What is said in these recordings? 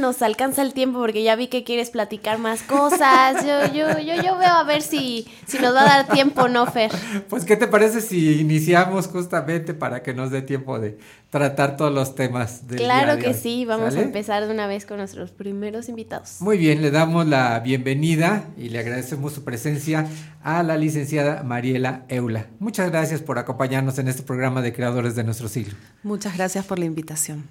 nos alcanza el tiempo porque ya vi que quieres platicar más cosas. Yo, yo, yo, yo veo a ver si, si nos va a dar tiempo, ¿no, Fer? Pues, ¿qué te parece si iniciamos justamente para que nos dé tiempo de tratar todos los temas del Claro día de que hoy? sí, vamos ¿Sale? a empezar de una vez con nuestros primeros invitados. Muy bien, le damos la bienvenida y le agradecemos su presencia a la licenciada Mariela Eula. Muchas gracias por acompañarnos en este programa de Creadores de nuestro siglo. Muchas gracias por la invitación.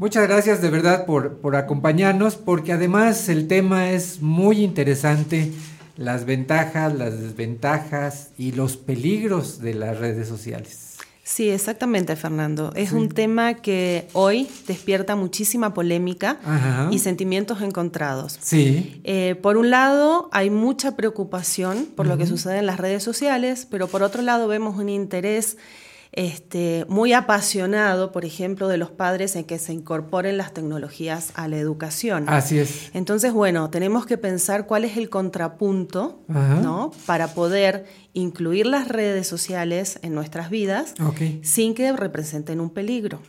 Muchas gracias de verdad por, por acompañarnos, porque además el tema es muy interesante, las ventajas, las desventajas y los peligros de las redes sociales. Sí, exactamente, Fernando. Es Sí. un tema que hoy despierta muchísima polémica Ajá. y sentimientos encontrados. Sí, Eh, por un lado, hay mucha preocupación por lo que sucede en las redes sociales, pero por otro lado vemos un interés este, muy apasionado, por ejemplo, de los padres en que se incorporen las tecnologías a la educación. así es. Entonces, bueno, tenemos que pensar cuál es el contrapunto, Ajá. ¿no? Para poder incluir las redes sociales en nuestras vidas sin que representen un peligro.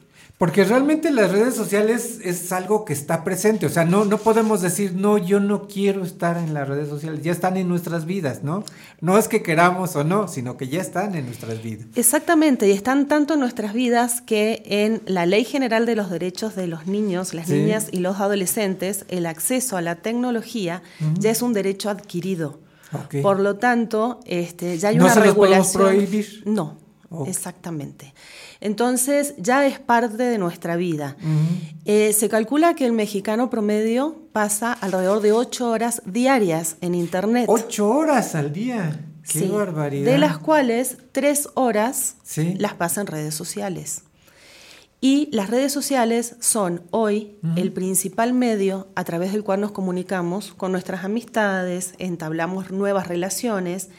Porque realmente las redes sociales es algo que está presente, o sea, no, no podemos decir, no, yo no quiero estar en las redes sociales, ya están en nuestras vidas, ¿no? No es que queramos o no, sino que ya están en nuestras vidas. Exactamente, y están tanto en nuestras vidas que en la Ley General de los Derechos de los Niños, las Sí. niñas y los adolescentes, el acceso a la tecnología ya es un derecho adquirido. Por lo tanto, este, ya hay ¿No una se los podemos regulación. prohibir? No, exactamente. Entonces, ya es parte de nuestra vida. Eh, se calcula que el mexicano promedio pasa alrededor de ocho horas diarias en Internet. Ocho horas al día. Qué Sí, barbaridad. De las cuales tres horas Sí. las pasa en redes sociales. Y las redes sociales son hoy el principal medio a través del cual nos comunicamos con nuestras amistades, entablamos nuevas relaciones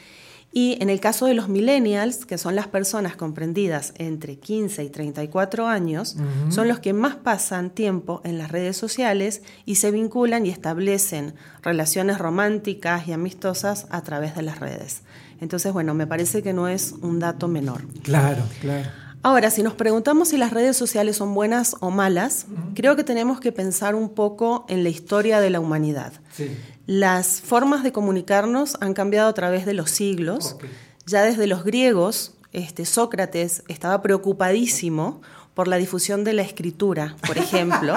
y en el caso de los millennials, que son las personas comprendidas entre 15 y 34 años, son los que más pasan tiempo en las redes sociales y se vinculan y establecen relaciones románticas y amistosas a través de las redes. Entonces, bueno, me parece que no es un dato menor. Claro, claro. Ahora, si nos preguntamos si las redes sociales son buenas o malas, creo que tenemos que pensar un poco en la historia de la humanidad. Sí. Las formas de comunicarnos han cambiado a través de los siglos. Ya desde los griegos, este, Sócrates estaba preocupadísimo por la difusión de la escritura, por ejemplo,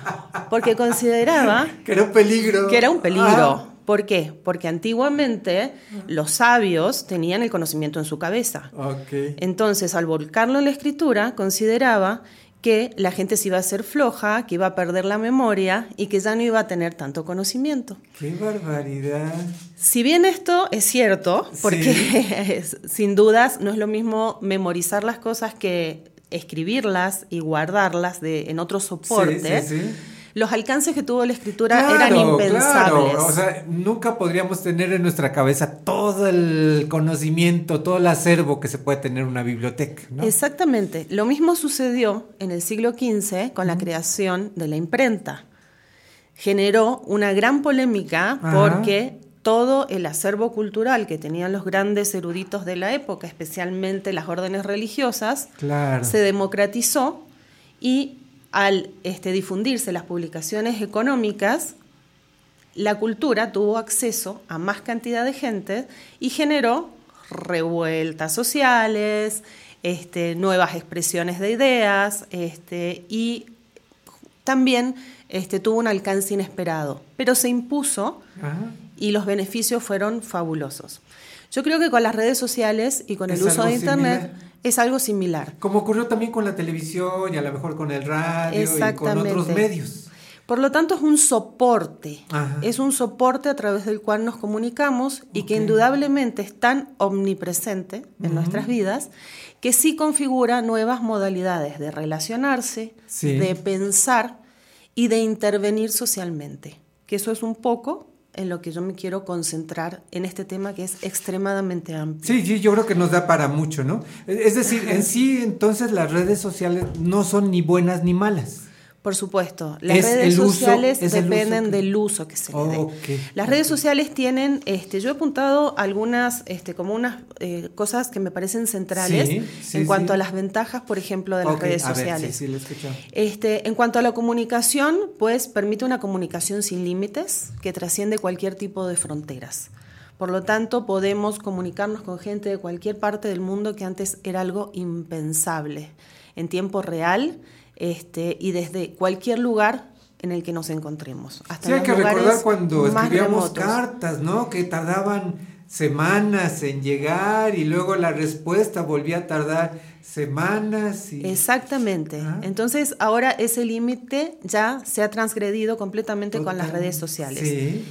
porque consideraba Que era un peligro. que era un peligro. Ah, ¿Por qué? Porque antiguamente los sabios tenían el conocimiento en su cabeza. Entonces, al volcarlo en la escritura, consideraba que la gente se iba a hacer floja, que iba a perder la memoria y que ya no iba a tener tanto conocimiento. Qué barbaridad. Si bien esto es cierto, porque Sí. sin dudas no es lo mismo memorizar las cosas que escribirlas y guardarlas de, en otro soporte, Sí, sí, sí. Los alcances que tuvo la escritura eran impensables. Claro. O sea, nunca podríamos tener en nuestra cabeza todo el conocimiento, todo el acervo que se puede tener en una biblioteca, ¿no? Exactamente. Lo mismo sucedió en el siglo XV con la creación de la imprenta. Generó una gran polémica Ajá. porque todo el acervo cultural que tenían los grandes eruditos de la época, especialmente las órdenes religiosas, Claro. se democratizó y al este, difundirse las publicaciones económicas, la cultura tuvo acceso a más cantidad de gente y generó revueltas sociales, este, nuevas expresiones de ideas este, y también este, tuvo un alcance inesperado, pero se impuso Ajá. y los beneficios fueron fabulosos. Yo creo que con las redes sociales y con ¿Es el uso de Internet similar? Es algo similar. Como ocurrió también con la televisión y a lo mejor con el radio y con otros medios. Por lo tanto, es un soporte. Ajá. Es un soporte a través del cual nos comunicamos y que indudablemente es tan omnipresente en nuestras vidas que sí configura nuevas modalidades de relacionarse, Sí. de pensar y de intervenir socialmente. Que eso es un poco en lo que yo me quiero concentrar en este tema que es extremadamente amplio. Sí, sí, yo creo que nos da para mucho, ¿no? Es decir, en sí, entonces las redes sociales no son ni buenas ni malas. Por supuesto, las redes sociales dependen del uso que se le dé. Las redes sociales tienen, este, yo he apuntado algunas, este, como unas eh, cosas que me parecen centrales en cuanto a las ventajas, por ejemplo, de las redes sociales. este, en cuanto a la comunicación, pues permite una comunicación sin límites que trasciende cualquier tipo de fronteras. Por lo tanto, podemos comunicarnos con gente de cualquier parte del mundo que antes era algo impensable. En tiempo real este, y desde cualquier lugar en el que nos encontremos. Hasta sí, hay que recordar cuando escribíamos cartas, ¿no? Que tardaban semanas en llegar y luego la respuesta volvía a tardar semanas. Y... Exactamente. Ah. Entonces ahora ese límite ya se ha transgredido completamente con las redes sociales. Sí.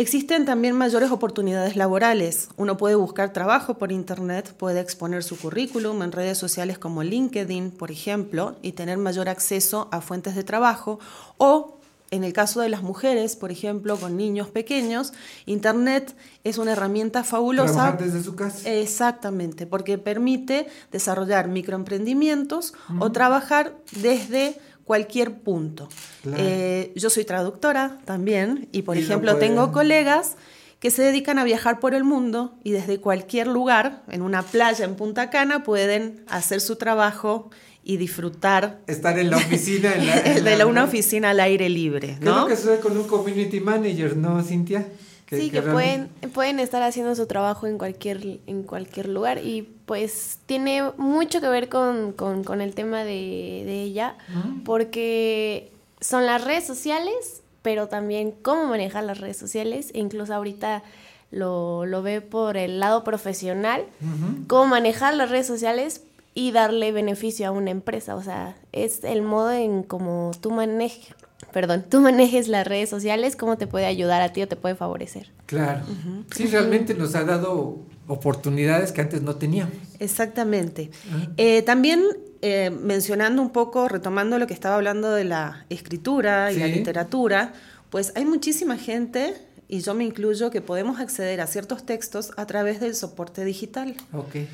Existen también mayores oportunidades laborales. Uno puede buscar trabajo por Internet, puede exponer su currículum en redes sociales como LinkedIn, por ejemplo, y tener mayor acceso a fuentes de trabajo. O, en el caso de las mujeres, por ejemplo, con niños pequeños, Internet es una herramienta fabulosa. Trabajar desde su casa. Exactamente, porque permite desarrollar microemprendimientos o trabajar desde cualquier punto. Eh, yo soy traductora también y, por ejemplo, tengo colegas que se dedican a viajar por el mundo y desde cualquier lugar, en una playa en Punta Cana, pueden hacer su trabajo y disfrutar. Estar en la oficina. de una oficina al aire libre. ¿no? Creo que sucede con un community manager, ¿no, Cintia? Sí, que, pueden, pueden estar haciendo su trabajo en cualquier, en cualquier lugar y pues tiene mucho que ver con, el tema de, ella, porque son las redes sociales, pero también cómo manejar las redes sociales, e incluso ahorita lo, ve por el lado profesional, cómo manejar las redes sociales y darle beneficio a una empresa, o sea, es el modo en cómo tú manejas perdón, tú manejes las redes sociales, cómo te puede ayudar a ti o te puede favorecer. Claro. Sí, realmente nos ha dado oportunidades que antes no teníamos. Exactamente. Eh, también eh, mencionando un poco, retomando lo que estaba hablando de la escritura y la literatura, pues hay muchísima gente, y yo me incluyo, que podemos acceder a ciertos textos a través del soporte digital. Okay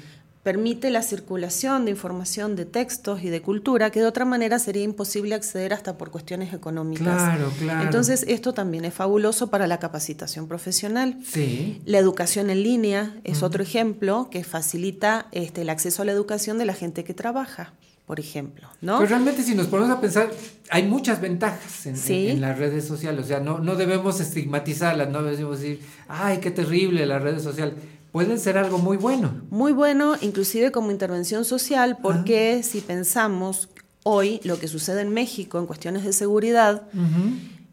permite la circulación de información de textos y de cultura que de otra manera sería imposible acceder hasta por cuestiones económicas. Claro, claro. Entonces, esto también es fabuloso para la capacitación profesional. Sí. La educación en línea es otro ejemplo que facilita este, el acceso a la educación de la gente que trabaja por ejemplo, ¿no? Pues realmente si nos ponemos a pensar, hay muchas ventajas en, las redes sociales, o sea, no, no debemos estigmatizarlas, no debemos decir, ay, qué terrible las redes sociales pueden ser algo muy bueno. Muy bueno, inclusive como intervención social, porque si pensamos hoy lo que sucede en México en cuestiones de seguridad,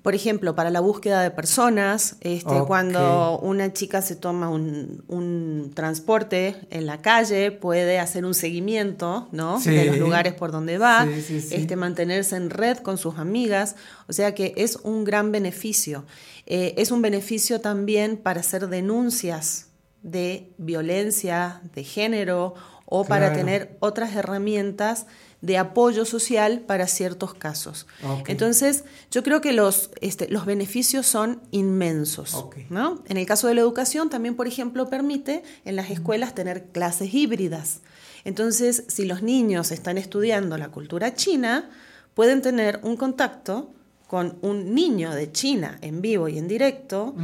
por ejemplo, para la búsqueda de personas, este, cuando una chica se toma un, transporte en la calle, puede hacer un seguimiento ¿no? de los lugares por donde va, este, mantenerse en red con sus amigas, o sea que es un gran beneficio. Eh, es un beneficio también para hacer denuncias de violencia de género o para tener otras herramientas de apoyo social para ciertos casos. Entonces, yo creo que los, este, los beneficios son inmensos. ¿no? En el caso de la educación, también, por ejemplo, permite en las escuelas tener clases híbridas. Entonces, si los niños están estudiando la cultura china, pueden tener un contacto con un niño de China en vivo y en directo,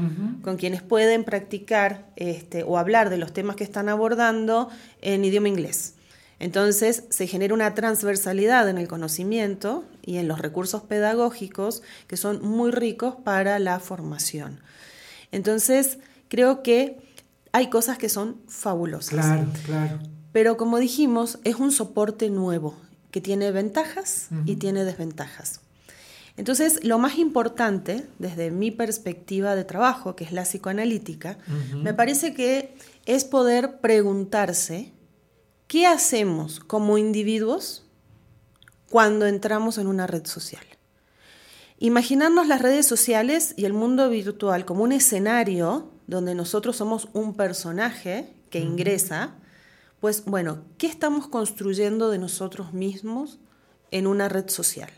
con quienes pueden practicar este, o hablar de los temas que están abordando en idioma inglés. Entonces se genera una transversalidad en el conocimiento y en los recursos pedagógicos que son muy ricos para la formación. Entonces creo que hay cosas que son fabulosas. Claro, claro. Pero como dijimos, es un soporte nuevo que tiene ventajas y tiene desventajas. Entonces, lo más importante, desde mi perspectiva de trabajo, que es la psicoanalítica, me parece que es poder preguntarse qué hacemos como individuos cuando entramos en una red social. Imaginarnos las redes sociales y el mundo virtual como un escenario donde nosotros somos un personaje que ingresa, pues bueno, ¿qué estamos construyendo de nosotros mismos en una red social?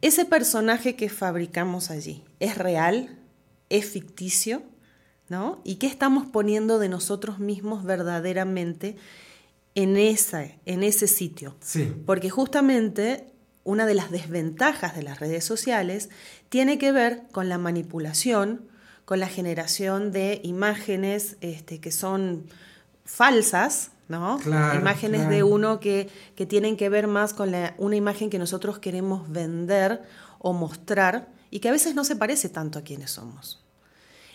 Ese personaje que fabricamos allí, ¿es real? ¿Es ficticio? ¿No? ¿Y qué estamos poniendo de nosotros mismos verdaderamente en, esa, en ese sitio? Sí. Porque justamente una de las desventajas de las redes sociales tiene que ver con la manipulación, con la generación de imágenes este, que son falsas, ¿no? imágenes de uno que, que, tienen que ver más con la, una imagen que nosotros queremos vender o mostrar y que a veces no se parece tanto a quienes somos.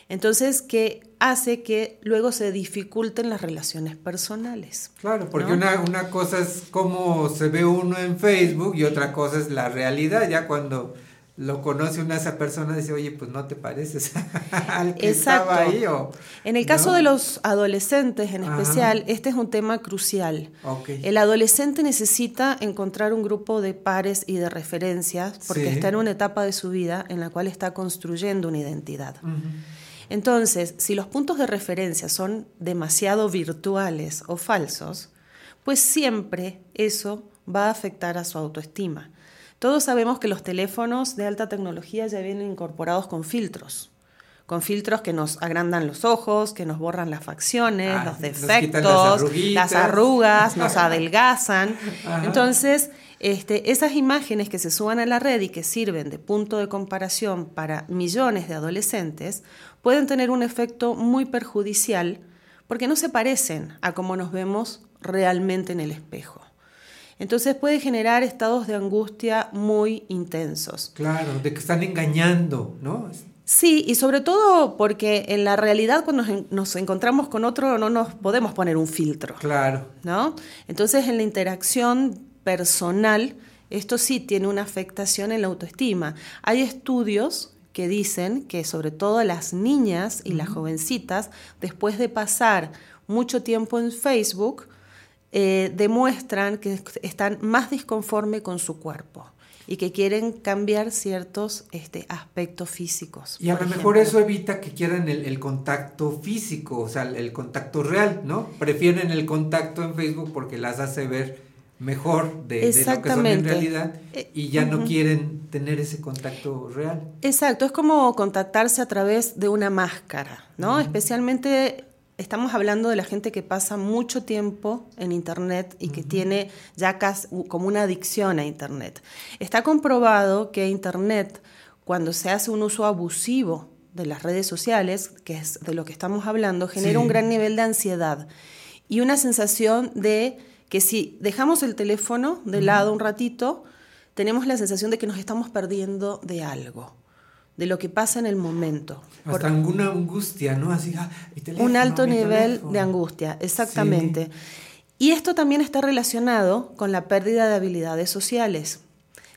Entonces, ¿qué hace que luego se dificulten las relaciones personales. Claro, porque una, una cosa es cómo se ve uno en Facebook y otra cosa es la realidad, ya cuando lo conoce una esa persona dice, oye, pues no te pareces al que estaba ahí. O, en el caso de los adolescentes en especial, este es un tema crucial. El adolescente necesita encontrar un grupo de pares y de referencias porque está en una etapa de su vida en la cual está construyendo una identidad. Entonces, si los puntos de referencia son demasiado virtuales o falsos, pues siempre eso va a afectar a su autoestima. Todos sabemos que los teléfonos de alta tecnología ya vienen incorporados con filtros con filtros que nos agrandan los ojos, que nos borran las facciones, ah, los defectos, las, arrugas, nos adelgazan. Entonces, este, esas imágenes que se suban a la red y que sirven de punto de comparación para millones de adolescentes pueden tener un efecto muy perjudicial porque no se parecen a cómo nos vemos realmente en el espejo. Entonces puede generar estados de angustia muy intensos. Claro, de que están engañando, ¿no? Sí, y sobre todo porque en la realidad cuando nos encontramos con otro no nos podemos poner un filtro. Claro. ¿No? Entonces en la interacción personal esto sí tiene una afectación en la autoestima. Hay estudios que dicen que sobre todo las niñas y las jovencitas, después de pasar mucho tiempo en Facebook, eh, demuestran que están más disconforme con su cuerpo y que quieren cambiar ciertos este, aspectos físicos. Y a lo mejor eso evita que quieran el, contacto físico, o sea, el, contacto real, ¿no? Prefieren el contacto en Facebook porque las hace ver mejor de, lo que son en realidad eh, y ya no quieren tener ese contacto real. Exacto, es como contactarse a través de una máscara, ¿no? Especialmente estamos hablando de la gente que pasa mucho tiempo en Internet y que tiene ya casi como una adicción a Internet. Está comprobado que Internet, cuando se hace un uso abusivo de las redes sociales, que es de lo que estamos hablando, genera un gran nivel de ansiedad y una sensación de que si dejamos el teléfono de lado un ratito, tenemos la sensación de que nos estamos perdiendo de algo de lo que pasa en el momento. Hasta alguna angustia, ¿no? Así, ah, un alto nivel de angustia, exactamente. Y esto también está relacionado con la pérdida de habilidades sociales.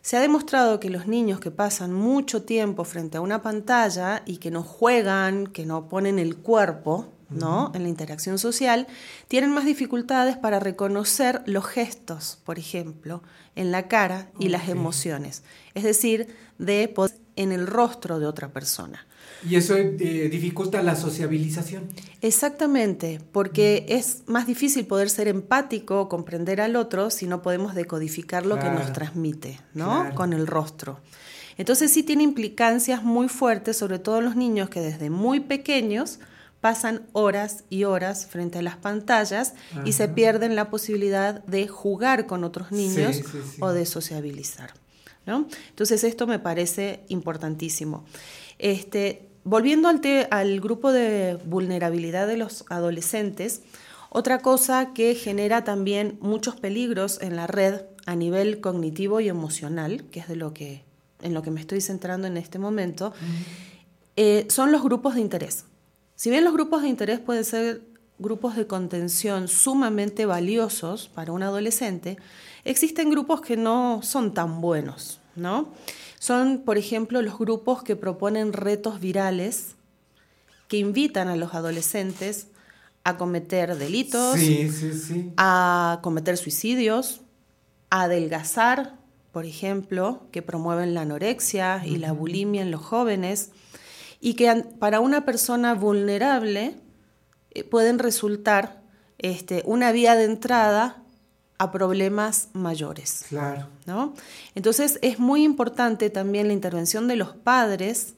Se ha demostrado que los niños que pasan mucho tiempo frente a una pantalla y que no juegan, que no ponen el cuerpo, ¿no? En la interacción social, tienen más dificultades para reconocer los gestos, por ejemplo, en la cara y las emociones. Es decir, de poder en el rostro de otra persona. ¿Y eso eh, dificulta la sociabilización? Exactamente, porque es más difícil poder ser empático, comprender al otro, si no podemos decodificar lo que nos transmite, ¿no? Con el rostro. Entonces sí tiene implicancias muy fuertes, sobre todo los niños que desde muy pequeños pasan horas y horas frente a las pantallas y se pierden la posibilidad de jugar con otros niños o de sociabilizar. Entonces esto me parece importantísimo. Este, volviendo al, al grupo de vulnerabilidad de los adolescentes, otra cosa que genera también muchos peligros en la red a nivel cognitivo y emocional, que es de lo que, en lo que me estoy centrando en este momento, eh, son los grupos de interés. Si bien los grupos de interés pueden ser grupos de contención sumamente valiosos para un adolescente, existen grupos que no son tan buenos, ¿no? Son, por ejemplo, los grupos que proponen retos virales que invitan a los adolescentes a cometer delitos, a cometer suicidios, a adelgazar, por ejemplo, que promueven la anorexia y la bulimia en los jóvenes, y que para una persona vulnerable eh, pueden resultar este, una vía de entrada a problemas mayores. Claro. ¿no? Entonces es muy importante también la intervención de los padres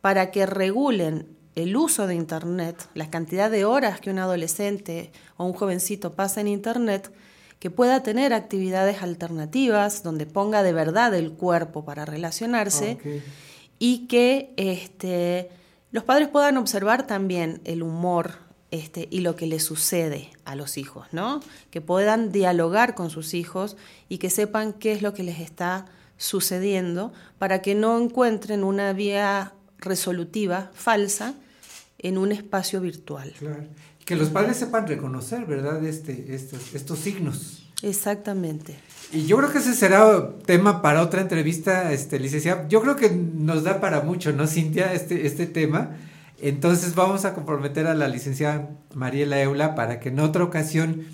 para que regulen el uso de Internet, la cantidad de horas que un adolescente o un jovencito pasa en Internet, que pueda tener actividades alternativas donde ponga de verdad el cuerpo para relacionarse y que este, los padres puedan observar también el humor este, y lo que le sucede a los hijos, ¿no? Que puedan dialogar con sus hijos y que sepan qué es lo que les está sucediendo para que no encuentren una vía resolutiva falsa en un espacio virtual. Claro. Que los padres sepan reconocer, ¿verdad? Este, estos, estos signos. Exactamente. Y yo creo que ese será tema para otra entrevista, este, licenciada. Yo creo que nos da para mucho, ¿no, Cintia, este, este tema? Entonces vamos a comprometer a la licenciada Mariela Eula para que en otra ocasión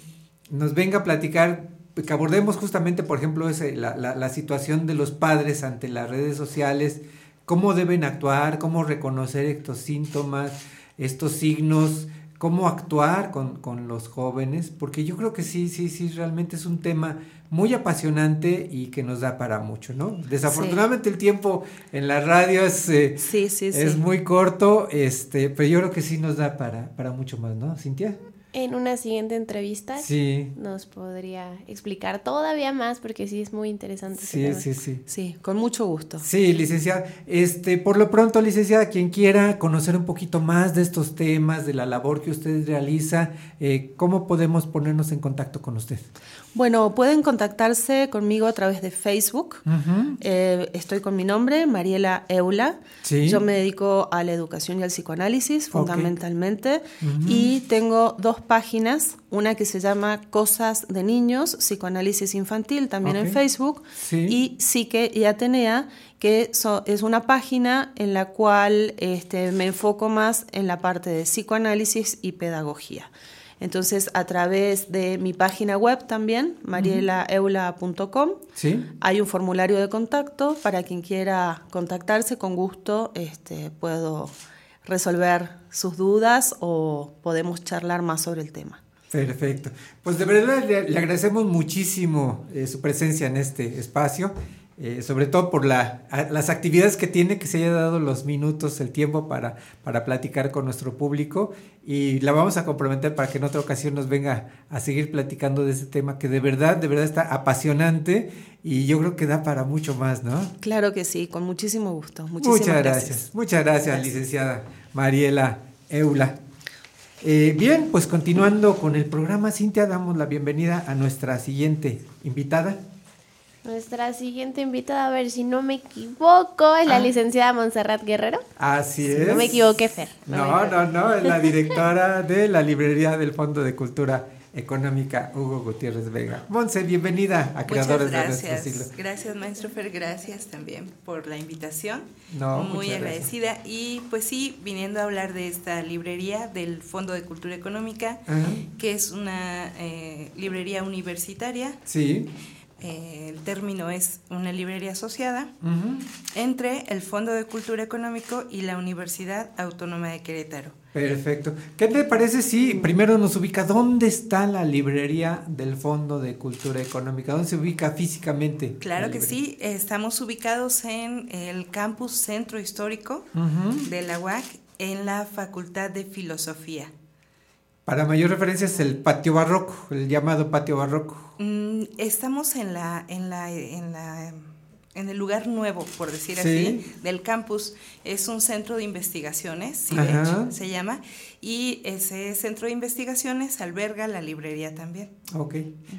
nos venga a platicar, que abordemos justamente, por ejemplo, la, situación de los padres ante las redes sociales, cómo deben actuar, cómo reconocer estos síntomas, estos signos, cómo actuar con, los jóvenes, porque yo creo que sí, sí, sí, realmente es un tema muy apasionante y que nos da para mucho, ¿no? Desafortunadamente sí. el tiempo en la radio es, eh, sí, sí, es muy corto, este, pero yo creo que sí nos da para, para mucho más, ¿no, Cintia? en una siguiente entrevista sí. nos podría explicar todavía más porque sí es muy interesante. Sí, sí, sí. Sí, con mucho gusto. Sí, licenciada. Este, por lo pronto, licenciada, quien quiera conocer un poquito más de estos temas, de la labor que usted realiza, eh, ¿cómo podemos ponernos en contacto con usted? Bueno, pueden contactarse conmigo a través de Facebook. Uh -huh. eh, estoy con mi nombre, Mariela Eula. Sí. Yo me dedico a la educación y al psicoanálisis, fundamentalmente. Okay. Uh -huh. Y tengo dos páginas, una que se llama Cosas de Niños, Psicoanálisis Infantil, también okay. en Facebook, sí. y Psique y Atenea, que so, es una página en la cual este, me enfoco más en la parte de psicoanálisis y pedagogía. Entonces, a través de mi página web también, marielaeula.com, ¿Sí? hay un formulario de contacto para quien quiera contactarse, con gusto este, puedo resolver sus dudas o podemos charlar más sobre el tema. Perfecto. Pues de verdad le, le agradecemos muchísimo eh, su presencia en este espacio. Eh, sobre todo por la, a, las actividades que tiene, que se haya dado los minutos, el tiempo para, para platicar con nuestro público y la vamos a comprometer para que en otra ocasión nos venga a seguir platicando de ese tema que de verdad, de verdad está apasionante y yo creo que da para mucho más, ¿no? Claro que sí, con muchísimo gusto. Muchísimas Muchas gracias. gracias. Muchas gracias, gracias. licenciada Mariela Eula. Eh, bien, pues continuando con el programa, Cintia, damos la bienvenida a nuestra siguiente invitada. Nuestra siguiente invitada, a ver si no me equivoco, es la ah. licenciada Montserrat Guerrero. Así si es. No me equivoqué, Fer. No, no, no, no, es la directora de la librería del Fondo de Cultura Económica, Hugo Gutiérrez Vega. Monse, bienvenida a Creadores de Nuestro Siglo. Gracias, maestro Fer, gracias también por la invitación. No, Muy agradecida. Gracias. Y pues sí, viniendo a hablar de esta librería del Fondo de Cultura Económica, uh -huh. que es una eh, librería universitaria. Sí eh, el término es una librería asociada uh -huh. entre el Fondo de Cultura Económico y la Universidad Autónoma de Querétaro. Perfecto. ¿Qué te parece si primero nos ubica dónde está la librería del Fondo de Cultura Económica? ¿Dónde se ubica físicamente? Claro que sí, estamos ubicados en el campus Centro Histórico uh -huh. de la UAC en la Facultad de Filosofía. Para mayor referencia es el patio barroco, el llamado patio barroco. Mm, estamos en la, en la, en la, en el lugar nuevo, por decir sí. así, del campus. Es un centro de investigaciones, CIBECH se llama, y ese centro de investigaciones alberga la librería también. Ok,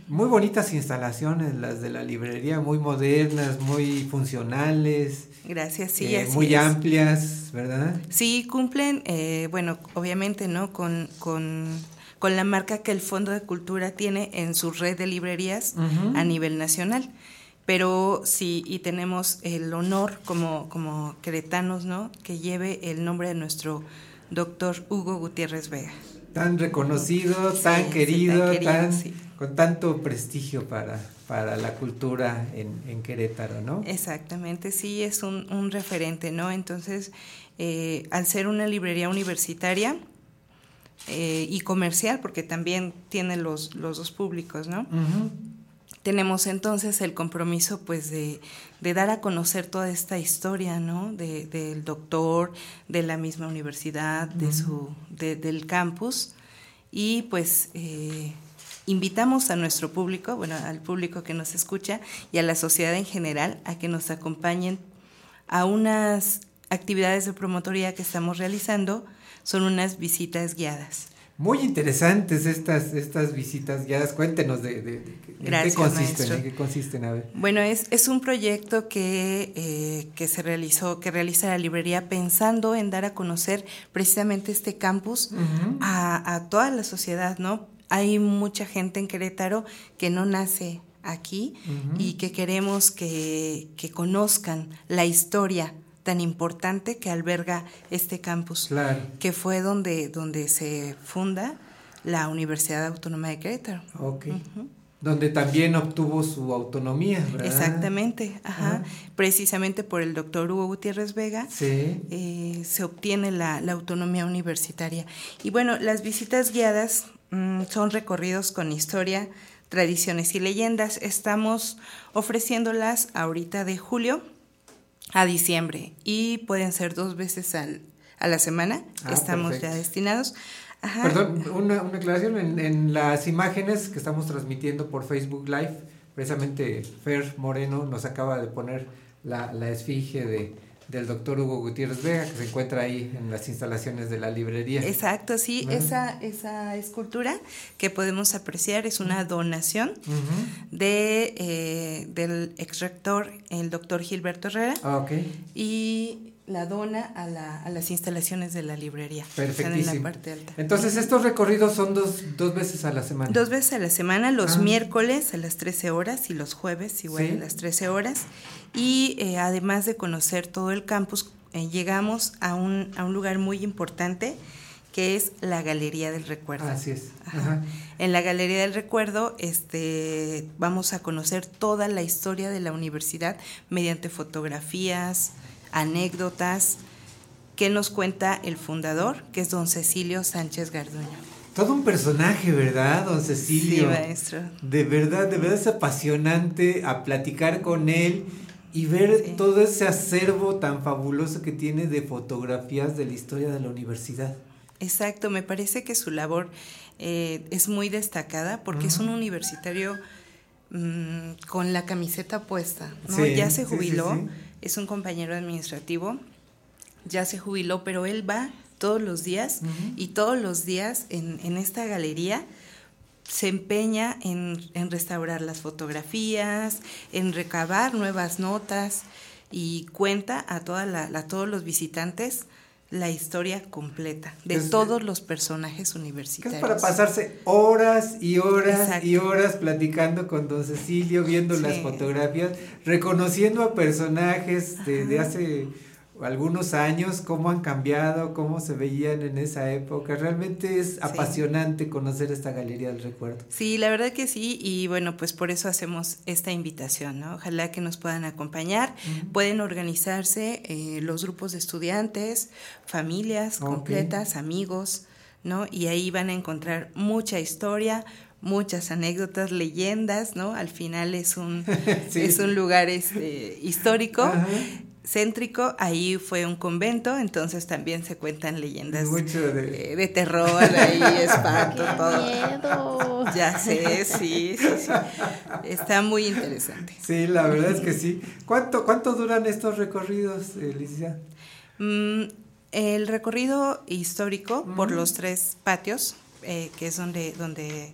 muy bonitas instalaciones las de la librería, muy modernas, muy funcionales. Gracias, sí, eh, así Muy es. amplias, ¿verdad? Sí, cumplen, eh, bueno, obviamente, ¿no? Con, con, con, la marca que el Fondo de Cultura tiene en su red de librerías uh -huh. a nivel nacional. Pero sí, y tenemos el honor como, como queretanos, ¿no? Que lleve el nombre de nuestro doctor Hugo Gutiérrez Vega. Tan reconocido, sí, tan, querido, sí, tan, querido, tan sí. con tanto prestigio para, para la cultura en, en, Querétaro, ¿no? Exactamente, sí, es un, un referente, ¿no? Entonces, eh, al ser una librería universitaria eh, y comercial, porque también tiene los, los dos públicos, ¿no? Uh -huh. Tenemos entonces el compromiso, pues, de, de, dar a conocer toda esta historia, ¿no? De, del doctor, de la misma universidad, uh -huh. de su, de, del campus, y pues... Eh, invitamos a nuestro público, bueno, al público que nos escucha y a la sociedad en general a que nos acompañen a unas actividades de promotoría que estamos realizando. Son unas visitas guiadas. Muy interesantes estas, estas visitas guiadas. Cuéntenos de, de, qué consisten, qué consisten, a ver. Bueno, es, es un proyecto que, eh, que se realizó, que realiza la librería pensando en dar a conocer precisamente este campus a, a, toda la sociedad, ¿no? Hay mucha gente en Querétaro que no nace aquí y que queremos que, que conozcan la historia tan importante que alberga este campus, que fue donde, donde se funda la Universidad Autónoma de Querétaro. Ok. Donde también obtuvo su autonomía, ¿verdad? Exactamente, ajá. Precisamente por el doctor Hugo Gutiérrez Vega sí. eh, se obtiene la, la, autonomía universitaria. Y bueno, las visitas guiadas mmm, son recorridos con historia, tradiciones y leyendas. Estamos ofreciéndolas ahorita de julio a diciembre y pueden ser dos veces al, a la semana. Ah, estamos ya destinados. Ajá. Perdón, una, una aclaración. En, en, las imágenes que estamos transmitiendo por Facebook Live, precisamente Fer Moreno nos acaba de poner la, la esfinge de, del doctor Hugo Gutiérrez Vega, que se encuentra ahí en las instalaciones de la librería. Exacto, sí, esa, esa escultura que podemos apreciar es una donación uh -huh. de, eh, del ex rector, el doctor Gilberto Herrera. Ah, ok. Y la dona a, la, a las instalaciones de la librería. Perfectísimo. En la parte alta. Entonces, estos recorridos son dos, dos veces a la semana. Dos veces a la semana, los ah. miércoles a las 13 horas y los jueves igual ¿Sí? a las 13 horas. Y eh, además de conocer todo el campus, eh, llegamos a un, a un lugar muy importante que es la Galería del Recuerdo. Así es. Ajá. Ajá. En la Galería del Recuerdo este, vamos a conocer toda la historia de la universidad mediante fotografías, anécdotas que nos cuenta el fundador, que es don Cecilio Sánchez Garduño. Todo un personaje, ¿verdad, don Cecilio? Sí, maestro. De verdad, de verdad es apasionante a platicar con él y ver sí. todo ese acervo tan fabuloso que tiene de fotografías de la historia de la universidad. Exacto, me parece que su labor eh, es muy destacada porque uh -huh. es un universitario mmm, con la camiseta puesta, ¿no? Sí, ya se jubiló, sí, sí, es un compañero administrativo, ya se jubiló, pero él va todos los días uh -huh. y todos los días en, en esta galería se empeña en, en, restaurar las fotografías, en recabar nuevas notas y cuenta a, toda la, a todos los visitantes la historia completa de es, todos los personajes universitarios. Es para pasarse horas y horas Exacto. y horas platicando con don Cecilio, viendo sí. las fotografías, reconociendo a personajes de, de hace algunos años, cómo han cambiado, cómo se veían en esa época. Realmente es sí. apasionante conocer esta galería del recuerdo. Sí, la verdad que sí, y bueno, pues por eso hacemos esta invitación, ¿no? Ojalá que nos puedan acompañar. Uh -huh. Pueden organizarse eh, los grupos de estudiantes, familias okay. completas, amigos, ¿no? Y ahí van a encontrar mucha historia, muchas anécdotas, leyendas, ¿no? Al final es un, sí. es un lugar este, histórico. -huh céntrico, ahí fue un convento, entonces también se cuentan leyendas de... Eh, de... terror, ahí espanto, ¡Qué todo. Miedo. Ya sé, sí, sí, sí. Está muy interesante. Sí, la verdad es que sí. ¿Cuánto, cuánto duran estos recorridos, Alicia? Mm, el recorrido histórico mm. por los tres patios, eh, que es donde, donde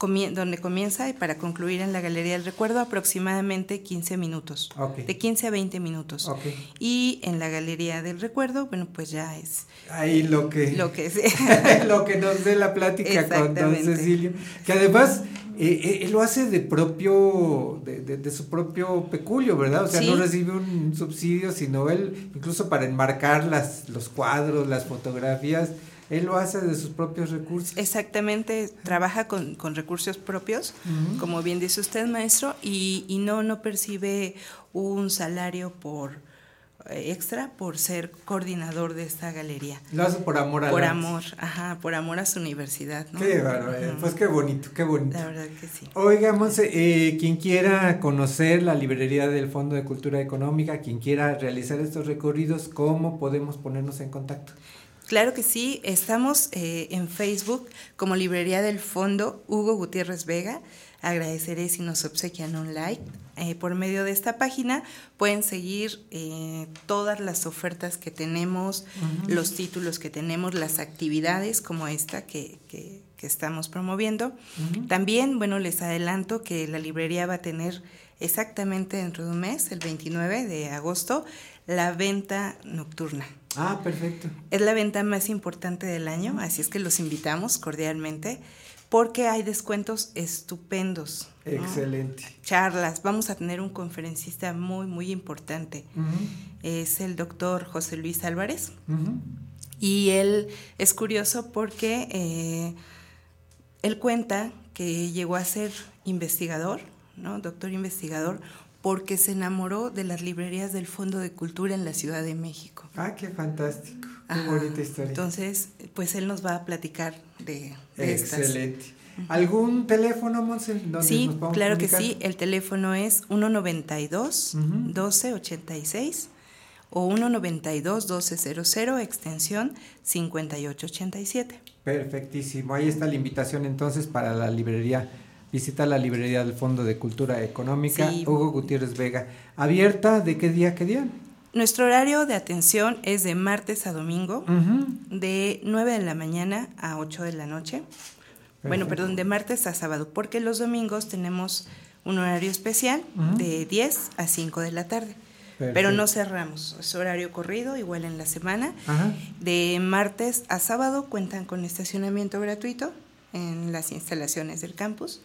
donde comienza y para concluir en la Galería del Recuerdo aproximadamente 15 minutos, okay. de 15 a 20 minutos. Okay. Y en la Galería del Recuerdo, bueno, pues ya es... Ahí lo que... Lo que, lo que nos dé la plática con don Cecilio, que además... Eh, él lo hace de propio, de, de, de, su propio peculio, ¿verdad? O sea, ¿Sí? no recibe un subsidio, sino él, incluso para enmarcar las, los cuadros, las fotografías, él lo hace de sus propios recursos. Exactamente, trabaja con, con recursos propios, uh -huh. como bien dice usted, maestro, y, y, no, no percibe un salario por eh, extra por ser coordinador de esta galería. Lo hace por amor a Por amor, ajá, por amor a su universidad. ¿no? Qué bárbaro, pues qué bonito, qué bonito. La verdad que sí. Oiga, Monse, eh, quien quiera conocer la librería del Fondo de Cultura Económica, quien quiera realizar estos recorridos, ¿cómo podemos ponernos en contacto? Claro que sí, estamos eh, en Facebook como Librería del Fondo Hugo Gutiérrez Vega. Agradeceré si nos obsequian un like. Eh, por medio de esta página pueden seguir eh, todas las ofertas que tenemos, los títulos que tenemos, las actividades como esta que, que, estamos promoviendo. También, bueno, les adelanto que la librería va a tener exactamente dentro de un mes, el 29 de agosto, la venta nocturna. Ah, perfecto. Es la venta más importante del año, así es que los invitamos cordialmente porque hay descuentos estupendos. Excelente. Charlas, vamos a tener un conferencista muy, muy importante. Es el doctor José Luis Álvarez. Y él es curioso porque eh, él cuenta que llegó a ser investigador, ¿no? Doctor investigador, porque se enamoró de las librerías del Fondo de Cultura en la Ciudad de México. Ah, qué fantástico. Qué bonita historia. Entonces, pues él nos va a platicar de, Excelente. ¿Algún teléfono, Monse? Sí, claro que sí. El teléfono es 192 1286 o 192 1200 extensión 5887. Perfectísimo. Ahí está la invitación entonces para la librería Visita la librería del Fondo de Cultura Económica Hugo Gutiérrez Vega. ¿Abierta de qué día, qué día? Nuestro horario de atención es de martes a domingo, de 9 de la mañana a 8 de la noche. Bueno, perdón, de martes a sábado, porque los domingos tenemos un horario especial de 10 a 5 de la tarde. Pero no cerramos, es horario corrido, igual en la semana. De martes a sábado cuentan con estacionamiento gratuito en las instalaciones del campus.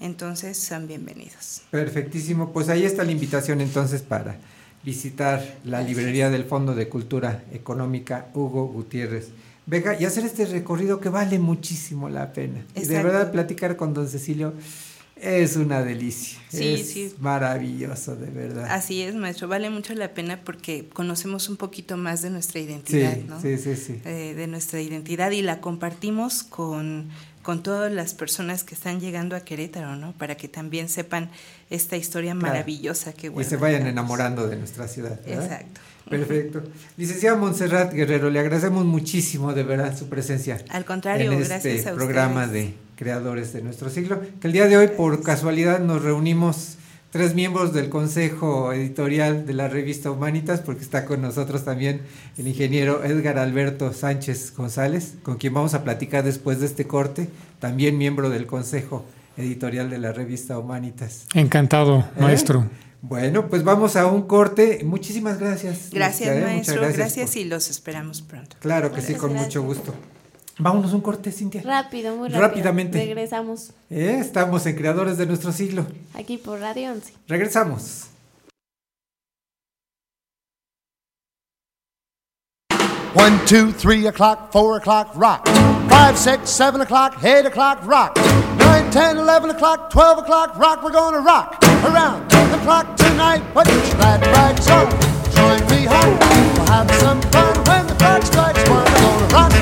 Entonces son bienvenidos. Perfectísimo. Pues ahí está la invitación entonces para visitar la librería del Fondo de Cultura Económica Hugo Gutiérrez. Vega y hacer este recorrido que vale muchísimo la pena. Y de verdad platicar con don Cecilio es una delicia. Sí, es sí. maravilloso, de verdad. Así es, maestro. Vale mucho la pena porque conocemos un poquito más de nuestra identidad, ¿no? Sí, sí, sí. Eh, de nuestra identidad y la compartimos con con todas las personas que están llegando a Querétaro, ¿no? Para que también sepan esta historia maravillosa que Y se vayan enamorando de nuestra ciudad. Exacto. Perfecto. Licenciada Montserrat Guerrero, le agradecemos muchísimo de verdad su presencia. Al contrario, en este programa de creadores de nuestro siglo. Que el día de hoy, por casualidad, nos reunimos tres miembros del consejo editorial de la revista Humanitas, porque está con nosotros también el ingeniero Edgar Alberto Sánchez González, con quien vamos a platicar después de este corte, también miembro del consejo editorial de la revista Humanitas. Encantado, ¿Eh? maestro. Bueno, pues vamos a un corte. Muchísimas gracias. Gracias, maestro. Gracias, y los esperamos pronto. Claro que sí, con mucho gusto. Vámonos un corte, Cintia. Rápido, muy rápido. Rápidamente. Regresamos. Eh, estamos en Creadores de nuestro siglo. Aquí por Radio 11. Regresamos. One, two, three o'clock, four o'clock, rock. Five, six, seven o'clock, eight o'clock, rock. Nine, ten, eleven o'clock, twelve o'clock, rock. We're gonna rock around the clock tonight. Put your glad rags on. Join me home. We'll have some fun when the clock strikes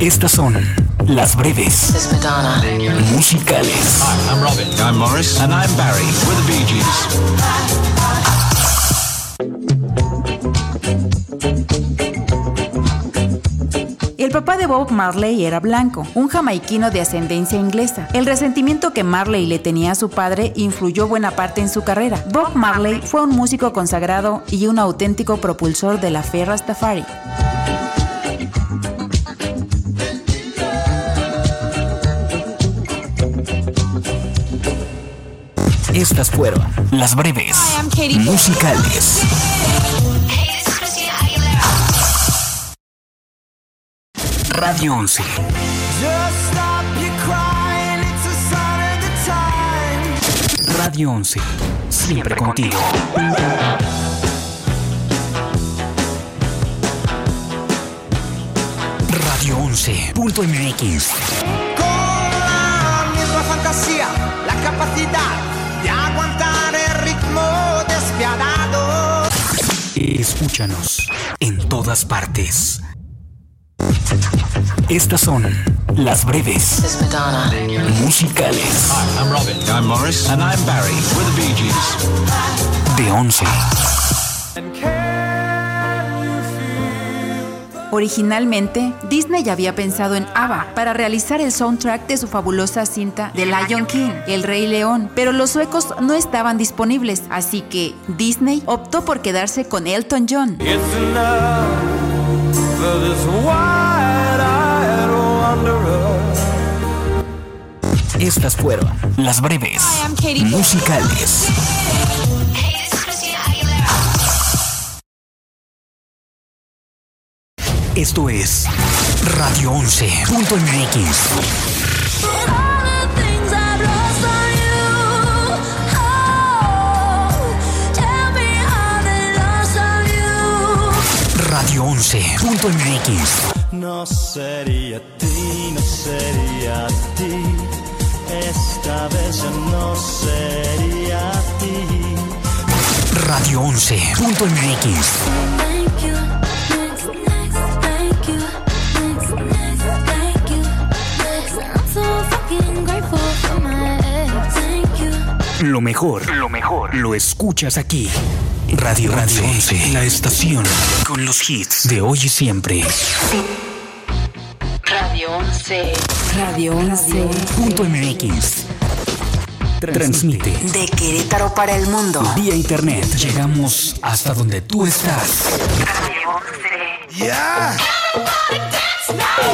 Estas son las breves musicales. Hi, I'm Robin. I'm Morris. And I'm Barry. We're the Bee Gees. El papá de Bob Marley era blanco, un jamaiquino de ascendencia inglesa. El resentimiento que Marley le tenía a su padre influyó buena parte en su carrera. Bob Marley fue un músico consagrado y un auténtico propulsor de la fe Rastafari. Estas fueron las breves musicales. Radio 11. Radio 11. Siempre contigo. Radio11.mx. Con la misma fantasía, la capacidad Escúchanos en todas partes. Estas son las breves musicales Hi, I'm Robin. I'm Morris. And I'm Barry. We're the Bee Gees. de 11. Originalmente, Disney había pensado en ABBA para realizar el soundtrack de su fabulosa cinta The Lion King, El Rey León, pero los suecos no estaban disponibles, así que Disney optó por quedarse con Elton John. Estas fueron las breves musicales. Esto es Radio 11.mx. Radio 11.mx. No sería ti, no sería ti. Esta vez yo no sería ti. Radio 11.mx. Lo mejor, lo mejor, lo escuchas aquí. Radio Radio 11, la estación con los hits de hoy y siempre. Radio 11. Radio 11. Punto MX. Transmite De Querétaro para el mundo. vía internet. Llegamos hasta donde tú estás.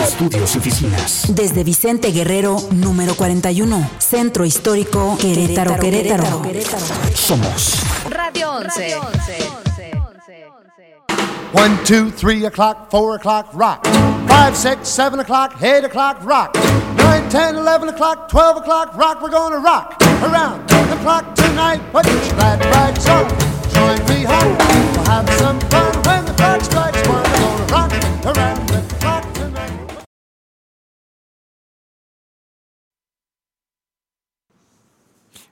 Estudios y oficinas. Desde Vicente Guerrero, número 41, Centro Histórico, Querétaro, Querétaro. Somos Radio 11. One, two, three o'clock, four o'clock, rock. Five, six, seven o'clock, eight o'clock, rock. Nine, ten, eleven o'clock, twelve o'clock, rock. We're gonna rock around the clock tonight. Put your glad rags on. Join me home. We'll have some fun when the clock strikes one. We're gonna rock around the clock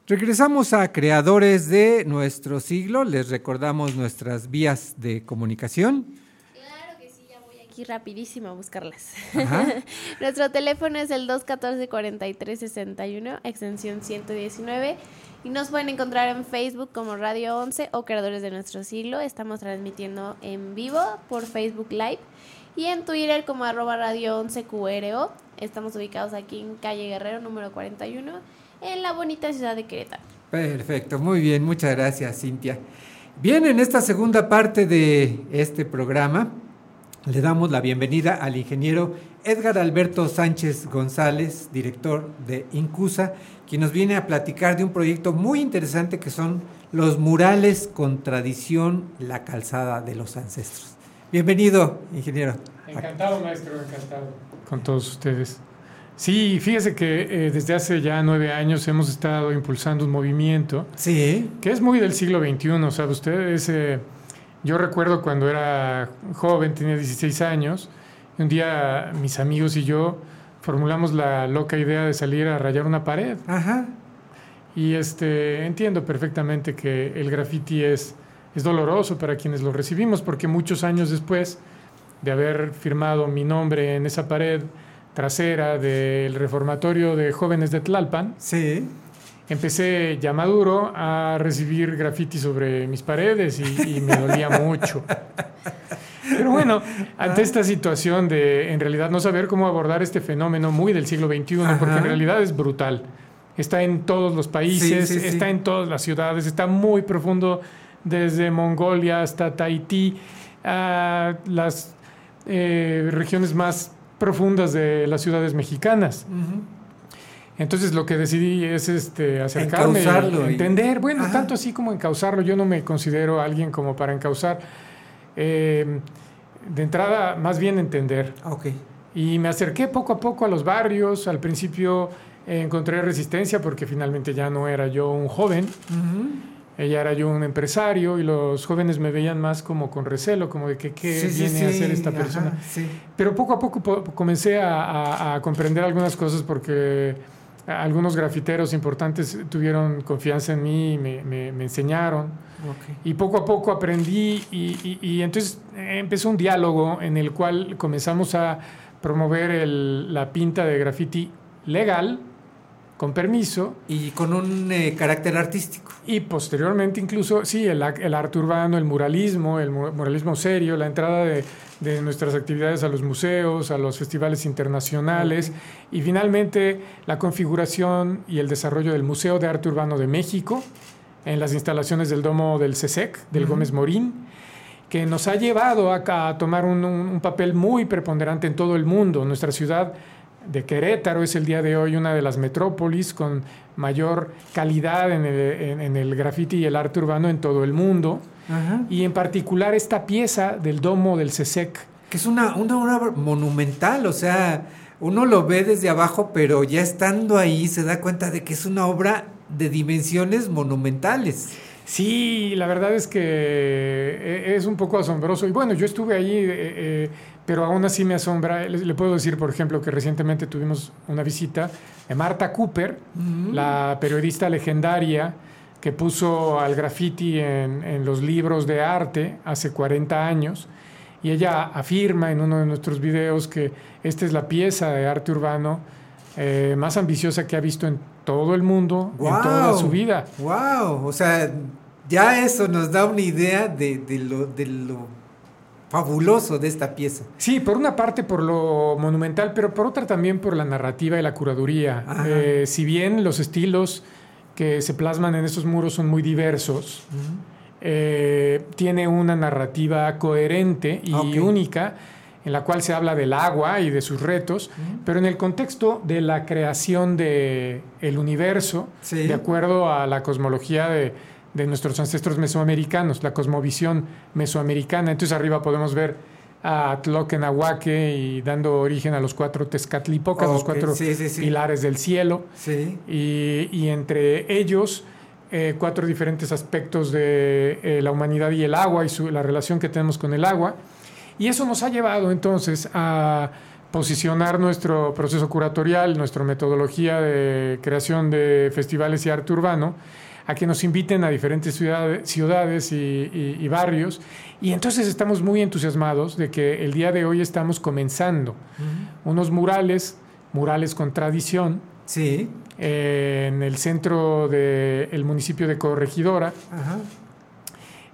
Regresamos a creadores de nuestro siglo. Les recordamos nuestras vías de comunicación. Claro que sí, ya voy aquí rapidísimo a buscarlas. Nuestro teléfono es el 214-4361, extensión 119. Y nos pueden encontrar en Facebook como Radio 11 o Creadores de Nuestro Siglo. Estamos transmitiendo en vivo por Facebook Live. Y en Twitter como arroba Radio 11 QRO. Estamos ubicados aquí en Calle Guerrero, número 41, en la bonita ciudad de Querétaro. Perfecto, muy bien, muchas gracias, Cintia. Bien, en esta segunda parte de este programa le damos la bienvenida al ingeniero Edgar Alberto Sánchez González, director de Incusa, quien nos viene a platicar de un proyecto muy interesante que son los murales con tradición, la calzada de los ancestros. Bienvenido, ingeniero. Encantado, maestro, encantado con todos ustedes. Sí, fíjese que eh, desde hace ya nueve años hemos estado impulsando un movimiento Sí, que es muy del siglo XXI, ¿sabe usted? Es, eh, yo recuerdo cuando era joven, tenía 16 años, y un día mis amigos y yo formulamos la loca idea de salir a rayar una pared. ajá, Y este, entiendo perfectamente que el graffiti es, es doloroso para quienes lo recibimos, porque muchos años después de haber firmado mi nombre en esa pared trasera del reformatorio de jóvenes de Tlalpan, sí. empecé ya maduro a recibir graffiti sobre mis paredes y, y me dolía mucho. Pero bueno, ante esta situación de en realidad no saber cómo abordar este fenómeno muy del siglo XXI, porque en realidad es brutal. Está en todos los países, Sí, sí, sí. está en todas las ciudades, está muy profundo desde Mongolia hasta Tahití, a las eh, regiones más profundas de las ciudades mexicanas. Entonces lo que decidí es este, acercarme, Encauzarlo entender, bueno, Ajá. tanto así como encauzarlo, yo no me considero alguien como para encauzar. Eh, de entrada, más bien entender. Ok. Y me acerqué poco a poco a los barrios. Al principio eh, encontré resistencia porque finalmente ya no era yo un joven. Ella era yo un empresario y los jóvenes me veían más como con recelo, como de que qué Sí, sí, viene a hacer esta persona. Pero poco a poco po- comencé a, a- a comprender algunas cosas porque algunos grafiteros importantes tuvieron confianza en mí, y me, me- me enseñaron. Y poco a poco aprendí y, y- y entonces empezó un diálogo en el cual comenzamos a promover el- la pinta de graffiti legal, con permiso, Y con un eh, carácter artístico. y posteriormente incluso, sí, el, arte urbano, el muralismo, el mu- muralismo serio, la entrada de, de nuestras actividades a los museos, a los festivales internacionales y finalmente la configuración y el desarrollo del Museo de Arte Urbano de México en las instalaciones del Domo del CESEC, del Ujú. Gómez Morín, que nos ha llevado a, a tomar un, un- un papel muy preponderante en todo el mundo. Nuestra ciudad de Querétaro es el día de hoy una de las metrópolis con mayor calidad en el, en- en el graffiti y el arte urbano en todo el mundo. Ajá. Y en particular esta pieza del domo del CESEC. Que es una, una obra monumental, o sea, uno lo ve desde abajo, pero ya estando ahí se da cuenta de que es una obra de dimensiones monumentales. Sí, la verdad es que eh, es un poco asombroso. Y bueno, yo estuve ahí, eh, eh, pero aún así me asombra. Le, le puedo decir, por ejemplo, que recientemente tuvimos una visita de Marta Cooper, la periodista legendaria que puso al graffiti en, en los libros de arte hace 40 años. Y ella afirma en uno de nuestros videos que esta es la pieza de arte urbano eh, más ambiciosa que ha visto en todo el mundo en toda su vida. ¡Wow! O sea, ya eso nos da una idea de, de lo, de lo fabuloso de esta pieza. Sí, por una parte por lo monumental, pero por otra también por la narrativa y la curaduría. Eh, si bien los estilos que se plasman en esos muros son muy diversos, eh, tiene una narrativa coherente y única en la cual se habla del agua y de sus retos, pero en el contexto de la creación de el universo, Sí. de acuerdo a la cosmología de, de nuestros ancestros mesoamericanos, la cosmovisión mesoamericana. Entonces arriba podemos ver a Tloquenahuaque y dando origen a los cuatro Tezcatlipocas, los cuatro sí, sí, sí. pilares del cielo Sí. y, y entre ellos eh, cuatro diferentes aspectos de eh, la humanidad y el agua y su- la relación que tenemos con el agua. Y eso nos ha llevado entonces a posicionar nuestro proceso curatorial, nuestra metodología de creación de festivales y arte urbano, a que nos inviten a diferentes ciudades, ciudades y, y- y barrios. Y entonces estamos muy entusiasmados de que el día de hoy estamos comenzando unos murales, murales con tradición, Sí. eh, en el centro del municipio de Corregidora, Ajá.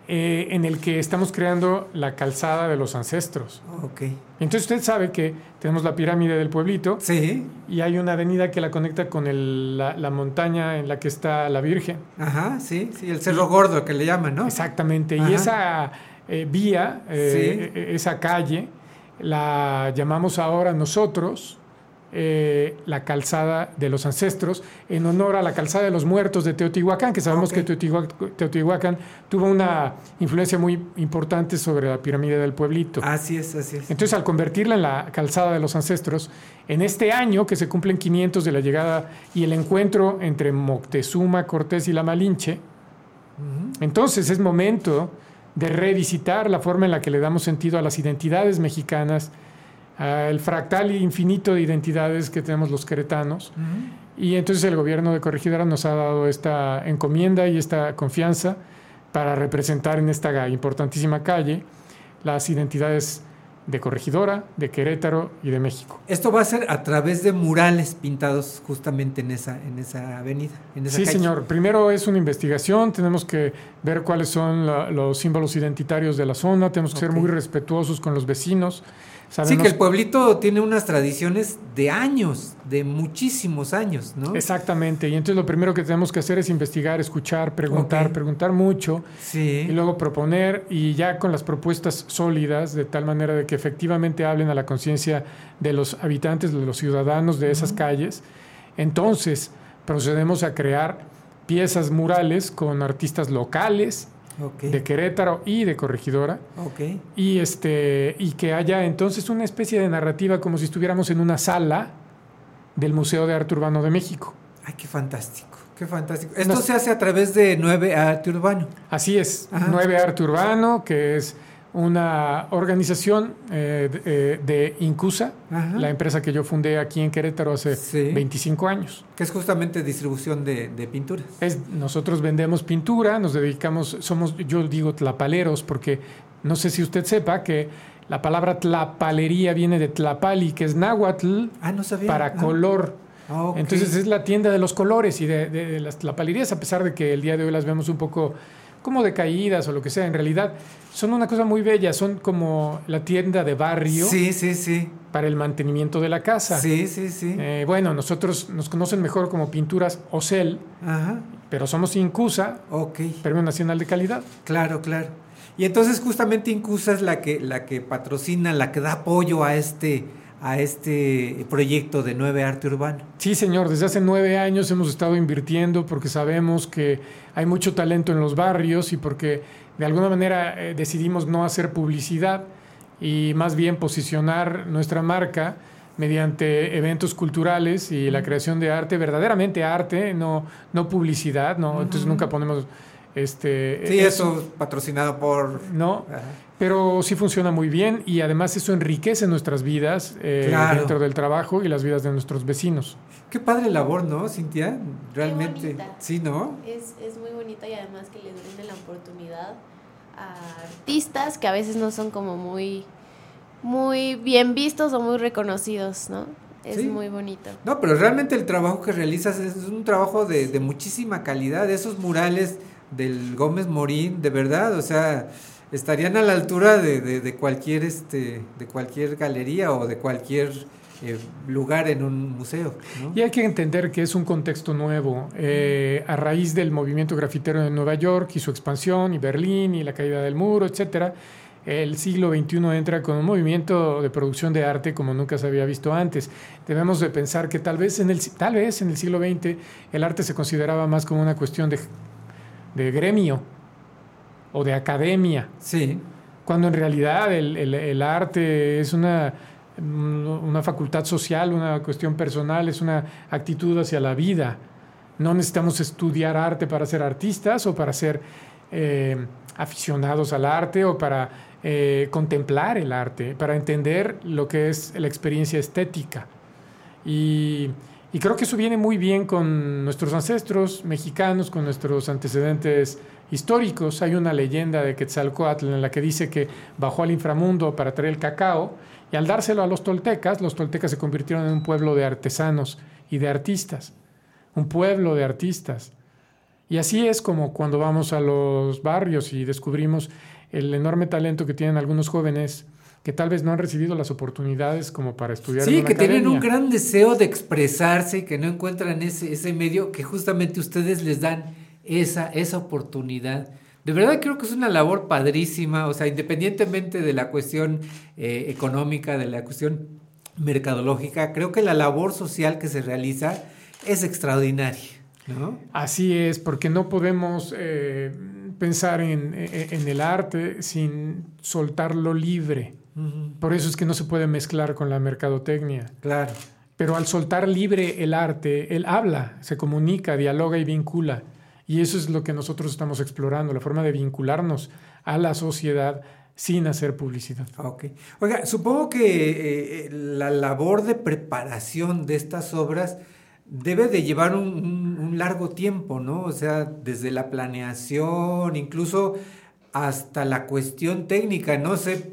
Eh, en el que estamos creando la calzada de los ancestros. Ok. Entonces usted sabe que tenemos la pirámide del pueblito Sí. y hay una avenida que la conecta con el- la, la montaña en la que está la Virgen. Ajá, sí, sí, el cerro gordo que le llaman, ¿no? Exactamente. Ajá. Y esa eh, vía, eh, Sí. eh, esa calle, la llamamos ahora nosotros eh, la calzada de los ancestros, en honor a la calzada de los muertos de Teotihuacán, que sabemos que Teotihuac- Teotihuacán tuvo una influencia muy importante sobre la pirámide del pueblito. Así es, así es. Entonces, al convertirla en la calzada de los ancestros, en este año que se cumplen 500 de la llegada y el encuentro entre Moctezuma, Cortés y la Malinche, entonces es momento de revisitar la forma en la que le damos sentido a las identidades mexicanas, al fractal infinito de identidades que tenemos los queretanos. Y entonces el gobierno de Corregidora nos ha dado esta encomienda y esta confianza para representar en esta importantísima calle las identidades de Corregidora, de Querétaro y de México. Esto va a ser a través de murales pintados justamente en esa, en esa avenida. En esa Sí, calle. señor. Primero es una investigación, tenemos que ver cuáles son la- los símbolos identitarios de la zona, tenemos que ser muy respetuosos con los vecinos. Sí, que el pueblito tiene unas tradiciones de años, de muchísimos años, ¿no? Exactamente, y entonces lo primero que tenemos que hacer es investigar, escuchar, preguntar, preguntar mucho Sí. y luego proponer y ya con las propuestas sólidas de tal manera de que efectivamente hablen a la conciencia de los habitantes, de los ciudadanos de esas calles. Entonces procedemos a crear piezas murales con artistas locales De Querétaro y de Corregidora y este y que haya entonces una especie de narrativa como si estuviéramos en una sala del Museo de Arte Urbano de México. Ay, qué fantástico, qué fantástico. Esto se hace a través de 9 Arte Urbano. Así es, Ajá. 9 Arte Urbano, que es una organización eh, de, eh, de Incusa, Ajá. la empresa que yo fundé aquí en Querétaro hace Sí. 25 años. Que es justamente distribución de, de pinturas. Es, nosotros vendemos pintura, nos dedicamos, somos, yo digo tlapaleros, porque no sé si usted sepa que la palabra tlapalería viene de tlapali, que es náhuatl Ah, no sabía. para Ah. color. Ah. Entonces es la tienda de los colores y de las tlapalerías, a pesar de que el día de hoy las vemos un poco como decaídas o lo que sea, en realidad son una cosa muy bella, son como la tienda de barrio Sí, sí, sí. para el mantenimiento de la casa. Sí, sí, sí. Eh, bueno, nosotros nos conocen mejor como pinturas Ocel, Ajá. pero somos Incusa, Ok. Premio Nacional de Calidad. Claro, claro. Y entonces justamente Incusa es la que, la que patrocina, la que da apoyo a este, a este proyecto de 9 Arte Urbano. Sí, señor, desde hace nueve años hemos estado invirtiendo porque sabemos que hay mucho talento en los barrios y porque de alguna manera eh, decidimos no hacer publicidad y más bien posicionar nuestra marca mediante eventos culturales y la creación de arte, verdaderamente arte, no, no publicidad, no, entonces nunca ponemos este Sí, eh, eso patrocinado por... no, Ajá. Pero sí funciona muy bien y además eso enriquece nuestras vidas eh, Claro. dentro del trabajo y las vidas de nuestros vecinos. Qué padre labor, ¿no, Cintia? Realmente. Sí, ¿no? Es, es muy bonita y además que les brinde la oportunidad a artistas que a veces no son como muy, muy bien vistos o muy reconocidos, ¿no? Es Sí. muy bonito. No, pero realmente el trabajo que realizas es un trabajo de, de muchísima calidad. Esos murales del Gómez Morín, de verdad, o sea, estarían a la altura de, de- de cualquier este, de cualquier galería o de cualquier eh, lugar en un museo. Y hay que entender que es un contexto nuevo. eh, a raíz del movimiento grafitero en Nueva York y su expansión, y Berlín, y la caída del muro, etcétera, el siglo XXI entra con un movimiento de producción de arte como nunca se había visto antes. Debemos de pensar que tal vez en el, tal vez en el siglo XX el arte se consideraba más como una cuestión de, de gremio o de academia. Sí. Cuando en realidad el, el- el arte es una, una facultad social, una cuestión personal, es una actitud hacia la vida. No necesitamos estudiar arte para ser artistas o para ser eh, aficionados al arte o para eh, contemplar el arte, para entender lo que es la experiencia estética. Y, y creo que eso viene muy bien con nuestros ancestros mexicanos, con nuestros antecedentes históricos. Hay una leyenda de Quetzalcoatl en la que dice que bajó al inframundo para traer el cacao y al dárselo a los toltecas, los toltecas se convirtieron en un pueblo de artesanos y de artistas. Un pueblo de artistas. Y así es como cuando vamos a los barrios y descubrimos el enorme talento que tienen algunos jóvenes que tal vez no han recibido las oportunidades como para estudiar. en Sí, una que tienen un gran deseo de expresarse y que no encuentran ese, ese medio que justamente ustedes les dan esa, esa oportunidad. De verdad creo que es una labor padrísima, o sea, independientemente de la cuestión eh, económica, de la cuestión mercadológica, creo que la labor social que se realiza es extraordinaria, ¿no? Así es, porque no podemos eh, pensar en, en- en el arte sin soltarlo libre. Por eso es que no se puede mezclar con la mercadotecnia. Claro. Pero al soltar libre el arte, él habla, se comunica, dialoga y vincula. Y eso es lo que nosotros estamos explorando, la forma de vincularnos a la sociedad sin hacer publicidad. Ok. Oiga, supongo que eh, la labor de preparación de estas obras debe de llevar un, un- un largo tiempo, ¿no? O sea, desde la planeación, incluso hasta la cuestión técnica, no sé,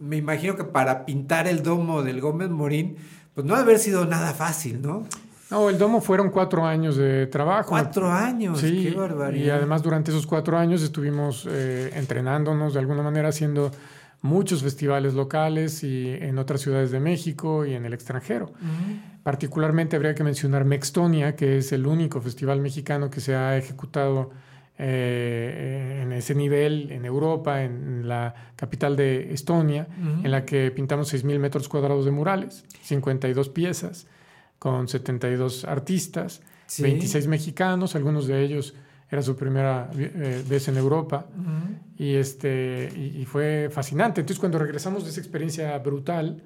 me imagino que para pintar el domo del Gómez Morín, pues no ha de haber sido nada fácil, ¿no? No, el domo fueron cuatro años de trabajo. Cuatro años, Sí, qué barbaridad. y además durante esos cuatro años estuvimos eh, entrenándonos de alguna manera haciendo muchos festivales locales y en otras ciudades de México y en el extranjero. Particularmente habría que mencionar Mextonia, que es el único festival mexicano que se ha ejecutado eh, en ese nivel en Europa, en la capital de Estonia, en la que pintamos 6.000 metros cuadrados de murales, 52 piezas, con 72 artistas, Sí. 26 mexicanos, algunos de ellos era su primera eh, vez en Europa, y, este, y, y fue fascinante. Entonces, cuando regresamos de esa experiencia brutal,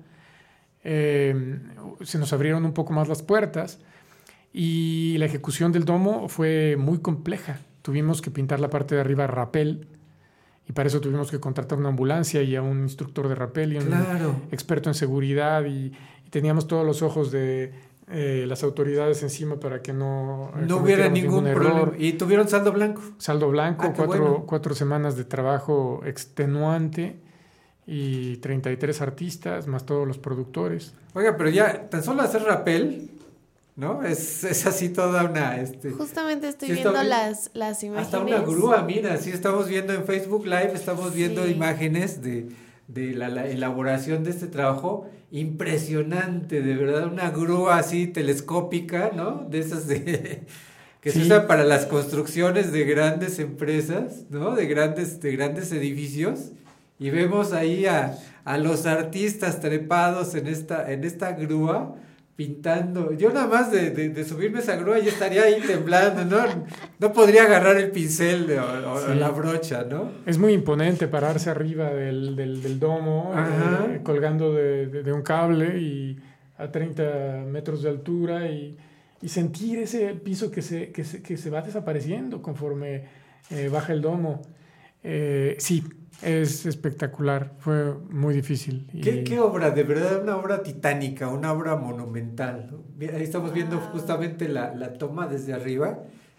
eh, se nos abrieron un poco más las puertas Y la ejecución del domo fue muy compleja. Tuvimos que pintar la parte de arriba rapel y para eso tuvimos que contratar una ambulancia y a un instructor de rapel y un Claro. experto en seguridad y, y teníamos todos los ojos de eh, las autoridades encima para que no, No hubiera ningún problema. Y tuvieron saldo blanco. Saldo blanco, Ah, cuatro, bueno. cuatro semanas de trabajo extenuante y 33 artistas, más todos los productores. Oiga, pero ya, tan solo hacer rappel, ¿no? Es, es así toda una... Este, Justamente estoy Sí, viendo las, las imágenes. hasta una grúa, mira, sí estamos viendo en Facebook Live, estamos viendo Sí. imágenes de, de la, la elaboración de este trabajo. Impresionante, de verdad, una grúa así telescópica, ¿no? De esas de... que se usan para las construcciones de grandes empresas, ¿no? De grandes, de grandes edificios. Y vemos ahí a, a los artistas trepados en esta, en esta grúa pintando. Yo nada más de, de, de subirme esa grúa ya estaría ahí temblando, ¿no? No podría agarrar el pincel de- o, o Sí. la brocha, ¿no? Es muy imponente pararse arriba del, del- del domo, eh, colgando de, de- de un cable y a 30 metros de altura y, y sentir ese piso que se, que se, que se va desapareciendo conforme eh, baja el domo. Eh, sí, es espectacular, fue muy difícil. y- ¿Qué, obra? De verdad, una obra titánica, una obra monumental. Ahí estamos viendo justamente la, la toma desde arriba.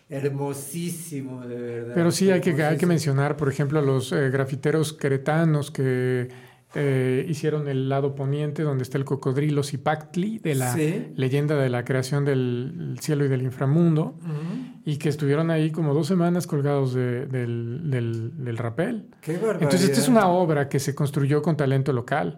Hermosísimo, de verdad. Pero sí hay que, hay que mencionar, por ejemplo, a los eh, grafiteros queretanos que eh, hicieron el lado poniente donde está el cocodrilo Zipactli de la Sí. leyenda de la creación del cielo y del inframundo y que estuvieron ahí como dos semanas colgados de- del, del, del rapel. Qué barbaridad. Entonces esta es una obra que se construyó con talento local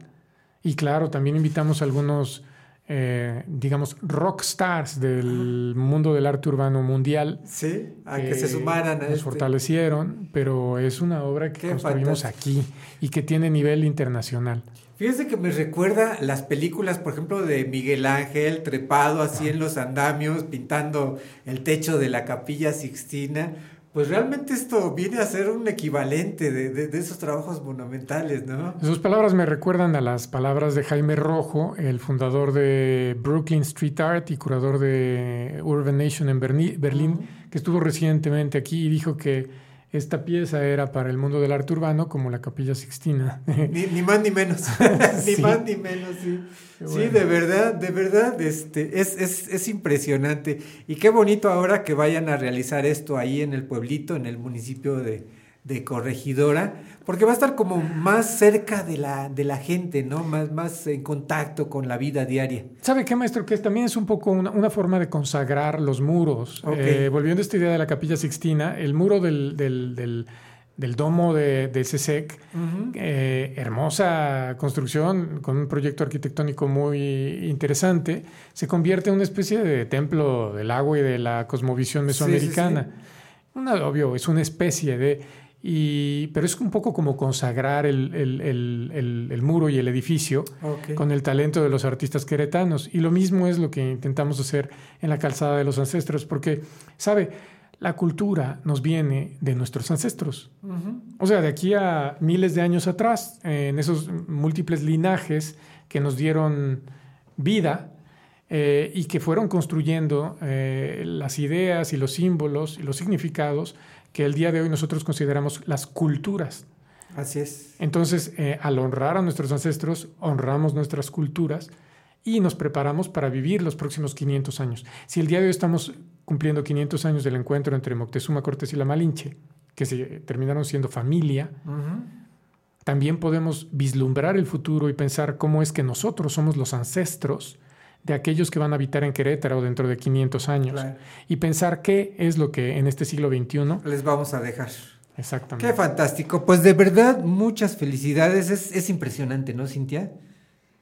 y claro, también invitamos a algunos, eh, digamos, rock stars del mundo del arte urbano mundial Sí, a que se sumaran a nos este. fortalecieron, pero es una obra que Qué construimos fantástico. aquí y que tiene nivel internacional. Fíjese que me recuerda las películas, por ejemplo, de Miguel Ángel, trepado así en los andamios, pintando el techo de la capilla Sixtina. Pues realmente esto viene a ser un equivalente de, de- de esos trabajos monumentales, ¿no? Sus palabras me recuerdan a las palabras de Jaime Rojo, el fundador de Brooklyn Street Art y curador de Urban Nation en Berni- Berlín, que estuvo recientemente aquí y dijo que esta pieza era para el mundo del arte urbano como la Capilla Sixtina. Ni, ni más ni menos. ni Sí. más ni menos, sí. Sí, de verdad, de verdad, este, es, es, es impresionante. Y qué bonito ahora que vayan a realizar esto ahí en el pueblito, en el municipio de, de Corregidora, porque va a estar como más cerca de la, de la gente, ¿no? Más, más en contacto con la vida diaria. ¿Sabe qué, maestro? Que también es un poco una, una forma de consagrar los muros. Eh, volviendo a esta idea de la Capilla Sixtina, el muro del, del, del- del domo de, de CESEC, eh, hermosa construcción con un proyecto arquitectónico muy interesante, se convierte en una especie de templo del agua y de la cosmovisión Sí, sí, sí. mesoamericana. Una, obvio, es una especie de... Y, pero es un poco como consagrar el, el- el- el- el muro y el edificio con el talento de los artistas queretanos. Y lo mismo es lo que intentamos hacer en la calzada de los ancestros, porque, ¿sabe? La cultura nos viene de nuestros ancestros. O sea, de aquí a miles de años atrás, en esos múltiples linajes que nos dieron vida eh, y que fueron construyendo eh, las ideas y los símbolos y los significados que el día de hoy nosotros consideramos las culturas. Así es. Entonces, eh, al honrar a nuestros ancestros, honramos nuestras culturas y nos preparamos para vivir los próximos 500 años. Si el día de hoy estamos cumpliendo 500 años del encuentro entre Moctezuma Cortés y la Malinche, que se terminaron siendo familia, también podemos vislumbrar el futuro y pensar cómo es que nosotros somos los ancestros de aquellos que van a habitar en Querétaro dentro de 500 años. Claro. Y pensar qué es lo que en este siglo XXI... Les vamos a dejar. Exactamente. Qué fantástico. Pues de verdad, muchas felicidades. Es, es impresionante, ¿no, Cintia?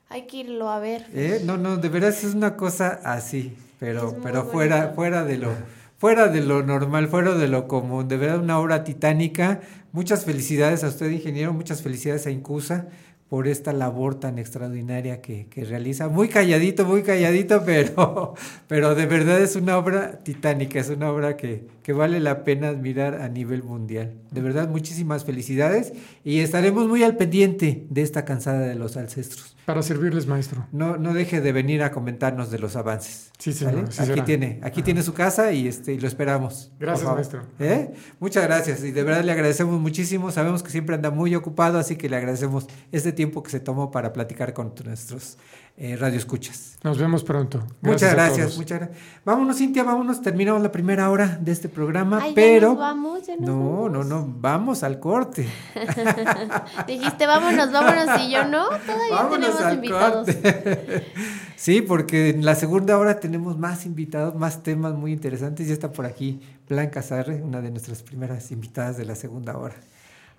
Hay que irlo a ver. ¿Eh? No, no, de veras es una cosa así, pero, pero fuera, bonito. fuera de lo, fuera de lo normal, fuera de lo común, de verdad una obra titánica. Muchas felicidades a usted, ingeniero, muchas felicidades a Incusa por esta labor tan extraordinaria que, que, realiza. Muy calladito, muy calladito, pero, pero de verdad es una obra titánica, es una obra que, que vale la pena admirar a nivel mundial. De verdad, muchísimas felicidades y estaremos muy al pendiente de esta cansada de los ancestros. Para servirles, maestro. No, no deje de venir a comentarnos de los avances. Sí, señor. Sí, aquí será. tiene, aquí tiene su casa y este y lo esperamos. Gracias, maestro. ¿Eh? Muchas gracias y de verdad le agradecemos muchísimo. Sabemos que siempre anda muy ocupado, así que le agradecemos este tiempo que se tomó para platicar con nuestros eh, radioescuchas. Nos vemos pronto. Gracias muchas gracias, muchas gracias. Vámonos, Cintia, vámonos. Terminamos la primera hora de este programa, Ay, ya pero nos vamos, ya nos no, vamos. no, no, vamos al corte. Dijiste, vámonos, vámonos, y yo no, todavía Vámonos tenemos al invitados. corte. sí, porque en la segunda hora tenemos más invitados, más temas muy interesantes. Ya está por aquí Blanca Sarre, una de nuestras primeras invitadas de la segunda hora.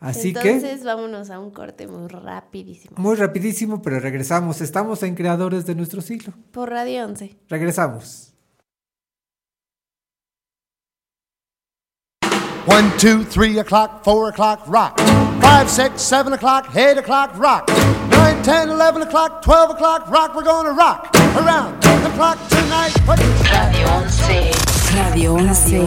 Así Entonces, vámonos a un corte muy rapidísimo. que, muy rapidísimo, pero regresamos. Estamos en Creadores de nuestro siglo. Por Radio 11. Regresamos. One, two, three o'clock, four o'clock, rock. Five, six, seven o'clock, eight o'clock, rock. Nine, ten, eleven o'clock, twelve o'clock, rock. We're gonna rock around the clock tonight. Put Radio 11. Radio 11.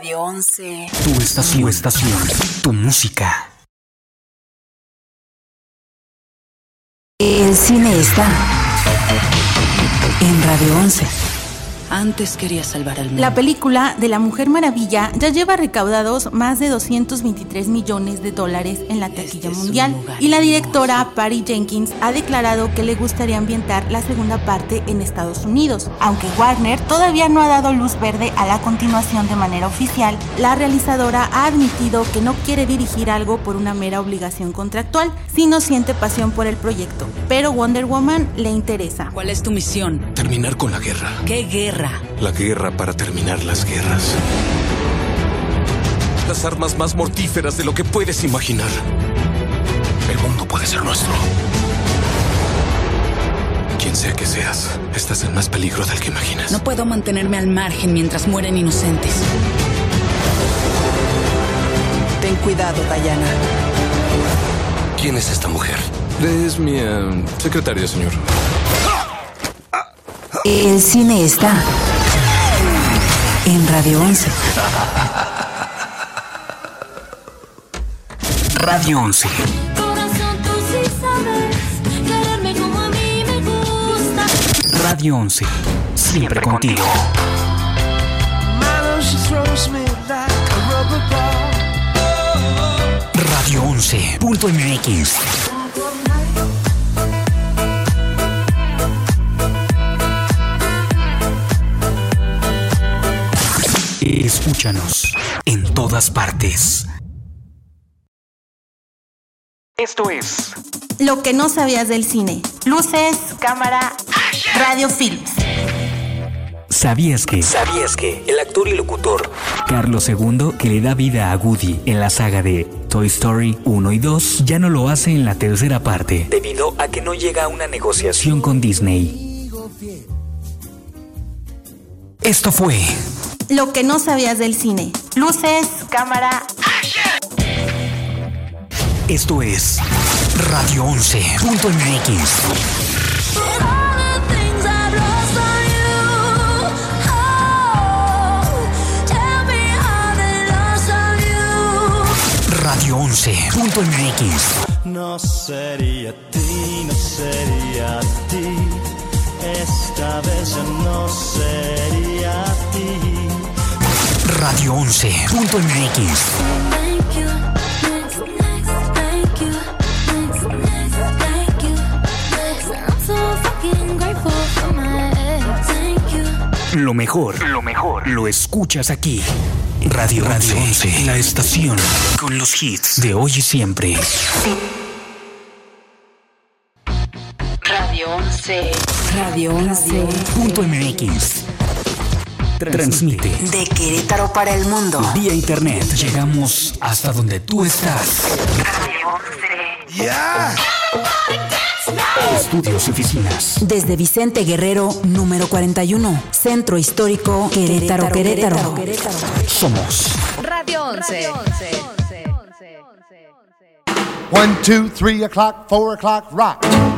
Tu estación. Tu estación. Tu música. El cine está en Radio 11. Antes quería salvar al mundo. La película de la Mujer Maravilla ya lleva recaudados más de 223 millones de dólares en la taquilla mundial y la directora Patty Jenkins ha declarado que le gustaría ambientar la segunda parte en Estados Unidos. Aunque Warner todavía no ha dado luz verde a la continuación de manera oficial, la realizadora ha admitido que no quiere dirigir algo por una mera obligación contractual, sino siente pasión por el proyecto. Pero Wonder Woman le interesa. ¿Cuál es tu misión? Terminar con la guerra. ¿Qué guerra? La guerra para terminar las guerras. Las armas más mortíferas de lo que puedes imaginar. El mundo puede ser nuestro. Quien sea que seas, estás en más peligro del que imaginas. No puedo mantenerme al margen mientras mueren inocentes. Ten cuidado, Diana. ¿Quién es esta mujer? Es mi eh, secretaria, señor. El cine está en Radio 11. Radio 11. Corazón, tú sí sabes quererme como a mí me gusta. Radio 11. Siempre contigo. Radio 11. Escúchanos en todas partes. Esto es Lo que no sabías del cine. Luces, cámara, radio films. ¿Sabías que? ¿Sabías que? El actor y locutor Carlos II, que le da vida a Woody en la saga de Toy Story 1 y 2, ya no lo hace en la tercera parte, debido a que no llega a una negociación con Disney. Esto fue Lo que no sabías del cine. Luces, cámara. Esto es Radio 11.mx. Radio 11.mx. No sería ti, no sería ti. Esta vez ya no sería ti. Radio 11.mx. Thank you. Next, next, thank you. Next, next, thank you. Next, I'm so fucking grateful for my ex. Thank you. Lo mejor, lo mejor, lo escuchas aquí. Radio Radio 11, la estación con los hits de hoy y siempre. 11. Radio 11. Punto MX. Transmite De Querétaro para el mundo. vía internet. Llegamos hasta donde tú estás. Estudios y oficinas. Desde Vicente Guerrero, número 41. Centro Histórico Querétaro, Querétaro. Somos Radio 11. One, two, three o'clock, four o'clock, rock.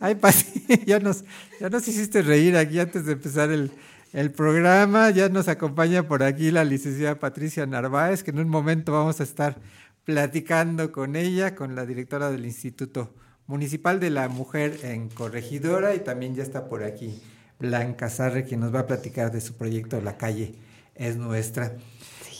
Ay, Pati, ya nos, ya nos hiciste reír aquí antes de empezar el, el programa. Ya nos acompaña por aquí la licenciada Patricia Narváez, que en un momento vamos a estar platicando con ella, con la directora del Instituto Municipal de la Mujer en Corregidora, y también ya está por aquí Blanca Sarre, quien nos va a platicar de su proyecto La calle es nuestra.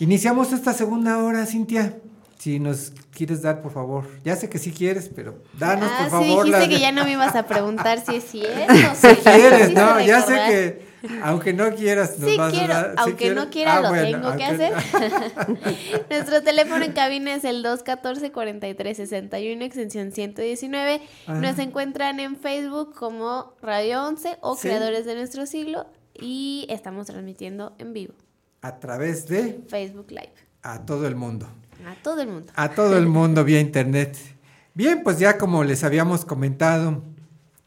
Iniciamos esta segunda hora, Cintia. Si nos quieres dar, por favor. Ya sé que sí quieres, pero danos, Ah, por sí, favor. dijiste las- que ya no me ibas a preguntar si es cierto. Si quieres, Sí, no, ya sé que, aunque no quieras, nos Sí vas quiero, a dar. ¿sí aunque quieres? no quiera Ah, lo bueno, tengo que hacer. Nuestro teléfono en cabina es el 214-4361, extensión 119. Ajá. Nos encuentran en Facebook como Radio 11 o Sí. Creadores de Nuestro Siglo y estamos transmitiendo en vivo, A través de Facebook Live, a todo el mundo. A todo el mundo. A todo el mundo vía internet. Bien, pues ya como les habíamos comentado,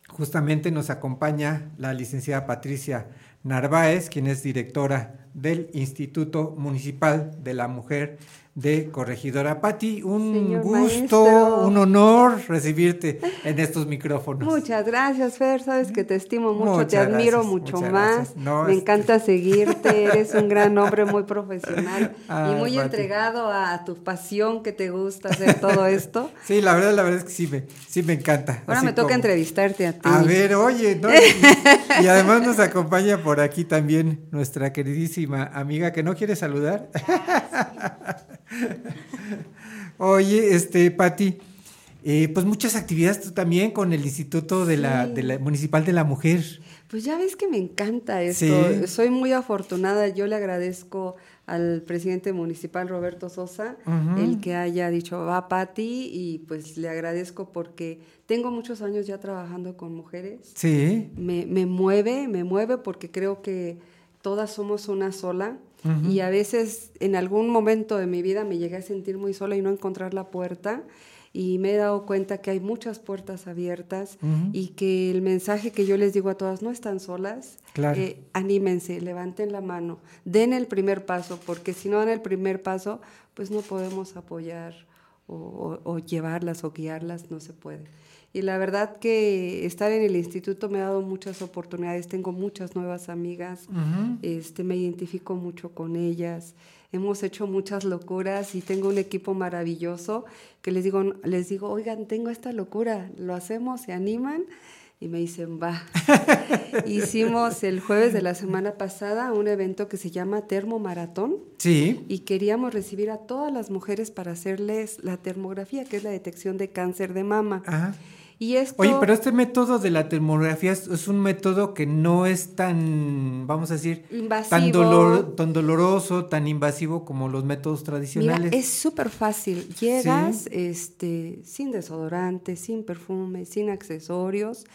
justamente nos acompaña la licenciada Patricia Narváez, quien es directora del Instituto Municipal de la Mujer de Corregidora. Pati, un Señor gusto, maestro. un honor recibirte en estos micrófonos. Muchas gracias, Fer. Sabes que te estimo mucho, te admiro gracias, mucho más. No, Me encanta seguirte. Eres un gran hombre, muy profesional Ay, y muy Pati. entregado a tu pasión que te gusta hacer todo esto. Sí, la verdad, la verdad es que sí me, sí me encanta. Ahora Así me toca como- entrevistarte a ti. A ver, oye, ¿no? Y, y además nos acompaña por aquí también nuestra queridísima amiga que no quiere saludar. Oye, este, Pati, eh, pues muchas actividades tú también con el Instituto de la, Sí. de la Municipal de la Mujer. Pues ya ves que me encanta esto. Sí. Soy muy afortunada. Yo le agradezco al presidente municipal Roberto Sosa el que haya dicho va Pati y pues le agradezco porque tengo muchos años ya trabajando con mujeres. Sí. Me, me mueve, me mueve porque creo que todas somos una sola Y a veces en algún momento de mi vida me llegué a sentir muy sola y no encontrar la puerta y me he dado cuenta que hay muchas puertas abiertas y que el mensaje que yo les digo a todas, no están solas, Claro. eh, anímense, levanten la mano, den el primer paso, porque si no dan el primer paso, pues no podemos apoyar o, o- o llevarlas o guiarlas, no se puede. Y la verdad que estar en el instituto me ha dado muchas oportunidades, tengo muchas nuevas amigas, este, me identifico mucho con ellas, hemos hecho muchas locuras y tengo un equipo maravilloso que les digo, les digo, oigan, tengo esta locura, lo hacemos, se animan y me dicen, va. Hicimos el jueves de la semana pasada un evento que se llama Termo Maratón Sí. y queríamos recibir a todas las mujeres para hacerles la termografía, que es la detección de cáncer de mama. Ajá. Y esto, Oye, pero este método de la termografía es, es un método que no es tan, vamos a decir, tan, Invasivo. dolor, tan doloroso, tan invasivo como los métodos Mira, tradicionales. es súper fácil. Llegas este, sin desodorante, sin perfume, sin accesorios,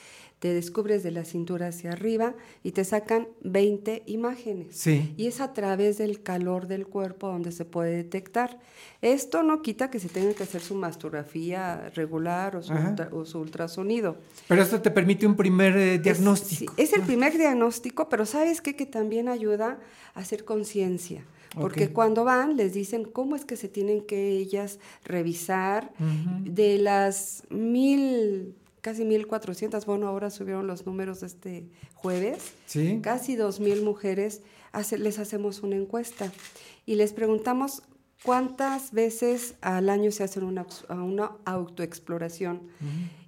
te descubres de la cintura hacia arriba y te sacan 20 imágenes. Sí. Y es a través del calor del cuerpo donde se puede detectar. Esto no quita que se tenga que hacer su mastografía regular o su, Ajá. ultra- o su ultrasonido. Pero esto te permite un primer eh, diagnóstico. Sí, es el primer diagnóstico, pero ¿sabes qué? Que también ayuda a hacer conciencia. Porque cuando van, les dicen cómo es que se tienen que ellas revisar. De las mil, casi mil cuatrocientas, bueno, ahora subieron los números este jueves, Sí. casi dos mil mujeres, hace- les hacemos una encuesta y les preguntamos cuántas veces al año se hacen una, una autoexploración.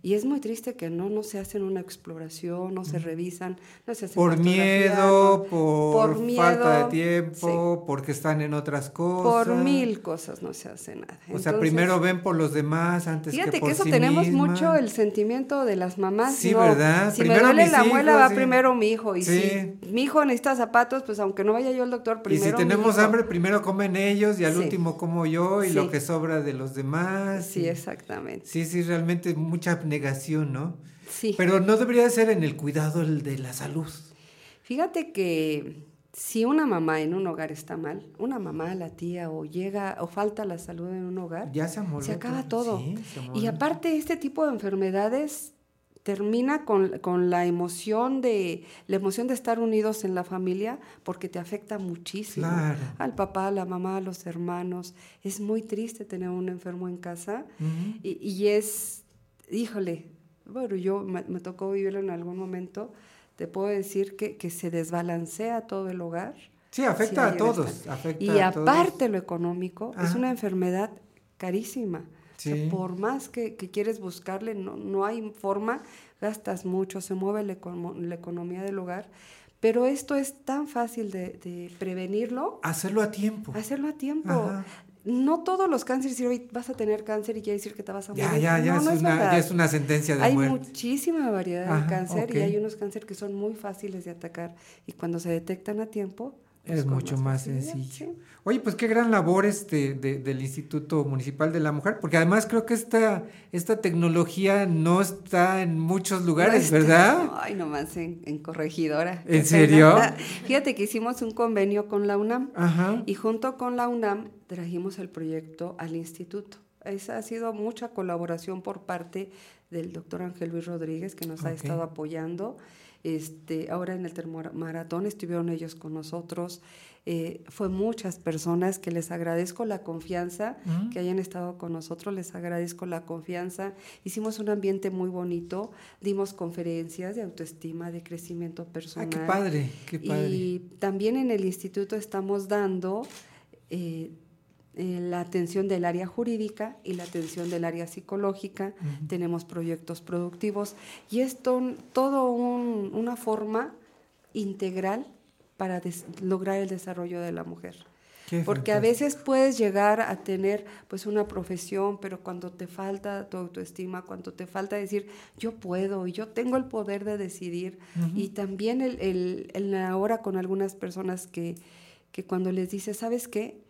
Y es muy triste que no, no se hacen una exploración, no se revisan, no se hacen Por miedo, por, por falta de miedo, tiempo, porque están en otras cosas. por mil cosas no se hace nada. O sea, Entonces, primero ven por los demás antes Fíjate que que, por eso sí tenemos misma. mucho el sentimiento de las mamás. Sí, no, ¿verdad? Si Primero me duele la muela, hijos, va sí. primero mi hijo. Y Sí. si mi hijo necesita zapatos, pues aunque no vaya yo al doctor, Y primero si mi tenemos hambre, primero comen ellos y al Sí. último como yo y Sí. lo que sobra de los demás. Sí, y- exactamente. Sí, sí, realmente mucha abnegación, ¿no? Sí. Pero no debería de ser en el cuidado de la salud. Fíjate que si una mamá en un hogar está mal, una mamá, la tía, o llega, o falta la salud en un hogar, Ya se amoló se acaba todo. todo. Sí, se y aparte, este tipo de enfermedades termina con, con la emoción de la emoción de estar unidos en la familia porque te afecta muchísimo Claro. al papá, a la mamá, a los hermanos. Es muy triste tener un enfermo en casa y, y es, híjole, bueno, yo me, me tocó vivirlo en algún momento, te puedo decir que, que se desbalancea todo el hogar. Sí, afecta a todos. Afecta Y a todos. aparte lo económico, es una enfermedad carísima. O sea, Sí. por más que, que quieres buscarle, no, no hay forma, gastas mucho, se mueve la, econo- la economía del hogar. Pero esto es tan fácil de, de prevenirlo, Hacerlo a tiempo. hacerlo a tiempo. Ajá. No todos los cánceres, si hoy vas a tener cáncer y quiere decir que te vas a Ya, morir. ya, ya, No, no es una, ya es una sentencia de Hay muerte. muchísima variedad Ajá, de cáncer y hay unos cánceres que son muy fáciles de atacar y cuando se detectan a tiempo pues, Es con mucho más sencillo. sí. Oye, pues qué gran labor este de- del Instituto Municipal de la Mujer, porque además creo que esta, esta tecnología no está en muchos lugares, No está- ¿verdad? Ay, nomás en, en corregidora. ¿En serio? pena. Fíjate que hicimos un convenio con la UNAM Ajá. y junto con la UNAM trajimos el proyecto al instituto. Esa ha sido mucha colaboración por parte del doctor Ángel Luis Rodríguez, que nos ha estado apoyando. Este, ahora en el termomaratón estuvieron ellos con nosotros. Eh, fue muchas personas que les agradezco la confianza Mm. que hayan estado con nosotros, les agradezco la confianza. Hicimos un ambiente muy bonito, dimos conferencias de autoestima, de crecimiento Ah, personal. qué padre, qué padre. Y también en el instituto estamos dando eh, eh, la atención del área jurídica y la atención del área psicológica. Tenemos proyectos productivos y esto todo un- una forma integral para des- lograr el desarrollo de la mujer. Qué Porque a veces puedes llegar a tener pues una profesión, pero cuando te falta tu autoestima, cuando te falta decir yo puedo y yo tengo el poder de decidir, y también el, el, el ahora con algunas personas que, que cuando les dices, ¿sabes qué?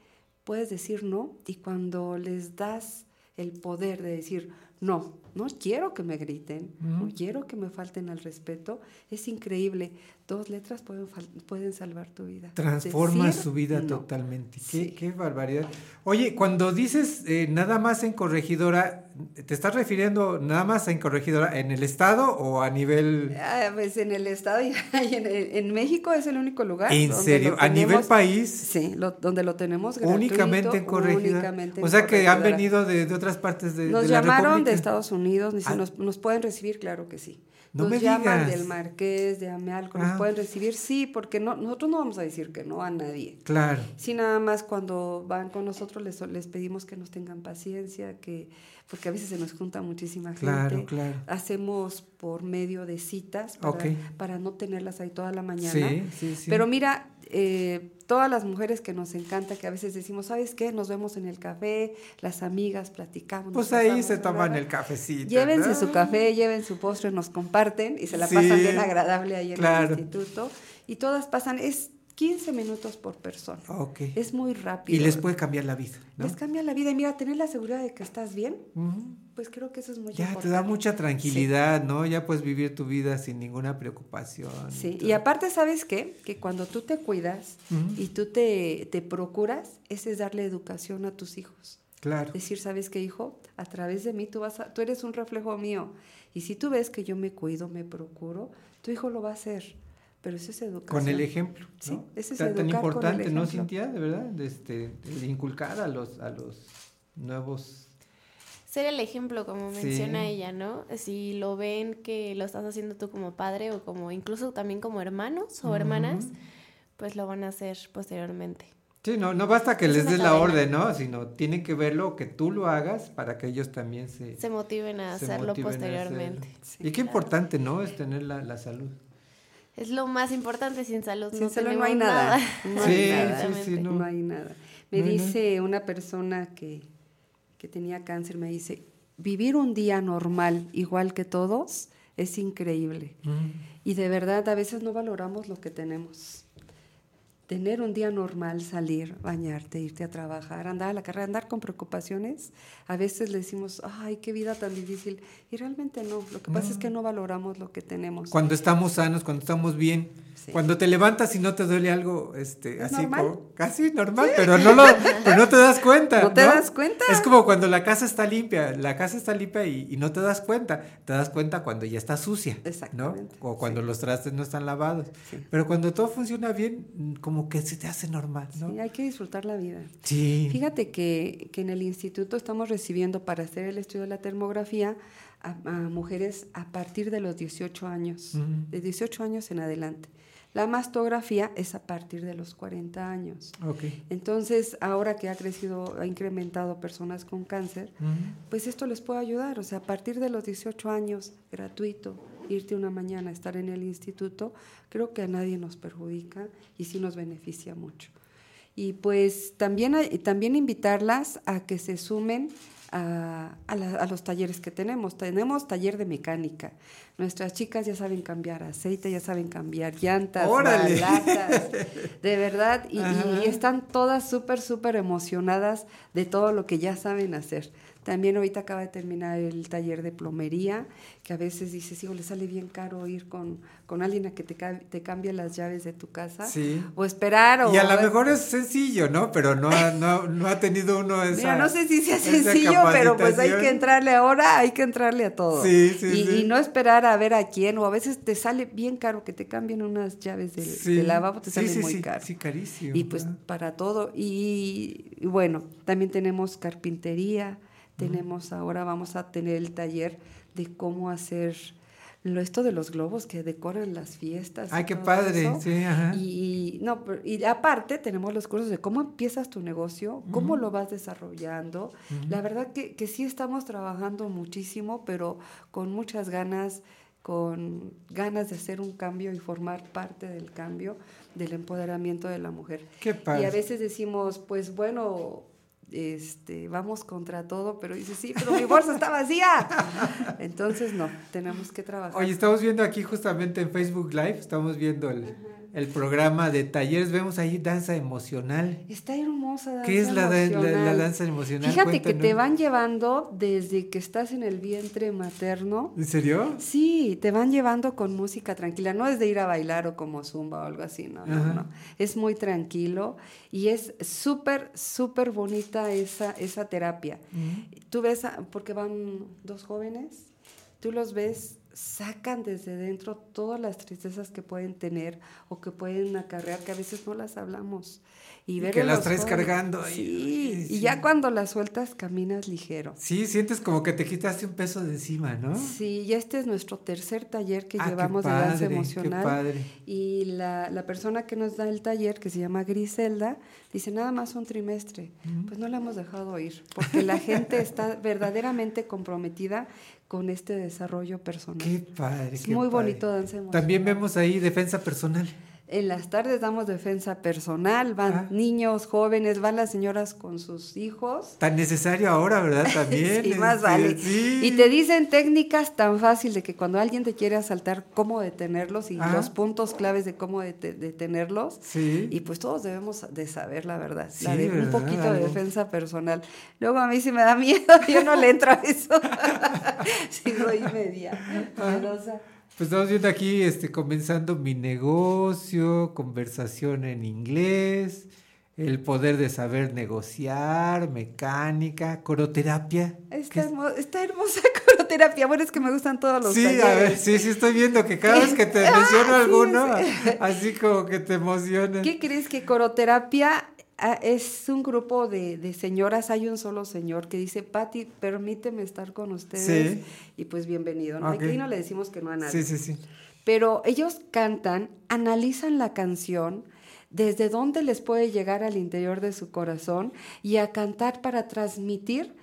Puedes decir no, y cuando les das el poder de decir no, no quiero que me griten, no quiero que me falten al respeto, es increíble. Dos letras pueden, pueden salvar tu vida. Transforma Decir su vida no. totalmente. Qué, qué barbaridad. Oye, cuando dices eh, nada más en corregidora, ¿te estás refiriendo nada más en corregidora en el estado o a nivel... Ah, pues en el estado y en, en México es el único lugar. ¿En donde serio? ¿A nivel país? Sí, lo- donde lo tenemos gratuito. Únicamente en corregidora. únicamente en o sea que han venido de, de otras partes de, Nos de la llamaron República. De Estados Unidos, dicen, Ah. nos, nos pueden recibir, claro que sí. No nos me llaman digas. del Marqués, de Amealco, nos Ah. pueden recibir, sí, porque no, nosotros no vamos a decir que no a nadie. Claro. Sí, nada más cuando van con nosotros les, les pedimos que nos tengan paciencia, que porque a veces se nos junta muchísima gente. Claro, claro. Hacemos por medio de citas para, para no tenerlas ahí toda la mañana. Sí, sí, sí. Pero mira, eh, todas las mujeres que nos encanta, que a veces decimos, ¿sabes qué? Nos vemos en el café, las amigas, platicamos. Pues ahí pasamos se toman hora". el cafecito. Llévense ¿no? su café, lleven su postre, nos comparten y se la Sí, pasan bien agradable ahí en claro. el instituto. Y todas pasan, es 15 minutos por persona. Ok. Es muy rápido. Y les puede cambiar la vida, ¿no? Les cambia la vida. Y mira, tener la seguridad de que estás bien, pues creo que eso es muy Ya importante. te da mucha tranquilidad, ¿no? Ya puedes vivir tu vida sin ninguna preocupación. Sí, y aparte, ¿sabes qué? Que cuando tú te cuidas y tú te, te procuras, ese es darle educación a tus hijos. Claro. Decir, ¿sabes qué, hijo? A través de mí tú, vas a- tú eres un reflejo mío. Y si tú ves que yo me cuido, me procuro, tu hijo lo va a hacer. Pero eso es educación. Con el ejemplo, ¿no? Sí, ese es tan, tan educar con el importante, ¿no. Cintia? De verdad, de este, de inculcar a los, a los nuevos... Ser el ejemplo, como Sí. menciona ella, ¿no? Si lo ven que lo estás haciendo tú como padre o como incluso también como hermanos o hermanas, Ujú. pues lo van a hacer posteriormente. Sí, no, no basta que Es les des la orden, ¿no? Sino tienen que verlo, que tú lo hagas para que ellos también se... Se motiven a se hacerlo motiven a posteriormente. hacerlo. y qué importante, ¿no? Es tener la, la salud. Es lo más importante, sin salud Sin no salud tenemos no hay nada. No hay Sí, nada. sí, sí, no. No hay nada. Me No dice una persona que, que tenía cáncer, me dice, vivir un día normal igual que todos es increíble. Y de verdad a veces no valoramos lo que tenemos. Tener un día normal, salir, bañarte, irte a trabajar, andar a la carrera, andar con preocupaciones, a veces le decimos, ay, qué vida tan difícil. Y realmente no, lo que pasa es que no valoramos lo que tenemos. Cuando estamos sanos, cuando estamos bien, cuando te levantas y no te duele algo, este, ¿Es así normal? como, casi normal, pero no lo, pero no te das cuenta. ¿No te das cuenta? Es como cuando la casa está limpia, la casa está limpia y, y no te das cuenta. Te das cuenta cuando ya está sucia, ¿no? O cuando los trastes no están lavados. Pero cuando todo funciona bien, mm, como que se te hace normal, ¿no? Sí, hay que disfrutar la vida. Sí. Fíjate que, que en el instituto estamos recibiendo para hacer el estudio de la termografía a, a mujeres a partir de los 18 años, de 18 años en adelante. La mastografía es a partir de los 40 años. Ok. Entonces, ahora que ha crecido, ha incrementado personas con cáncer, pues esto les puede ayudar. O sea, a partir de los 18 años, gratuito, irte una mañana a estar en el instituto, creo que a nadie nos perjudica y sí nos beneficia mucho. Y pues también, también invitarlas a que se sumen a, a la- a los talleres que tenemos. Tenemos taller de mecánica. Nuestras chicas ya saben cambiar aceite, ya saben cambiar llantas, balatas, de verdad. Y están todas súper, súper emocionadas de todo lo que ya saben hacer. También ahorita acaba de terminar el taller de plomería, que a veces dices, hijo, le sale bien caro ir con, con alguien a que te, te cambie las llaves de tu casa. Sí. O esperar. O Y a lo mejor es sencillo, ¿no? Pero no ha, no, no ha tenido uno esa Mira, no sé si sea sencillo, pero pues hay que entrarle ahora, hay que entrarle a todo. Sí, sí, y, sí. y no esperar a ver a quién, o a veces te sale bien caro que te cambien unas llaves del, Sí. del lavabo, te sale muy sí, caro. sí, carísimo, Y pues para todo. Y, y bueno, también tenemos carpintería, tenemos ahora, vamos a tener el taller de cómo hacer lo esto de los globos que decoran las fiestas. Ay, qué padre, eso. sí, ajá. Y, no, y aparte tenemos los cursos de cómo empiezas tu negocio, cómo Ujú. lo vas desarrollando. Ujú. La verdad que, que sí estamos trabajando muchísimo, pero con muchas ganas, con ganas de hacer un cambio y formar parte del cambio, del empoderamiento de la mujer. Qué padre. Y a veces decimos, pues bueno, este, vamos contra todo, pero dice, sí, pero mi bolsa está vacía. Entonces, no, tenemos que trabajar. Oye, estamos viendo aquí justamente en Facebook Live, estamos viendo el, el programa de talleres, vemos ahí danza emocional. Está hermosa. Danza ¿Qué es la, danza emocional? Fíjate que te van llevando desde que estás en el vientre materno. ¿En serio? Sí, te van llevando con música tranquila. No es de ir a bailar o como zumba o algo así, no, no, no. Es muy tranquilo y es súper, súper bonita esa, esa terapia. Tú ves, a- porque van dos jóvenes, tú los ves, sacan desde dentro todas las tristezas que pueden tener o que pueden acarrear, que a veces no las hablamos. Y, Y ver que las traes jóvenes- cargando ahí. Sí, y ya cuando las sueltas caminas ligero. Sí, sientes como que te quitaste un peso de encima, ¿no? Sí, y este es nuestro tercer taller que Ah, llevamos de danza qué emocional. padre. Y la, la persona que nos da el taller, que se llama Griselda, dice nada más un trimestre. Pues no la hemos dejado ir, porque la gente está verdaderamente comprometida con este desarrollo personal. Qué padre. Es qué muy padre. bonito danza emocional. También vemos ahí defensa personal. En las tardes damos defensa personal, van niños, jóvenes, van las señoras con sus hijos. Tan necesario ahora, ¿verdad? También. Sí, más este, vale. sí. Y te dicen técnicas tan fácil de que cuando alguien te quiere asaltar, cómo detenerlos y Ajá. los puntos claves de cómo dete- detenerlos. Sí. Y pues todos debemos de saber la verdad, Sí, la de un poquito de defensa personal. Luego a mí sí me da miedo, yo no le entro a eso. sí, soy media miedosa. Pues estamos viendo aquí, este, comenzando mi negocio, conversación en inglés, el poder de saber negociar, mecánica, coroterapia. Está, hermo- está hermosa coroterapia. Bueno, es que me gustan todos los Sí, a ver, sí, sí estoy viendo que cada vez que te Ah, menciono alguno, sí. así como que te emociona. ¿Qué crees que coroterapia es un grupo de, de señoras? Hay un solo señor que dice, Patti, permíteme estar con ustedes. Sí. Y pues bienvenido. ¿no? Ok. Aquí no le decimos que no a nadie. Sí, sí, sí. Pero ellos cantan, analizan la canción desde dónde les puede llegar al interior de su corazón y a cantar para transmitir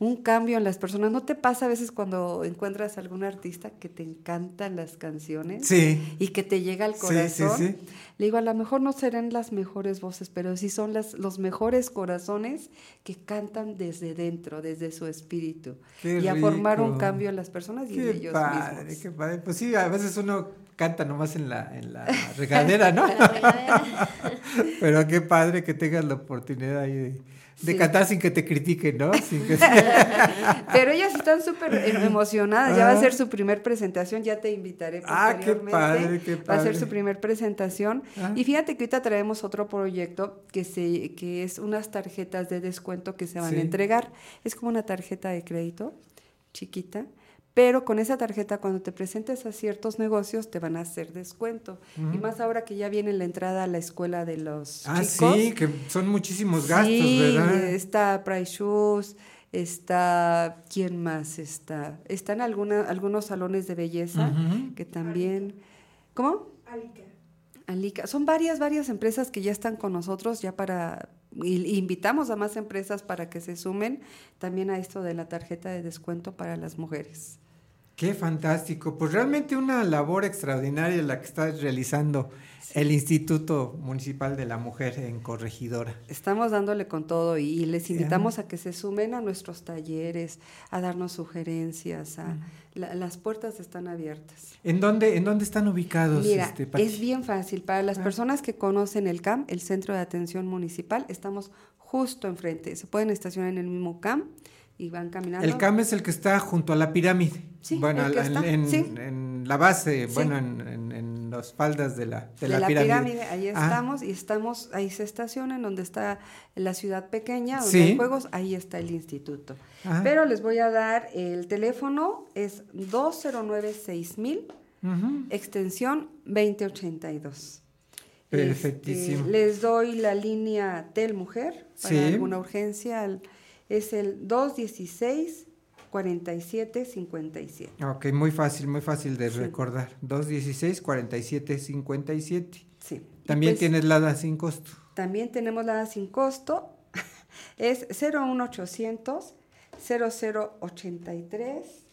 un cambio en las personas. ¿No te pasa a veces cuando encuentras algún artista que te encantan las canciones? Sí. Y que te llega al Sí, corazón. sí, sí. Le digo, a lo mejor no serán las mejores voces, pero sí son las, los mejores corazones que cantan desde dentro, desde su espíritu. Qué y a formar un cambio en las personas y en Qué ellos padre, mismos. qué padre. Pues sí, a veces uno canta nomás en la, en la regadera, ¿no? Pero qué padre que tengas la oportunidad ahí de, de Sí. cantar sin que te critiquen, ¿no? Sin que- Pero ellas están súper em- emocionadas. Ya va a ser su primer presentación. Ya te invitaré Ah, qué posteriormente. padre, qué Va a ser padre. su primer presentación. Ah. Y fíjate que ahorita traemos otro proyecto que, se, que es unas tarjetas de descuento que se van Sí. a entregar. Es como una tarjeta de crédito chiquita. Pero con esa tarjeta, cuando te presentes a ciertos negocios, te van a hacer descuento. Y más ahora que ya viene la entrada a la escuela de los ah, chicos. sí, que son muchísimos gastos, Sí, ¿verdad? está Price Shoes, está, ¿quién más está? Están alguna, algunos salones de belleza que también, ¿cómo? Alica. Son varias, varias empresas que ya están con nosotros ya para, y invitamos a más empresas para que se sumen también a esto de la tarjeta de descuento para las mujeres. Qué fantástico. Pues realmente una labor extraordinaria la que estás realizando el Instituto Municipal de la Mujer en Corregidora. Estamos dándole con todo y, les invitamos a que se sumen a nuestros talleres, a darnos sugerencias, a, la- las puertas están abiertas. ¿En dónde, en dónde están ubicados? Mira, este, es bien fácil. Para las personas que conocen el CAM, el Centro de Atención Municipal, estamos justo enfrente. Se pueden estacionar en el mismo CAM y van caminando. El CAM es el que está junto a la pirámide. Sí, bueno, el que en, está, en- sí. en la base, Sí. bueno, en, en- las faldas de la, de de la, pirámide. ahí Ah, estamos y estamos, ahí se estacionan, donde está la ciudad pequeña, donde hay juegos, ahí está el instituto. Ajá. Pero les voy a dar el teléfono, es 209-6000, Ujú. extensión 2082. Perfectísimo. Este, les doy la línea Tel Mujer para alguna urgencia. el- Es el 216 47 57. Ok, muy fácil, muy fácil de recordar. 216 47 57. Sí. También pues, tienes la sin costo. También tenemos la sin costo. Es 01800 0083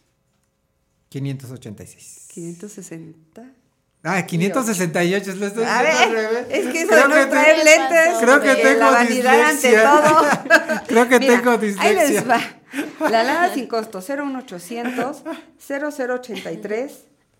586. 560. Ah, 568, lo estoy A ver, revés. es que eso Creo de no que traer te- lentes, Creo que tengo la vanidad ante dislexia. todo. Creo que Mira, tengo Ahí dislexia. les va. La alada sin costo 01800 0083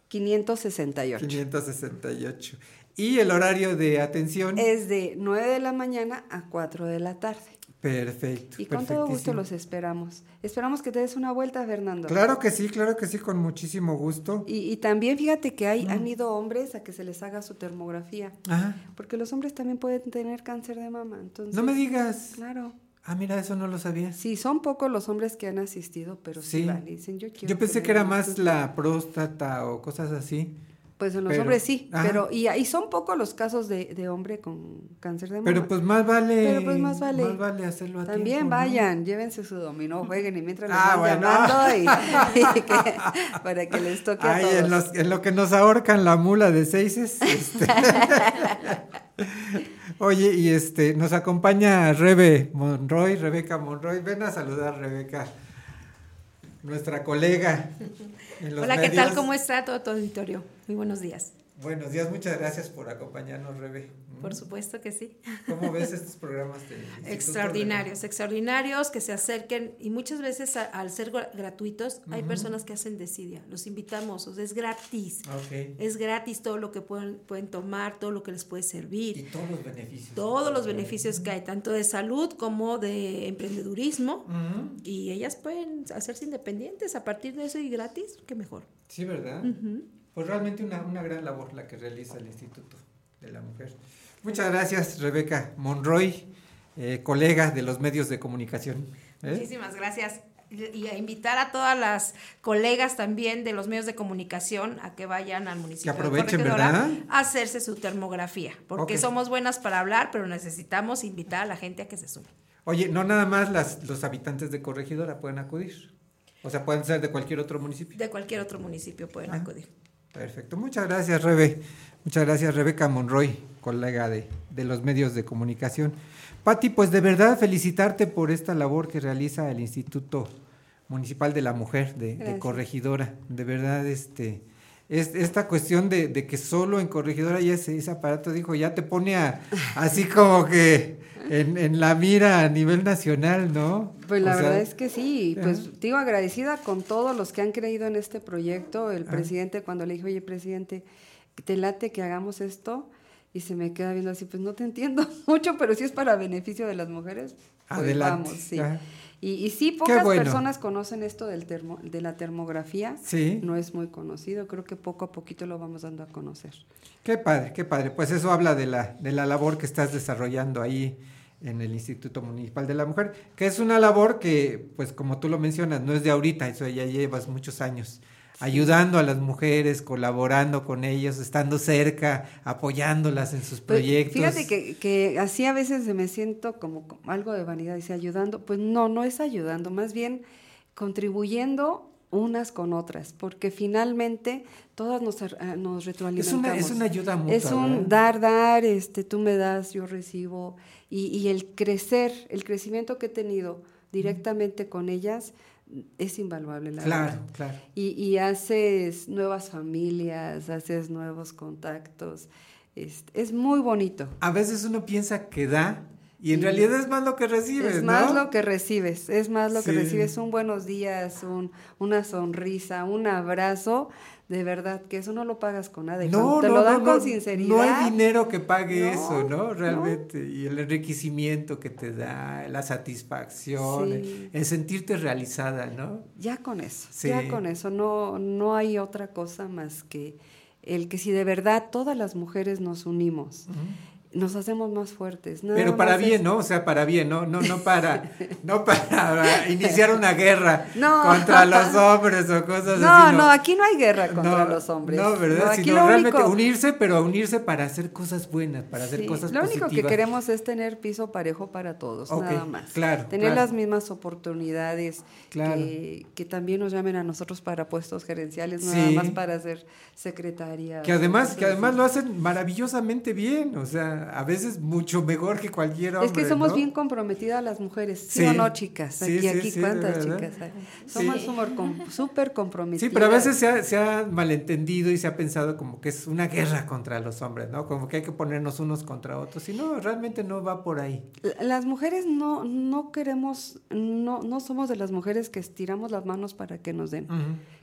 568. 568. Y el horario de atención. Es de 9 de la mañana a 4 de la tarde. Perfecto. Y con todo gusto los esperamos. Esperamos que te des una vuelta, Fernando. Claro que sí, claro que sí, con muchísimo gusto. Y, y también fíjate que hay, Mm. han ido hombres a que se les haga su termografía. Ajá. Porque los hombres también pueden tener cáncer de mama. Entonces, No me digas. Claro. Ah, mira, eso no lo sabía. Sí, son pocos los hombres que han asistido, pero sí, Sí. dicen, yo quiero. Yo pensé que era más estudio". la próstata o cosas así. Pues en los Pero- hombres sí, Ajá. pero y, y son pocos los casos de, de hombre con cáncer de mama. Pero pues más vale. Pero pues más vale. Más vale hacerlo a También tiempo, ¿no? vayan, llévense su dominó, jueguen y mientras les Ah, van bueno. llamando y, y que- para que les toque a Ay, todos. en, los- en lo que nos ahorcan la mula de seises. este. Oye, y este, nos acompaña Rebe Monroy, Rebeca Monroy. Ven a saludar, Rebeca, nuestra colega. en los Hola, ¿qué tal? ¿Cómo está todo tu auditorio? Muy buenos días. Buenos días, muchas gracias por acompañarnos, Rebe. Por supuesto que sí. ¿Cómo ves estos programas Extraordinarios, extraordinarios que se acerquen y muchas veces a- al ser gra- gratuitos hay personas que hacen desidia. Los invitamos, o sea, es gratis. Ok. Es gratis todo lo que pueden, pueden tomar, todo lo que les puede servir. Y todos los beneficios. Todos los beneficios que hay, tanto de salud como de emprendedurismo. Y ellas pueden hacerse independientes a partir de eso y gratis, qué mejor. Sí, ¿verdad? Pues realmente una, una gran labor la que realiza el Instituto de la Mujer. Muchas gracias, Rebeca Monroy, eh, colega de los medios de comunicación. ¿eh? Muchísimas gracias. Y a invitar a todas las colegas también de los medios de comunicación a que vayan al municipio Que aprovechen, de ¿verdad? a hacerse su termografía, porque Ok. somos buenas para hablar, pero necesitamos invitar a la gente a que se sume. Oye, no nada más las, los habitantes de Corregidora pueden acudir. O sea, pueden ser de cualquier otro municipio. De cualquier otro municipio pueden Ah. acudir. Perfecto. Muchas gracias, Rebe. Muchas gracias, Rebeca Monroy, colega de, de los medios de comunicación. Patti, pues de verdad felicitarte por esta labor que realiza el Instituto Municipal de la Mujer de. Corregidora. De verdad, este, es, esta cuestión de, de que solo en Corregidora ya ese, ese aparato, dijo, ya te pone a, así como que en, en la mira a nivel nacional, ¿no? Pues O la sea, verdad es que sí, pues digo agradecida con todos los que han creído en este proyecto. El Ah. presidente cuando le dije, oye presidente, ¿te late que hagamos esto? Y se me queda viendo así, pues no te entiendo mucho, pero si es para beneficio de las mujeres, pues Adelante. vamos, sí. Ajá. Y, y sí, pocas bueno. personas conocen esto del termo, de la termografía. Sí. No es muy conocido, creo que poco a poquito lo vamos dando a conocer. Qué padre, qué padre. Pues eso habla de la, de la labor que estás desarrollando ahí en el Instituto Municipal de la Mujer, que es una labor que, pues como tú lo mencionas, no es de ahorita, eso ya llevas muchos años ayudando a las mujeres, colaborando con ellas, estando cerca, apoyándolas en sus Pues, proyectos. Fíjate que, que así a veces me siento como, como algo de vanidad, dice ayudando. Pues no, no es ayudando, más bien contribuyendo unas con otras, porque finalmente todas nos, ah, nos retroalimentamos. es una ayuda mutua, Es un ¿verdad? dar, dar, este, tú me das, yo recibo, y, y el crecer, el crecimiento que he tenido directamente con ellas es invaluable, la Claro, verdad. claro. Y, y haces nuevas familias, haces nuevos contactos. Es, es muy bonito. A veces uno piensa que da y en realidad es más lo que recibes, Es más ¿no? lo que recibes, es más lo que recibes. Un buenos días, un, una sonrisa, un abrazo. De verdad, que eso no lo pagas con nada. Cuando te lo dan con sinceridad. No hay dinero que pague No, eso, ¿no? no. Realmente. Y el enriquecimiento que te da, la satisfacción, Sí. el, el sentirte realizada, ¿no? Ya con eso, Sí. ya con eso. No, no hay otra cosa más que el que si de verdad todas las mujeres nos unimos, nos hacemos más fuertes. Nada Pero para bien, es- ¿no? O sea, para bien, ¿no? No, no para, no para iniciar una guerra No. contra los hombres o cosas No, así. no, aquí no hay guerra contra No, los hombres. No, ¿verdad? No, aquí Sino lo realmente único- unirse, pero unirse para hacer cosas buenas, para hacer Sí, cosas Lo único positivas. que queremos es tener piso parejo para todos, nada más. claro, Tener claro. las mismas oportunidades, Claro. que, que también nos llamen a nosotros para puestos gerenciales, Sí. nada más para ser secretaria. Que además, que además lo hacen maravillosamente bien, o sea, a veces mucho mejor que cualquier hombre. Es que somos ¿no? bien comprometidas las mujeres, ¿sí, Sí. o no, chicas? Sí, Aquí, sí, aquí, sí, ¿cuántas chicas hay? Somos súper com- súper comprometidas. Sí, pero a veces se ha, se ha malentendido y se ha pensado como que es una guerra contra los hombres, ¿no? Como que hay que ponernos unos contra otros. Y no, realmente no va por ahí. La- Las mujeres no, no queremos, no, no somos de las mujeres que estiramos las manos para que nos den.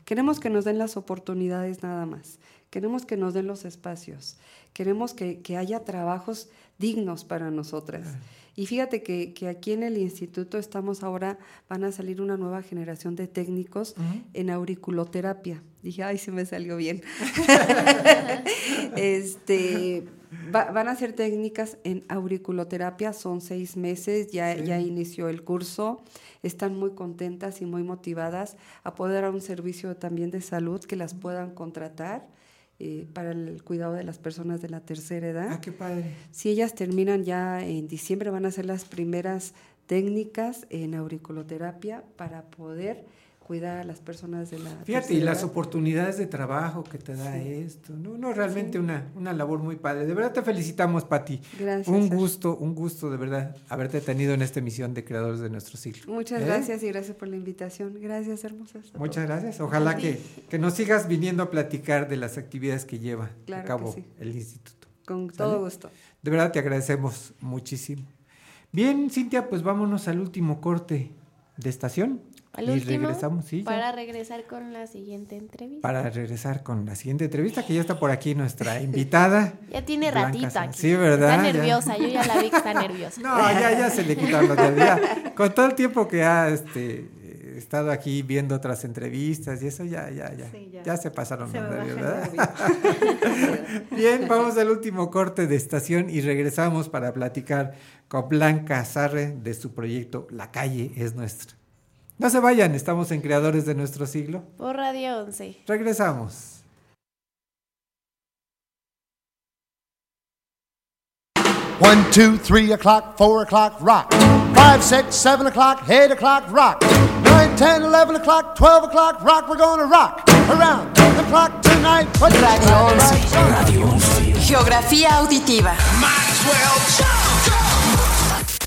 Queremos que nos den las oportunidades nada más. Queremos que nos den los espacios. Queremos que, que haya trabajos dignos para nosotras. Y fíjate que, que aquí en el instituto estamos ahora, van a salir una nueva generación de técnicos en auriculoterapia. Dije, ay, se me salió bien. este, va- van a ser técnicas en auriculoterapia, son seis meses, ya, Sí. ya inició el curso, están muy contentas y muy motivadas a poder dar un servicio también de salud que las puedan contratar. Eh, para el cuidado de las personas de la tercera edad. Ah, qué padre. Si ellas terminan ya en diciembre, van a ser las primeras técnicas en auriculoterapia para poder cuidar a las personas de la Fíjate, y las oportunidades de trabajo que te da esto, ¿no? No, realmente una, una labor muy padre. De verdad te felicitamos, Pati. Gracias, Un gusto, un gusto de verdad haberte tenido en esta emisión de Creadores de Nuestro Siglo. Muchas ¿Eh? gracias y gracias por la invitación. Gracias, hermosas. Muchas gracias. Ojalá que, que nos sigas viniendo a platicar de las actividades que lleva Claro a cabo sí. el instituto. Con ¿Sale? todo gusto. De verdad te agradecemos muchísimo. Bien, Cintia, pues vámonos al último corte de estación. Al y último, regresamos, sí, ya. para regresar con la siguiente entrevista. para regresar con la siguiente entrevista, que ya está por aquí nuestra invitada. Ya tiene Blanca ratito aquí. Sí, ¿verdad? Está nerviosa, yo ya la vi que está nerviosa. No, ya, ya se le quitaron los nervios. Con todo el tiempo que ha este, estado aquí viendo otras entrevistas y eso, ya, ya, ya. Sí, ya. ya. se pasaron Se los nervios, ¿verdad? Bien, vamos al último corte de estación y regresamos para platicar con Blanca Sarre de su proyecto La calle es nuestra. No se vayan, estamos en Creadores de Nuestro Siglo. Por Radio 11. Regresamos. One, two, three o'clock, four o'clock, rock. Five, six, seven o'clock, eight o'clock, rock. Nine, ten, eleven o'clock, twelve o'clock, rock. We're gonna rock around the o'clock tonight. Put your Radio glad 11. rags on. Radio 11. Geografía auditiva.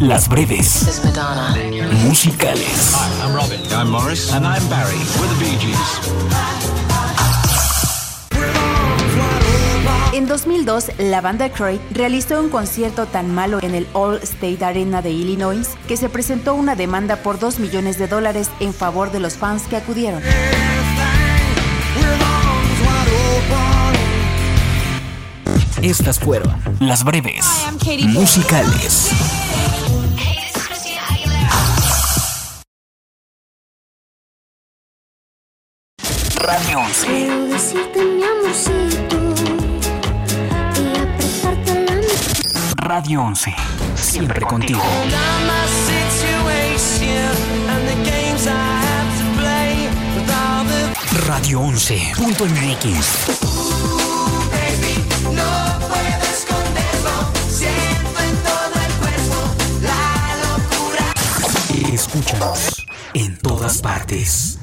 las breves musicales. I'm Robin. I'm Morris. And I'm Barry. We're the Bee Gees. En 2002, la banda Croy realizó un concierto tan malo en el All State Arena de Illinois que se presentó una demanda por 2 millones de dólares en favor de los fans que acudieron. Estas fueron las breves musicales. Radio 11. Quiero decirte mi amorcito y apretarte la Radio 11. Siempre contigo. Radio 11.mx. No puedo esconderlo, siento en todo el cuerpo la locura. Escúchanos en todas partes.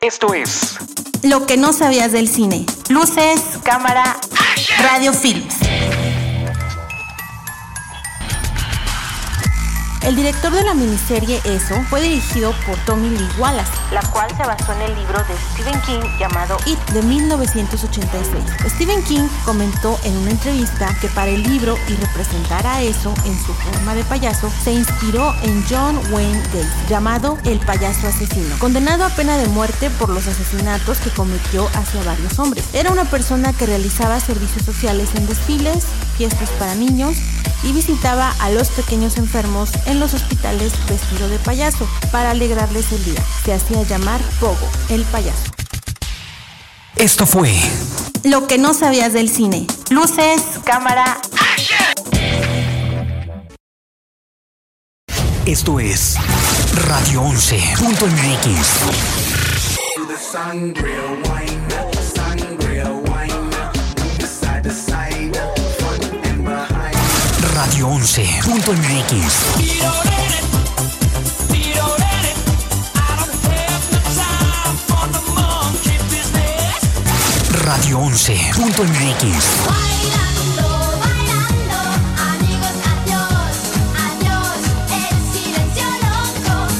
Esto es Lo que no sabías del cine. Luces, cámara, radio films. El director de la miniserie Eso fue dirigido por Tommy Lee Wallace, la cual se basó en el libro de Stephen King llamado It de 1986. Stephen King comentó en una entrevista que para el libro y representar a Eso en su forma de payaso, se inspiró en John Wayne Gacy, llamado El payaso asesino, condenado a pena de muerte por los asesinatos que cometió hacia varios hombres. Era una persona que realizaba servicios sociales en desfiles, fiestas para niños y visitaba a los pequeños enfermos en los hospitales vestido de payaso para alegrarles el día. Se hacía llamar Pogo, el payaso. Esto fue Lo que no sabías del cine. Luces, cámara. Esto es Radio 11.mx. Radio 11.mx. Radio 11.mx.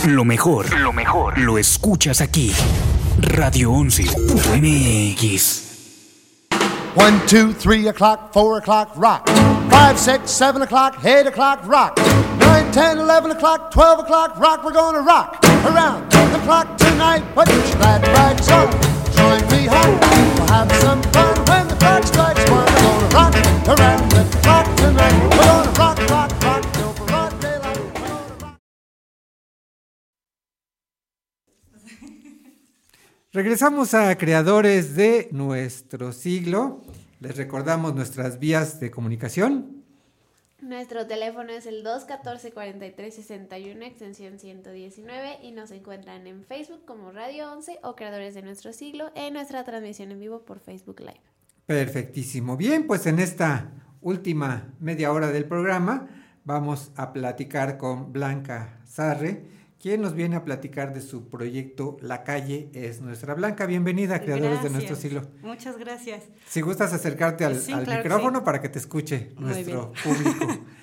Lo mejor, lo mejor, lo escuchas aquí. Radio 11.mx. One, two, three o'clock, four o'clock, rock. Five, six, seven o'clock, eight o'clock, rock. Nine, ten, eleven o'clock, twelve o'clock, rock. We're gonna rock around the clock tonight. Put your. Join me home. We'll have some fun when the clock strikes one. Rock around the clock tonight. We're gonna rock, rock, rock daylight. Regresamos a creadores de nuestro siglo. Les recordamos nuestras vías de comunicación. Nuestro teléfono es el 214-4361, extensión 119, y nos encuentran en Facebook como Radio 11 o Creadores de Nuestro Siglo en nuestra transmisión en vivo por Facebook Live. Perfectísimo. Bien, pues en esta última media hora del programa vamos a platicar con Blanca Sarre, quien nos viene a platicar de su proyecto La calle es nuestra. Blanca, bienvenida, creadores de nuestro siglo. Muchas gracias. Si gustas acercarte al, Sí, al claro micrófono sí. para que te escuche Muy nuestro bien. público.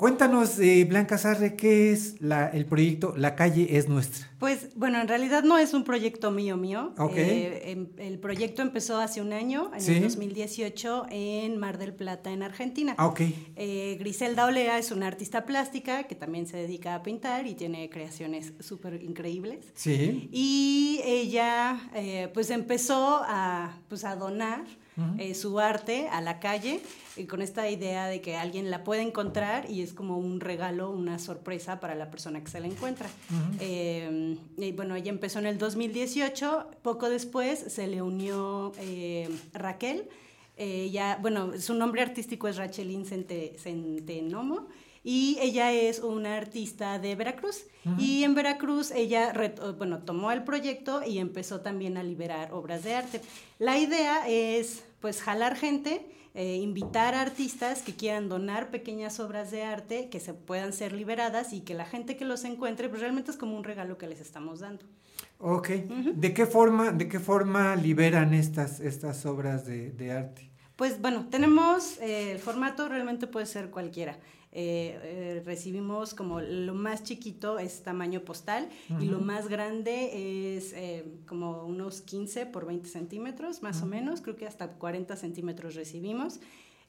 Cuéntanos, eh, Blanca Sarre, ¿qué es la, el proyecto La calle es nuestra? Pues bueno, en realidad no es un proyecto mío mío. Ok. Eh, em- el proyecto empezó hace un año, en Sí. el 2018, en Mar del Plata, en Argentina. Ah, ok. Eh, Griselda Olea es una artista plástica que también se dedica a pintar y tiene creaciones súper increíbles. Sí. Y ella eh, pues empezó a, pues, a donar Eh, su arte a la calle y con esta idea de que alguien la puede encontrar y es como un regalo, una sorpresa para la persona que se la encuentra. Eh, y bueno, ella empezó en el 2018, poco después se le unió eh, Raquel. Ella, bueno, su nombre artístico es Rachelín Cente- Centenomo y ella es una artista de Veracruz. Y en Veracruz ella, bueno, tomó el proyecto y empezó también a liberar obras de arte. La idea es, pues, jalar gente, eh, invitar a artistas que quieran donar pequeñas obras de arte que se puedan ser liberadas y que la gente que los encuentre, pues realmente es como un regalo que les estamos dando. Ok. ¿De qué forma, de qué forma liberan estas, estas obras de, de arte? Pues bueno, tenemos eh, el formato realmente puede ser cualquiera. Eh, eh, recibimos como lo más chiquito es tamaño postal y lo más grande es eh, como unos 15 por 20 centímetros, más o Ujú. menos, creo que hasta 40 centímetros recibimos.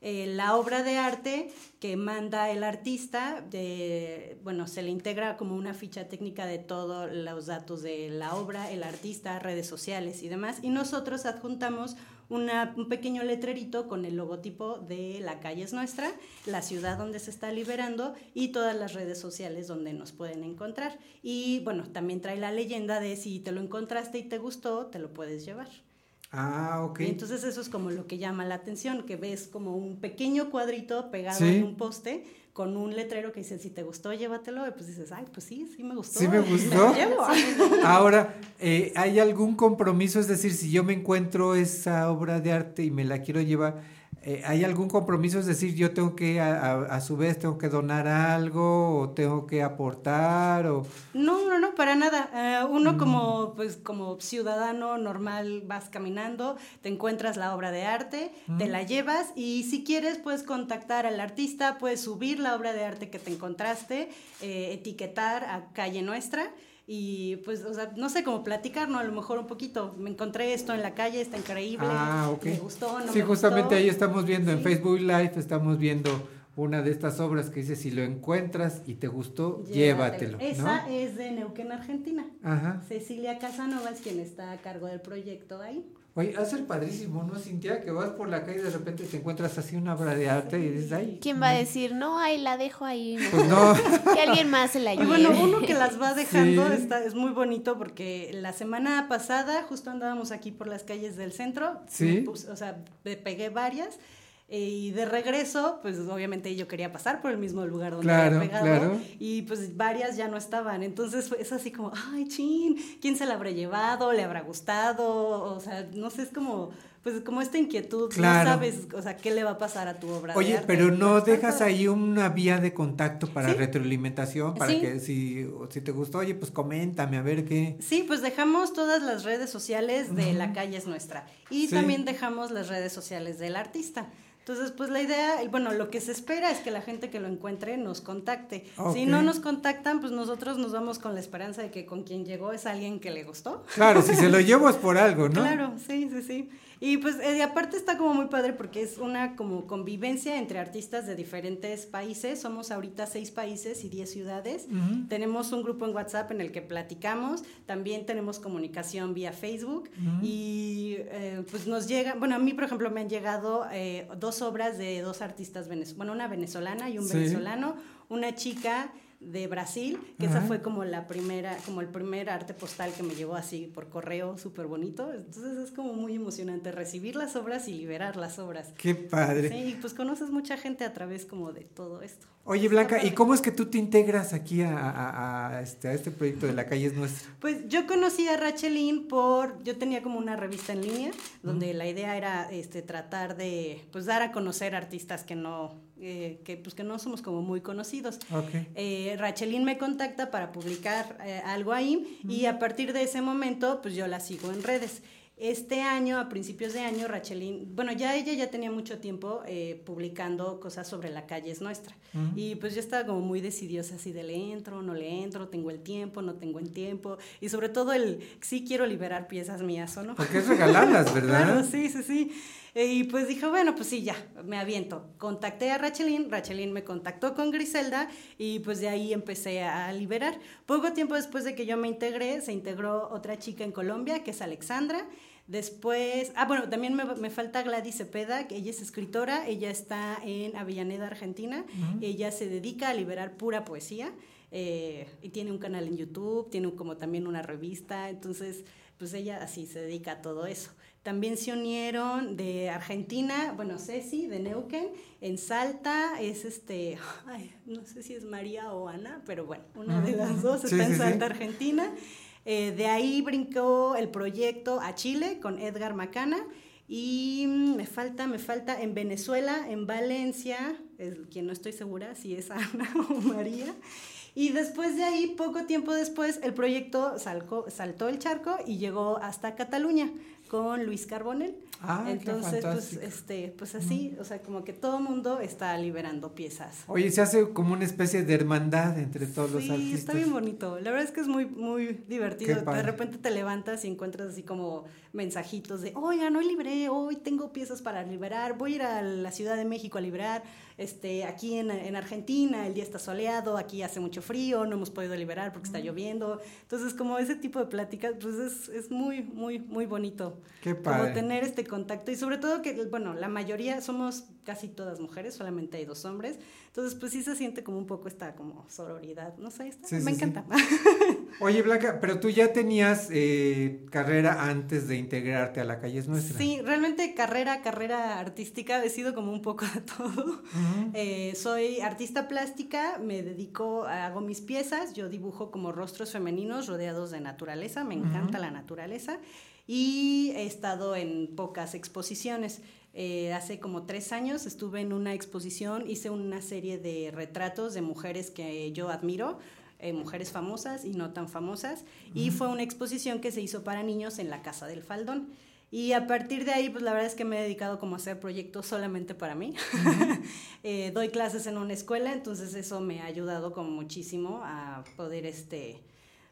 Eh, la obra de arte que manda el artista, de, bueno, se le integra como una ficha técnica de todos los datos de la obra, el artista, redes sociales y demás, y nosotros adjuntamos una- un pequeño letrerito con el logotipo de La calle es nuestra, la ciudad donde se está liberando y todas las redes sociales donde nos pueden encontrar. Y bueno, también trae la leyenda de si te lo encontraste y te gustó, te lo puedes llevar. Ah, ok. Y entonces eso es como lo que llama la atención, que ves como un pequeño cuadrito pegado Sí. en un poste con un letrero que dice, si te gustó, llévatelo. Y pues dices, ay, pues sí, sí me gustó. Sí me lo gustó. llevo. Ahora, eh, ¿hay algún compromiso? Es decir, si yo me encuentro esa obra de arte y me la quiero llevar, eh, ¿hay algún compromiso? Es decir, yo tengo que, a, a- a su vez, tengo que donar algo o tengo que aportar o... No, no, no, para nada. Eh, uno Mm. como, pues, como ciudadano normal vas caminando, te encuentras la obra de arte, te Mm. la llevas y si quieres puedes contactar al artista, puedes subir la obra de arte que te encontraste, eh, etiquetar a Calle Nuestra y pues, o sea, no sé, cómo platicar, ¿no? A lo mejor un poquito, me encontré esto en la calle, está increíble, Ah, ok. me gustó, no sí, me justamente gustó. ahí estamos viendo en Facebook Live, estamos viendo una de estas obras que dice, si lo encuentras y te gustó, llévatelo. ¿no? Esa es de Neuquén, Argentina. Ajá. Cecilia Casanova es quien está a cargo del proyecto ahí. Oye, ha de ser padrísimo, ¿no, Cintia? Que vas por la calle y de repente te encuentras así una obra de arte y dices, ay. ¿Quién va a decir, no, ahí la dejo ahí? Pues no. Que alguien más se la Y lleve. bueno, uno que las va dejando Sí. está, es muy bonito porque la semana pasada justo andábamos aquí por las calles del centro, Sí. me puse- o sea, me pegué varias y de regreso, pues obviamente yo quería pasar por el mismo lugar donde Claro, había pegado claro. y pues varias ya no estaban, entonces es así como, ay, chin, ¿quién se la habrá llevado? ¿Le habrá gustado? O sea, no sé, es como... Pues como esta inquietud, Claro. no sabes, o sea, qué le va a pasar a tu obra. de Oye, arte. pero no dejas ahí una vía de contacto para Sí. retroalimentación, para Sí. que si, si te gustó, oye, pues coméntame a ver qué. Sí, pues dejamos todas las redes sociales de. La Calle es Nuestra y Sí. también dejamos las redes sociales del artista. Entonces, pues la idea, y bueno, lo que se espera es que la gente que lo encuentre nos contacte. Si no nos contactan, pues nosotros nos vamos con la esperanza de que con quien llegó es alguien que le gustó. Claro, si se lo llevo es por algo, ¿no? Claro, sí, sí, sí. Y pues eh, aparte está como muy padre porque es una como convivencia entre artistas de diferentes países. Somos ahorita seis países y diez ciudades. Tenemos un grupo en WhatsApp en el que platicamos. También tenemos comunicación vía Facebook. Y eh, pues nos llegan, bueno, a mí por ejemplo me han llegado eh, dos obras de dos artistas venezolanos. Bueno, una venezolana y un Sí. venezolano. Una chica de Brasil, que esa fue como la primera, como el primer arte postal que me llegó así por correo, súper bonito. Entonces es como muy emocionante recibir las obras y liberar las obras. Qué padre. Sí, y pues conoces mucha gente a través como de todo esto. Oye, Blanca, ¿y cómo es que tú te integras aquí a, a- a este, a este proyecto de La Calle es Nuestra? Pues yo conocí a Rachelin por, yo tenía como una revista en línea donde la idea era este, tratar de pues dar a conocer artistas que no, eh, que pues que no somos como muy conocidos. Ok. Eh, Rachelin me contacta para publicar eh, algo ahí y a partir de ese momento pues yo la sigo en redes. Este año, a principios de año, Rachelin, bueno, ya ella ya tenía mucho tiempo eh, publicando cosas sobre la calle es nuestra. Ujú. Y pues yo estaba como muy decidiosa así de le entro, no le entro, tengo el tiempo, no tengo el tiempo. Y sobre todo el sí quiero liberar piezas mías, ¿o no? Porque es regalarlas, ¿verdad? Claro, sí, sí, sí. Eh, Y pues dije, bueno, pues sí, ya, me aviento. Contacté a Rachelin, Rachelin me contactó con Griselda y pues de ahí empecé a liberar. Poco tiempo después de que yo me integré, se integró otra chica en Colombia, que es Alexandra. Después, ah, bueno, también me, me falta Gladys Cepeda, que ella es escritora, ella está en Avellaneda, Argentina. Ujú. Ella se dedica a liberar pura poesía. eh, y tiene un canal en YouTube, tiene como también una revista, entonces pues ella así se dedica a todo eso. También se unieron de Argentina, bueno, Ceci de Neuquén, en Salta es este, ay, no sé si es María o Ana, pero bueno, una de las dos está sí, en sí. Salta, Argentina. Eh, de ahí brincó el proyecto a Chile con Edgar Macana. Y mm, me falta, me falta en Venezuela, en Valencia, es quien no estoy segura si es Ana o María. Y después de ahí, poco tiempo después, el proyecto salcó- saltó el charco y llegó hasta Cataluña con Luis Carbonell. Ah, qué Entonces, pues, este, pues así, o sea, como que todo mundo está liberando piezas. Oye, se hace como una especie de hermandad entre todos los Sí, artistas. está bien bonito. La verdad es que es muy, muy divertido. De repente te levantas y encuentras así como mensajitos de, oigan, hoy libré, hoy tengo piezas para liberar, voy a ir a la Ciudad de México a liberar, este, aquí en, en Argentina el día está soleado, aquí hace mucho frío, no hemos podido liberar porque está lloviendo. Entonces, como ese tipo de pláticas, pues es, es muy, muy, muy bonito. Qué Como padre. tener este contacto y sobre todo que, bueno, la mayoría somos casi todas mujeres, solamente hay dos hombres. Entonces, pues sí se siente como un poco esta como sororidad, no sé, está- Sí, me sí, sí. encanta. Oye, Blanca, pero tú ya tenías eh, carrera antes de integrarte a la calle es nuestra. Sí, realmente carrera, carrera artística, he sido como un poco de todo. Eh, soy artista plástica, me dedico, hago mis piezas, yo dibujo como rostros femeninos rodeados de naturaleza, me encanta la naturaleza y he estado en pocas exposiciones. Eh, hace como tres años estuve en una exposición, hice una serie de retratos de mujeres que yo admiro, eh, mujeres famosas y no tan famosas, y fue una exposición que se hizo para niños en la Casa del Faldón. Y a partir de ahí, pues la verdad es que me he dedicado como a hacer proyectos solamente para mí. Eh, doy clases en una escuela, entonces eso me ha ayudado como muchísimo a poder, este,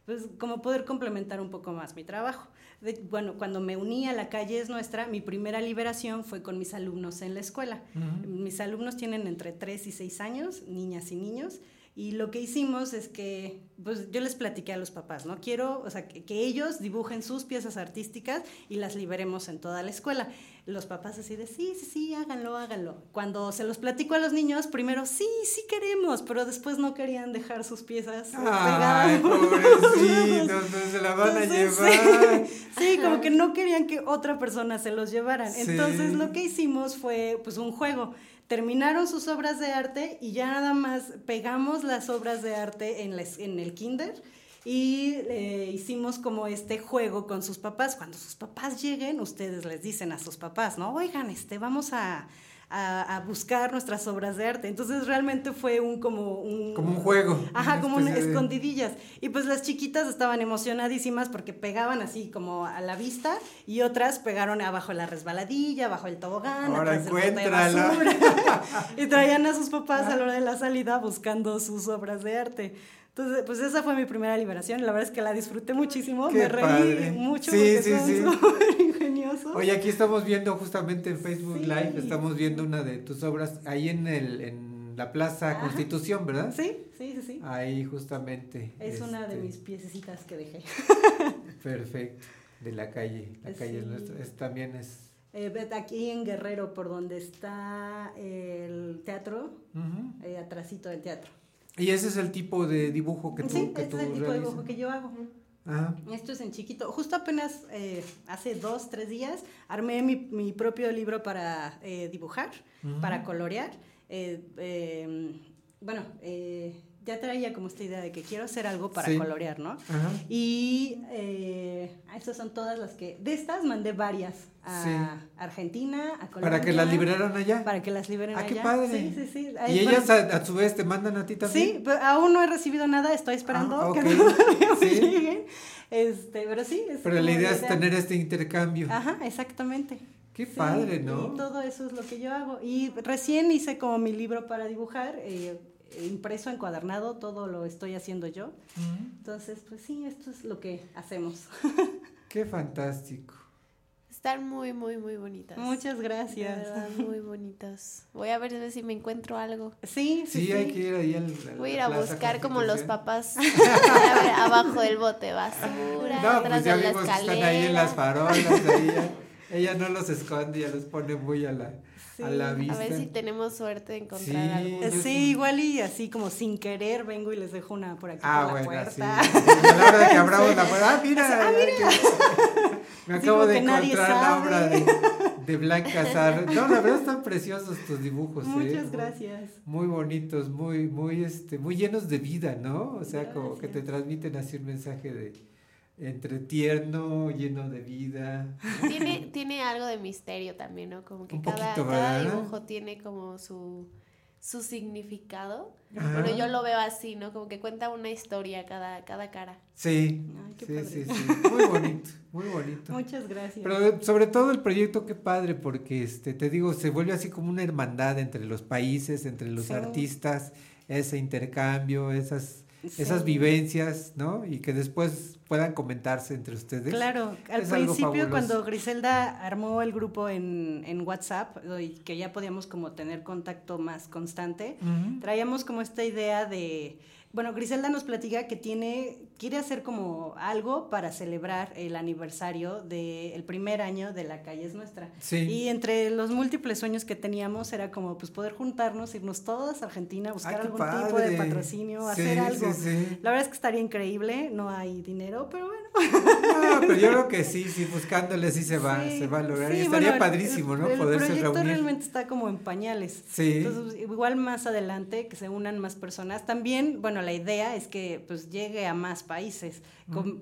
pues como poder complementar un poco más mi trabajo. De- bueno, cuando me uní a la calle es nuestra, mi primera liberación fue con mis alumnos en la escuela. Mis alumnos tienen entre 3 y 6 años, niñas y niños, y lo que hicimos es que, pues yo les platiqué a los papás, ¿no? Quiero, o sea, que, que ellos dibujen sus piezas artísticas y las liberemos en toda la escuela. Los papás así de, sí, sí, sí, háganlo, háganlo. Cuando se los platico a los niños, primero, sí, sí queremos, pero después no querían dejar sus piezas Ay, pobrecitos, se la van a llevar. Sí, sí, como que no querían que otra persona se los llevaran. Sí. Entonces lo que hicimos fue pues un juego. Terminaron sus obras de arte y ya nada más pegamos las obras de arte en, el kinder y eh, hicimos como este juego con sus papás. Cuando sus papás lleguen, ustedes les dicen a sus papás, ¿no? Oigan, este, vamos a, a- a buscar nuestras obras de arte. Entonces realmente fue un como un... Como un juego. Ajá, una como un especie de- escondidillas. Y pues las chiquitas estaban emocionadísimas porque pegaban así como a la vista y otras pegaron abajo la resbaladilla, abajo el tobogán, Ahora encuéntrala. y traían a sus papás a la hora de la salida buscando sus obras de arte. Entonces, pues esa fue mi primera liberación. La verdad es que la disfruté muchísimo. Qué Me reí padre. mucho Sí, porque sí, son sí. súper ingeniosos. Oye, aquí estamos viendo justamente en Facebook Live, estamos viendo una de tus obras ahí en el en la Plaza Ajá. Constitución, ¿verdad? Sí, sí, sí, sí. Ahí justamente. Es una de este, mis piececitas que dejé. Perfecto, de la calle, la calle es Sí. nuestra, es, también es... Eh, aquí en Guerrero, por donde está el teatro, eh, atrásito del teatro. Y ese es el tipo de dibujo que tú, sí, que ese tú es el tipo de realizas. dibujo que yo hago. Ajá. Esto es en chiquito. Justo apenas eh, hace dos, tres días armé mi, mi propio libro para eh, dibujar, para colorear. Eh, eh, bueno, eh, ya traía como esta idea de que quiero hacer algo para Sí. colorear, ¿no? Ajá. Y eh, estas son todas las que... De estas mandé varias a Sí. Argentina, a Colombia. Para que las liberaran allá. Para que las liberen Ah, allá. qué padre. Sí, sí, sí. Y ellas a, a su vez te mandan a ti también. Sí, pero aún no he recibido nada, estoy esperando Ah, que todavía me Sí. lleguen. Este, pero sí, es Pero la idea es tener este intercambio. Ajá, exactamente. Qué Sí, padre, ¿no? Y todo eso es lo que yo hago. Y recién hice como mi libro para dibujar, eh, impreso, encuadernado, todo lo estoy haciendo yo. Entonces, pues sí, esto es lo que hacemos. Qué fantástico. Están muy, muy, muy bonitas. Muchas gracias. De verdad, muy bonitas. Voy a ver si me encuentro algo. Sí, Sí, hay que ir ahí al. a Voy a ir la a buscar como los papás a ver, abajo del bote basura, No, atrás pues ya de la vimos que están ahí en las farolas. Ahí ya- ella no los esconde, ya los pone muy a la, a la A ver si tenemos suerte de encontrar Sí, algo. Sí, sí. igual y así como sin querer vengo y les dejo una por aquí Ah, por la bueno, sí. puerta. A la hora de que abramos la puerta, ah, mira, Ah, mira. me acabo de encontrar la obra de, de Blanca Zar. No, la verdad están preciosos tus dibujos. ¿eh? Muchas gracias. Muy bonitos, muy, muy, este, muy llenos de vida, ¿no? O sea, como que te transmiten así un mensaje de entre tierno, lleno de vida. Tiene, tiene algo de misterio también, ¿no? Como que Un cada, poquito, cada dibujo tiene como su, su significado. Ajá. Bueno, yo lo veo así, ¿no? Como que cuenta una historia cada, cada cara. Sí, qué sí, padre. sí, sí. Muy bonito, muy bonito. Muchas gracias. Pero sobre todo el proyecto, qué padre, porque este, te digo, se vuelve así como una hermandad entre los países, entre los Sí. artistas, ese intercambio, esas, Sí. esas vivencias, ¿no? Y que después puedan comentarse entre ustedes. Claro, al Es principio cuando Griselda armó el grupo en, en WhatsApp y que ya podíamos como tener contacto más constante, traíamos como esta idea de, bueno, Griselda nos platica que tiene, quiere hacer como algo para celebrar el aniversario del primer año de La Calle es Nuestra. Sí. Y entre los múltiples sueños que teníamos era como pues poder juntarnos, irnos todas a Argentina, buscar Ay, qué algún tipo de padre. patrocinio, Sí, hacer algo. sí, sí. La verdad es que estaría increíble, no hay dinero, pero bueno. No, pero yo creo que sí, sí, buscándole sí se va, se va a lograr. y estaría bueno, el- padrísimo, ¿no? El, Poderse proyecto reunir. realmente está como en pañales. Sí. Entonces, igual más adelante, que se unan más personas. También, bueno, la idea es que pues llegue a más países.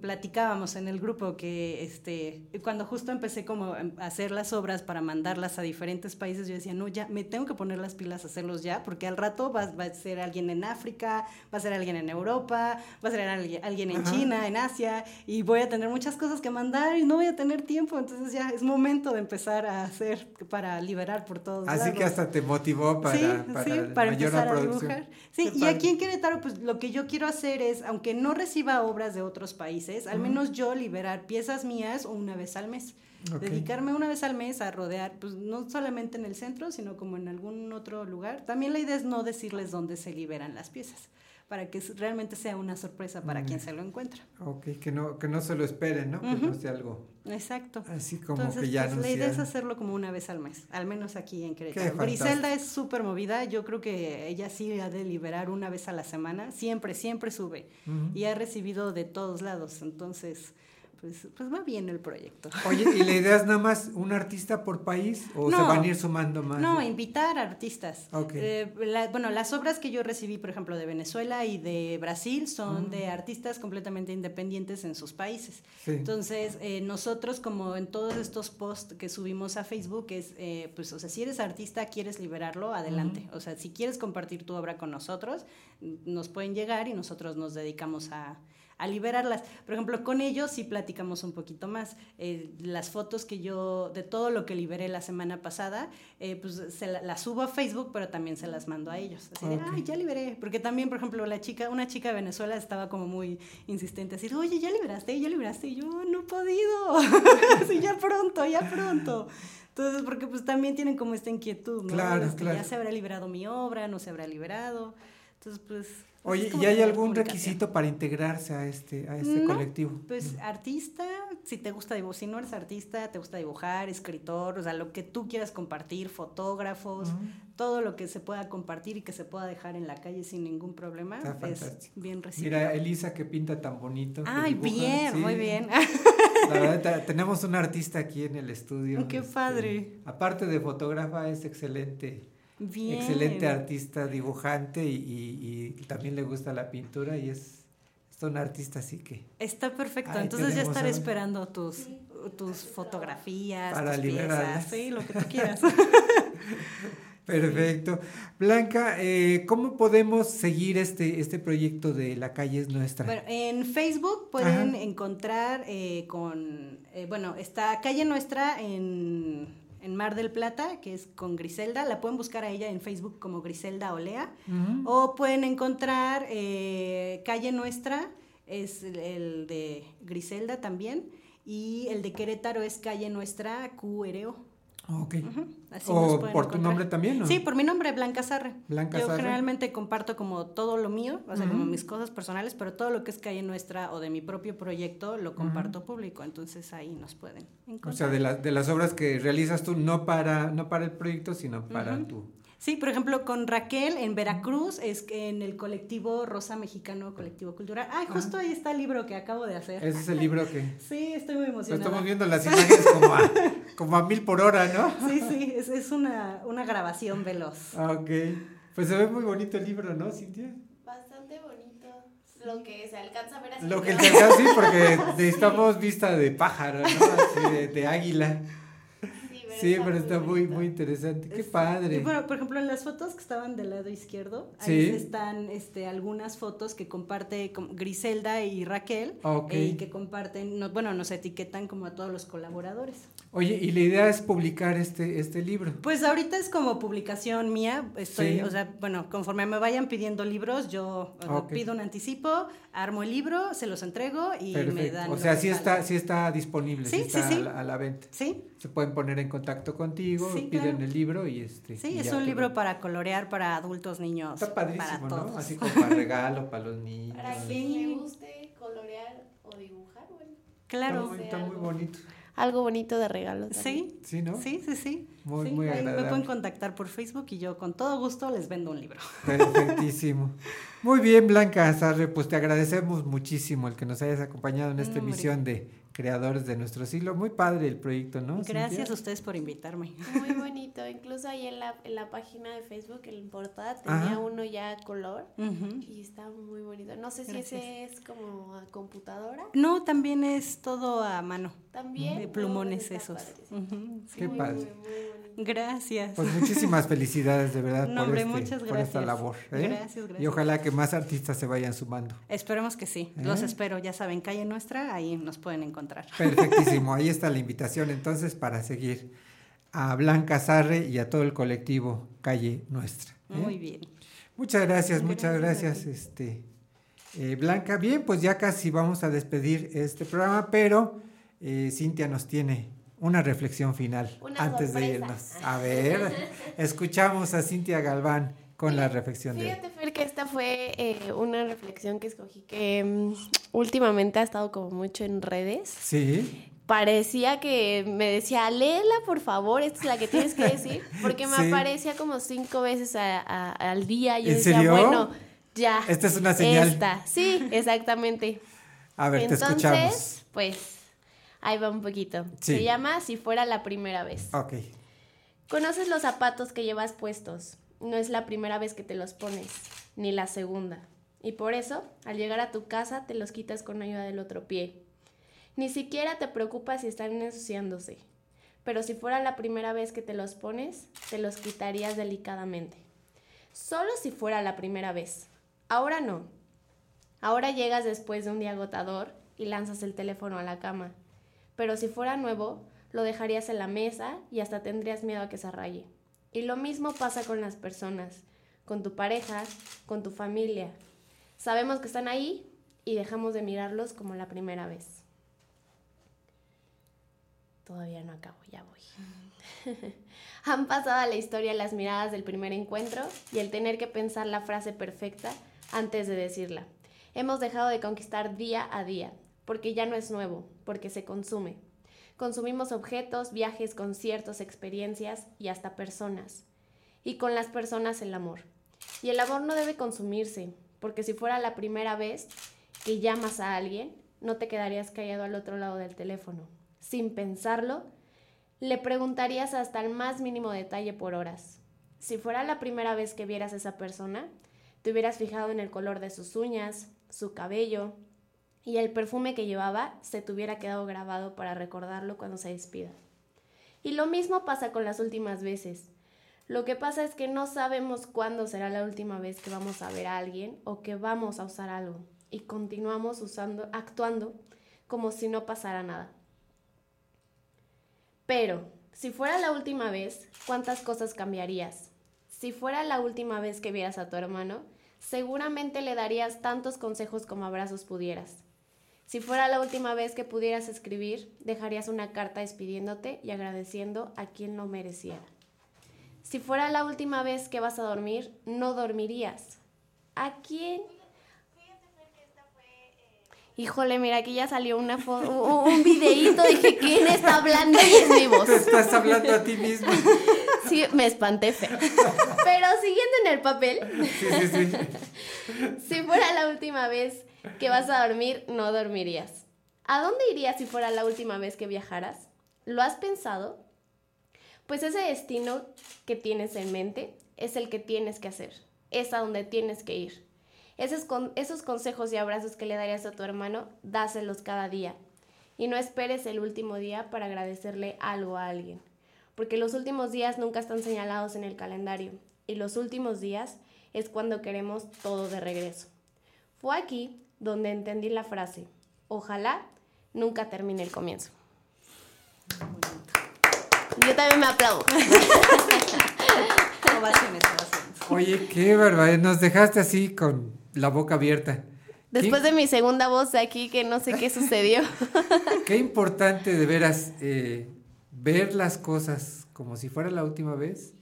Platicábamos en el grupo que este cuando justo empecé como a hacer las obras para mandarlas a diferentes países, yo decía, no, ya, me tengo que poner las pilas a hacerlos ya, porque al rato va, va a ser alguien en África, va a ser alguien en Europa, va a ser alguien, alguien en Ajá. China, en Asia, y voy a tener muchas cosas que mandar y no voy a tener tiempo, entonces ya es momento de empezar a hacer para liberar por todos Así que hasta te motivó para, sí, para, sí, para mayor empezar a dibujar. Sí, Qué y padre. aquí en Querétaro, pues lo que yo quiero hacer es, aunque no reciba obras de otros países, al menos yo liberar piezas mías una vez al mes. Dedicarme una vez al mes a rodear, pues no solamente en el centro, sino como en algún otro lugar. También la idea es no decirles dónde se liberan las piezas, para que realmente sea una sorpresa para Mm. quien se lo encuentra. Ok, que no, que no se lo esperen, ¿no? Que no sea algo Exacto. así como Entonces, que ya pues, no la idea es hacerlo como una vez al mes, al menos aquí en Querétaro. Griselda es súper movida, yo creo que ella sí ha de liberar una vez a la semana, siempre, siempre sube y ha recibido de todos lados, entonces pues, pues va bien el proyecto. Oye, ¿y la idea es nada más un artista por país o se van a ir sumando más? No, invitar artistas. Ok. Eh, la- bueno, las obras que yo recibí, por ejemplo, de Venezuela y de Brasil son Mm. de artistas completamente independientes en sus países. Sí. Entonces, eh, nosotros como en todos estos posts que subimos a Facebook, es, eh, pues, o sea, si eres artista, quieres liberarlo, adelante. O sea, si quieres compartir tu obra con nosotros, nos pueden llegar y nosotros nos dedicamos a a liberarlas. Por ejemplo, con ellos sí platicamos un poquito más. Eh, las fotos que yo, de todo lo que liberé la semana pasada, eh, pues se la- las subo a Facebook, pero también se las mando a ellos. Así de, ay, ya liberé. Porque también, por ejemplo, la chica, una chica de Venezuela estaba como muy insistente, así, oye, ya liberaste, ya liberaste. Y yo, no he podido. sí, ya pronto, ya pronto. Entonces, porque pues también tienen como esta inquietud, ¿no? Claro, Este, claro. Ya se habrá liberado mi obra, no se habrá liberado. Entonces, pues... Oye, es como ¿y hay algún requisito para integrarse a este, a este No, colectivo? Pues artista, si te gusta dibujar, si no eres artista, te gusta dibujar, escritor, o sea, lo que tú quieras compartir, fotógrafos, todo lo que se pueda compartir y que se pueda dejar en la calle sin ningún problema, Está es fantástico. bien recibido. Mira, Elisa que pinta tan bonito. Ay, bien, sí. muy bien. La verdad, te- tenemos un artista aquí en el estudio. Qué este, padre. Aparte de fotógrafa, es excelente. Bien. Excelente artista, dibujante y, y- y también le gusta la pintura y es, es un artista así que Está perfecto, Ahí entonces ya estaré esperando tus, tus fotografías, Para tus liberarlas. piezas, sí, lo que tú quieras. Perfecto. Blanca, eh, ¿cómo podemos seguir este, este proyecto de La calle es nuestra? Bueno, en Facebook pueden Ajá. encontrar eh, con, eh, bueno, está Calle Nuestra en, en Mar del Plata, que es con Griselda, la pueden buscar a ella en Facebook como Griselda Olea, Ujú. o pueden encontrar eh, Calle Nuestra, es el, el de Griselda también, y el de Querétaro es Calle Nuestra QRO. Ok. Así ¿O por tu nombre también, no? Sí, por mi nombre, Blanca Sarre. Blanca Yo Sarre. generalmente comparto como todo lo mío, o sea, como mis cosas personales, pero todo lo que es calle nuestra o de mi propio proyecto lo comparto público, entonces ahí nos pueden encontrar. O sea, de, la- de las obras que realizas tú, no para, no para el proyecto, sino para Ujú. Sí, por ejemplo, con Raquel en Veracruz, es que en el colectivo Rosa Mexicano, colectivo cultural. Ah, justo ahí está el libro que acabo de hacer. Ese es el libro que... Sí, estoy muy Lo emocionada. estamos viendo las imágenes como a, como a mil por hora, ¿no? Sí, sí, es, es una, una grabación veloz. Ah, Ok. Pues se ve muy bonito el libro, ¿no, Cintia? Bastante bonito. Lo que se alcanza a ver así. Lo que se alcanza, sí, porque necesitamos vista de pájaro, ¿no? Así de, de águila. Sí, pero está muy, muy interesante. Qué padre. por ejemplo, en las fotos que estaban del lado izquierdo, Sí. ahí están este, algunas fotos que comparte com- Griselda y Raquel Ok. eh, y que comparten, no- bueno, nos etiquetan como a todos los colaboradores. Oye, y la idea es publicar este, este libro. Pues ahorita es como publicación mía, estoy, Sí. o sea, bueno, conforme me vayan pidiendo libros, yo pido un anticipo, armo el libro, se los entrego y me dan. O sea, sí está, sí está disponible, sí, Sí, está sí, sí. A, la, a la venta. Sí. Se pueden poner en contacto contigo, Sí, piden claro. el libro y este. Sí, y es un libro lo- para colorear para adultos, niños, Está para padrísimo, todos. ¿no? Así como para regalo, para los niños. Para quien le guste colorear o dibujar, bueno. Claro. Está muy, está muy bonito. Algo bonito de regalo. también. Sí, Sí, ¿no? sí, sí, sí. Muy, Sí, muy ahí me agradable. pueden contactar por Facebook y yo con todo gusto les vendo un libro. Perfectísimo. Muy bien, Blanca Sarre, pues te agradecemos muchísimo el que nos hayas acompañado en esta emisión de Creadores de nuestro siglo. Muy padre el proyecto, ¿no? Gracias Cintia? a ustedes por invitarme. Muy bonito. Incluso ahí en la, en la página de Facebook, en portada, tenía Ajá. uno ya a color y está muy bonito. No sé si ese es como a computadora. No, también es todo a mano. También. De plumones esos. sí. Qué padre. Gracias. Pues muchísimas felicidades de verdad No, por, hombre, este- muchas por esta gracias. labor. ¿eh? Gracias, gracias. Y ojalá que más artistas se vayan sumando. Esperemos que sí. ¿Eh? Los espero, ya saben, calle nuestra, ahí nos pueden encontrar. Perfectísimo, ahí está la invitación entonces para seguir a Blanca Sarre y a todo el colectivo Calle Nuestra. ¿eh? Muy bien. Muchas gracias, muchas Gracias a gracias, este, eh, Blanca. Bien, pues ya casi vamos a despedir este programa, pero eh, Cintia nos tiene una reflexión final Una antes de irnos. A ver, escuchamos a Cintia Galván con la reflexión de Fíjate, Fer, que esta fue eh, una reflexión que escogí que mm, últimamente ha estado como mucho en redes. Sí, Parecía que me decía, léela por favor, esta es la que tienes que decir, porque me Sí. aparecía como cinco veces a- a- al día. y Yo ¿En decía, serio? bueno, ya. Esta es una señal. Esta, sí, exactamente. a ver, te Entonces, escuchamos. pues, ahí va un poquito. Sí. Se llama Si fuera la primera vez. Ok, Conoces los zapatos que llevas puestos. No es la primera vez que te los pones, ni la segunda. Y por eso, al llegar a tu casa, te los quitas con ayuda del otro pie. Ni siquiera te preocupas si están ensuciándose. Pero si fuera la primera vez que te los pones, te los quitarías delicadamente. Solo si fuera la primera vez. Ahora no. Ahora llegas después de un día agotador y lanzas el teléfono a la cama. Pero si fuera nuevo, lo dejarías en la mesa y hasta tendrías miedo a que se raye. Y lo mismo pasa con las personas, con tu pareja, con tu familia. Sabemos que están ahí y dejamos de mirarlos como la primera vez. Todavía no acabo, ya voy. Han pasado a la historia las miradas del primer encuentro y el tener que pensar la frase perfecta antes de decirla. Hemos dejado de conquistar día a día, porque ya no es nuevo, porque se consume. Consumimos objetos, viajes, conciertos, experiencias y hasta personas. Y con las personas el amor. Y el amor no debe consumirse, porque si fuera la primera vez que llamas a alguien, no te quedarías callado al otro lado del teléfono. Sin pensarlo, le preguntarías hasta el más mínimo detalle por horas. Si fuera la primera vez que vieras a esa persona, te hubieras fijado en el color de sus uñas, su cabello y el perfume que llevaba se te hubiera quedado grabado para recordarlo cuando se despida. Y lo mismo pasa con las últimas veces. Lo que pasa es que no sabemos cuándo será la última vez que vamos a ver a alguien o que vamos a usar algo y continuamos usando, actuando como si no pasara nada. Pero, si fuera la última vez, ¿cuántas cosas cambiarías? Si fuera la última vez que vieras a tu hermano, seguramente le darías tantos consejos como abrazos pudieras. Si fuera la última vez que pudieras escribir, dejarías una carta despidiéndote y agradeciendo a quien lo mereciera. Si fuera la última vez que vas a dormir, no dormirías. ¿A quién? Híjole, mira, aquí ya salió una foto, un videíto, dije, ¿quién está hablando? Y es mi voz. Te estás hablando a ti mismo. Sí, me espanté feo. Pero siguiendo en el papel, Sí, sí, sí. si fuera la última vez que vas a dormir, no dormirías. ¿A dónde irías si fuera la última vez que viajaras? ¿Lo has pensado? Pues ese destino que tienes en mente es el que tienes que hacer. Es a donde tienes que ir. Esos, esos consejos y abrazos que le darías a tu hermano, dáselos cada día. Y no esperes el último día para agradecerle algo a alguien. Porque los últimos días nunca están señalados en el calendario. Y los últimos días es cuando queremos todo de regreso. Fue aquí donde entendí la frase, ojalá nunca termine el comienzo. Yo también me aplaudo. Ovaciones, ovaciones. Oye, qué barbaridad. Nos dejaste así con la boca abierta. Después de mi segunda voz de aquí que no sé qué sucedió. Qué importante de veras eh, ver las cosas como si fuera la última vez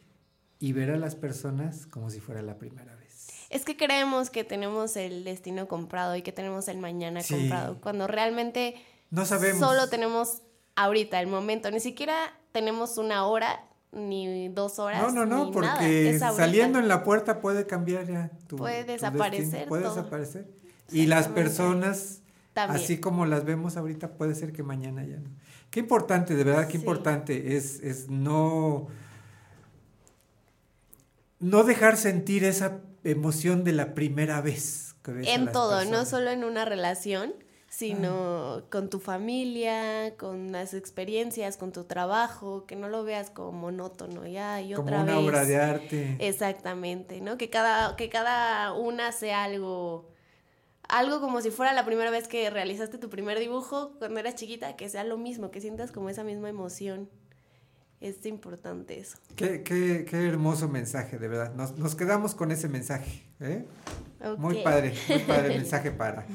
y ver a las personas como si fuera la primera vez. Es que creemos que tenemos el destino comprado y que tenemos el mañana Sí. comprado, cuando realmente No sabemos. solo tenemos ahorita el momento, ni siquiera tenemos una hora ni dos horas. No, no, no, porque saliendo en la puerta puede cambiar ya tu Puede tu desaparecer destino, puede todo. desaparecer. Y las personas, También. así como las vemos ahorita, puede ser que mañana ya no. Qué importante, de verdad, qué Sí. importante es, es no, no dejar sentir esa emoción de la primera vez. que ves a En todo, no solo en una relación, sino con tu familia, con las experiencias, con tu trabajo, que no lo veas como monótono ya y Como otra una vez. obra de arte. Exactamente, ¿no? Que cada, que cada una sea algo, algo como si fuera la primera vez que realizaste tu primer dibujo cuando eras chiquita, que sea lo mismo, que sientas como esa misma emoción. Es importante eso. Qué, qué- qué hermoso mensaje, de verdad. Nos, nos quedamos con ese mensaje. ¿eh? Muy Ok. padre, muy padre mensaje para,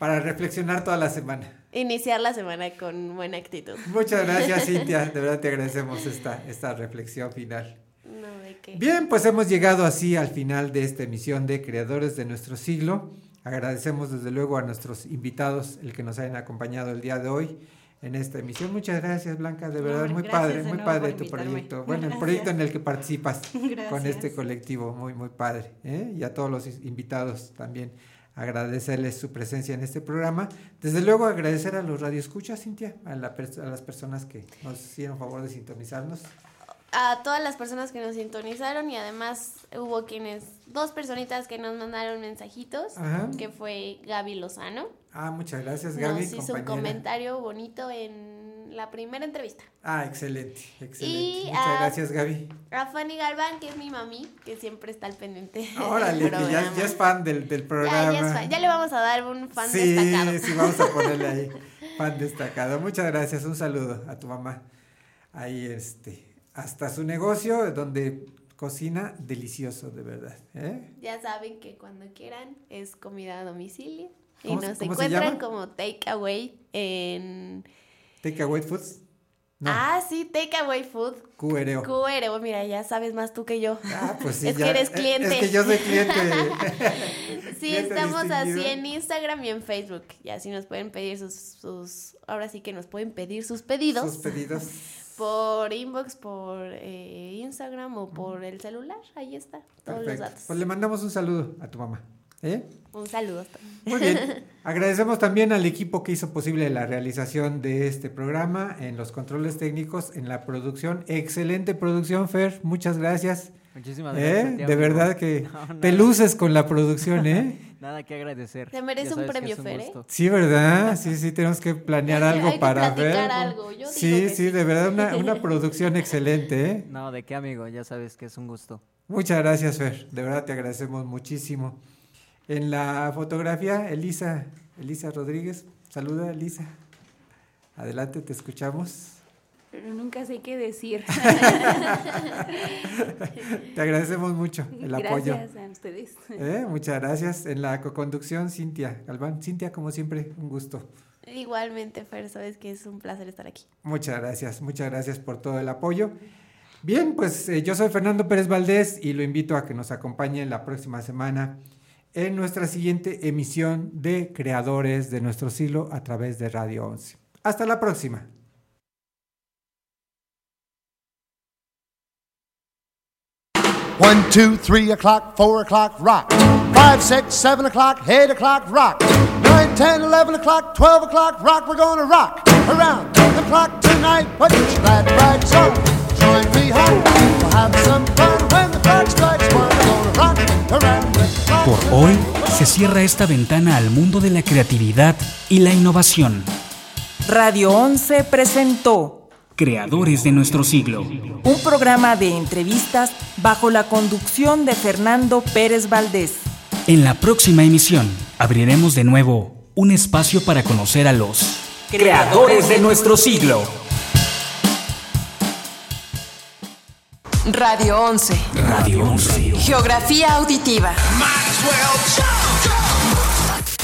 para reflexionar toda la semana. Iniciar la semana con buena actitud. Muchas gracias, Cintia. De verdad te agradecemos esta, esta reflexión final. No, de qué. Bien, pues hemos llegado así al final de esta emisión de Creadores de nuestro siglo. Agradecemos desde luego a nuestros invitados el que nos hayan acompañado el día de hoy en esta emisión. Muchas gracias, Blanca, de verdad, muy padre, muy padre tu proyecto. Bueno, el proyecto en el que participas con este colectivo, muy, muy padre. ¿eh? Y a todos los invitados también agradecerles su presencia en este programa. Desde luego agradecer a los radioescuchas, Cintia, a, la a las personas que nos hicieron favor de sintonizarnos. A todas las personas que nos sintonizaron y además hubo quienes, dos personitas que nos mandaron mensajitos, Ajá. que fue Gaby Lozano. Ah, muchas gracias, Gaby. nos hizo un comentario bonito en la primera entrevista. Ah, excelente, excelente. Y, Muchas gracias, Gaby. A Fanny Galván, que es mi mami, que siempre está al pendiente. Órale, que ya, es fan del, del programa. Ya, ya es fan. Ya le vamos a dar un fan sí, destacado. sí, vamos a ponerle ahí fan destacado. Muchas gracias, un saludo a tu mamá. Ahí, este, hasta su negocio, donde cocina delicioso, de verdad. ¿eh? Ya saben que cuando quieran es comida a domicilio. Y ¿Cómo se- nos encuentran como Takeaway en... Take Away Foods, No. Ah, sí, Takeaway Food. QRO. QRO, mira, ya sabes más tú que yo. Ah, pues sí, es ya- que eres eh, cliente. Es que yo soy cliente. Sí, cliente estamos así en Instagram y en Facebook. Y así nos pueden pedir sus, sus ahora sí que nos pueden pedir sus pedidos. Sus pedidos. Por inbox, por eh, Instagram o por el celular. Ahí está, todos los datos. Pues le mandamos un saludo a tu mamá. ¿eh? Un saludo. Muy bien. Agradecemos también al equipo que hizo posible la realización de este programa, en los controles técnicos, en la producción. Excelente producción, Fer. Muchas gracias. Muchísimas ¿Eh? gracias. ti, De verdad que No, te luces con la producción, ¿eh? Nada que agradecer. Te merece un premio, Fer, ¿eh? Sí, ¿verdad? Sí, sí, tenemos que planear algo hay que para ver. algo, yo digo sí, que sí, sí. de verdad, una, una producción excelente, ¿eh? No, ¿de qué, amigo? Ya sabes que es un gusto. Muchas gracias, Fer. De verdad te agradecemos muchísimo. En la fotografía, Elisa, Elisa Rodríguez. Saluda, Elisa. Adelante, te escuchamos. Pero nunca sé qué decir. Te agradecemos mucho el apoyo. Gracias a ustedes. ¿Eh? Muchas gracias. En la coconducción, Cintia Galván. Cintia, como siempre, un gusto. Igualmente, Fer, sabes que es un placer estar aquí. Muchas gracias, muchas gracias por todo el apoyo. Bien, pues eh, yo soy Fernando Pérez Valdés y lo invito a que nos acompañe la próxima semana en nuestra siguiente emisión de Creadores de nuestro siglo a través de Radio 11. Hasta la próxima. One, two, three o'clock, four o'clock, rock. Five, six, seven o'clock, eight o'clock, rock. Nine, ten, eleven o'clock, twelve o'clock, rock. We're gonna rock around the clock tonight. Put your glad rags on. Join me home. We'll have some fun when the clock strikes one. We're gonna rock around the clock. Por hoy se cierra esta ventana al mundo de la creatividad y la innovación. Radio 11 presentó Creadores de nuestro siglo. un programa de entrevistas bajo la conducción de Fernando Pérez Valdés. En la próxima emisión abriremos de nuevo un espacio para conocer a los creadores de nuestro siglo. Radio 11. Radio 11. Geografía auditiva.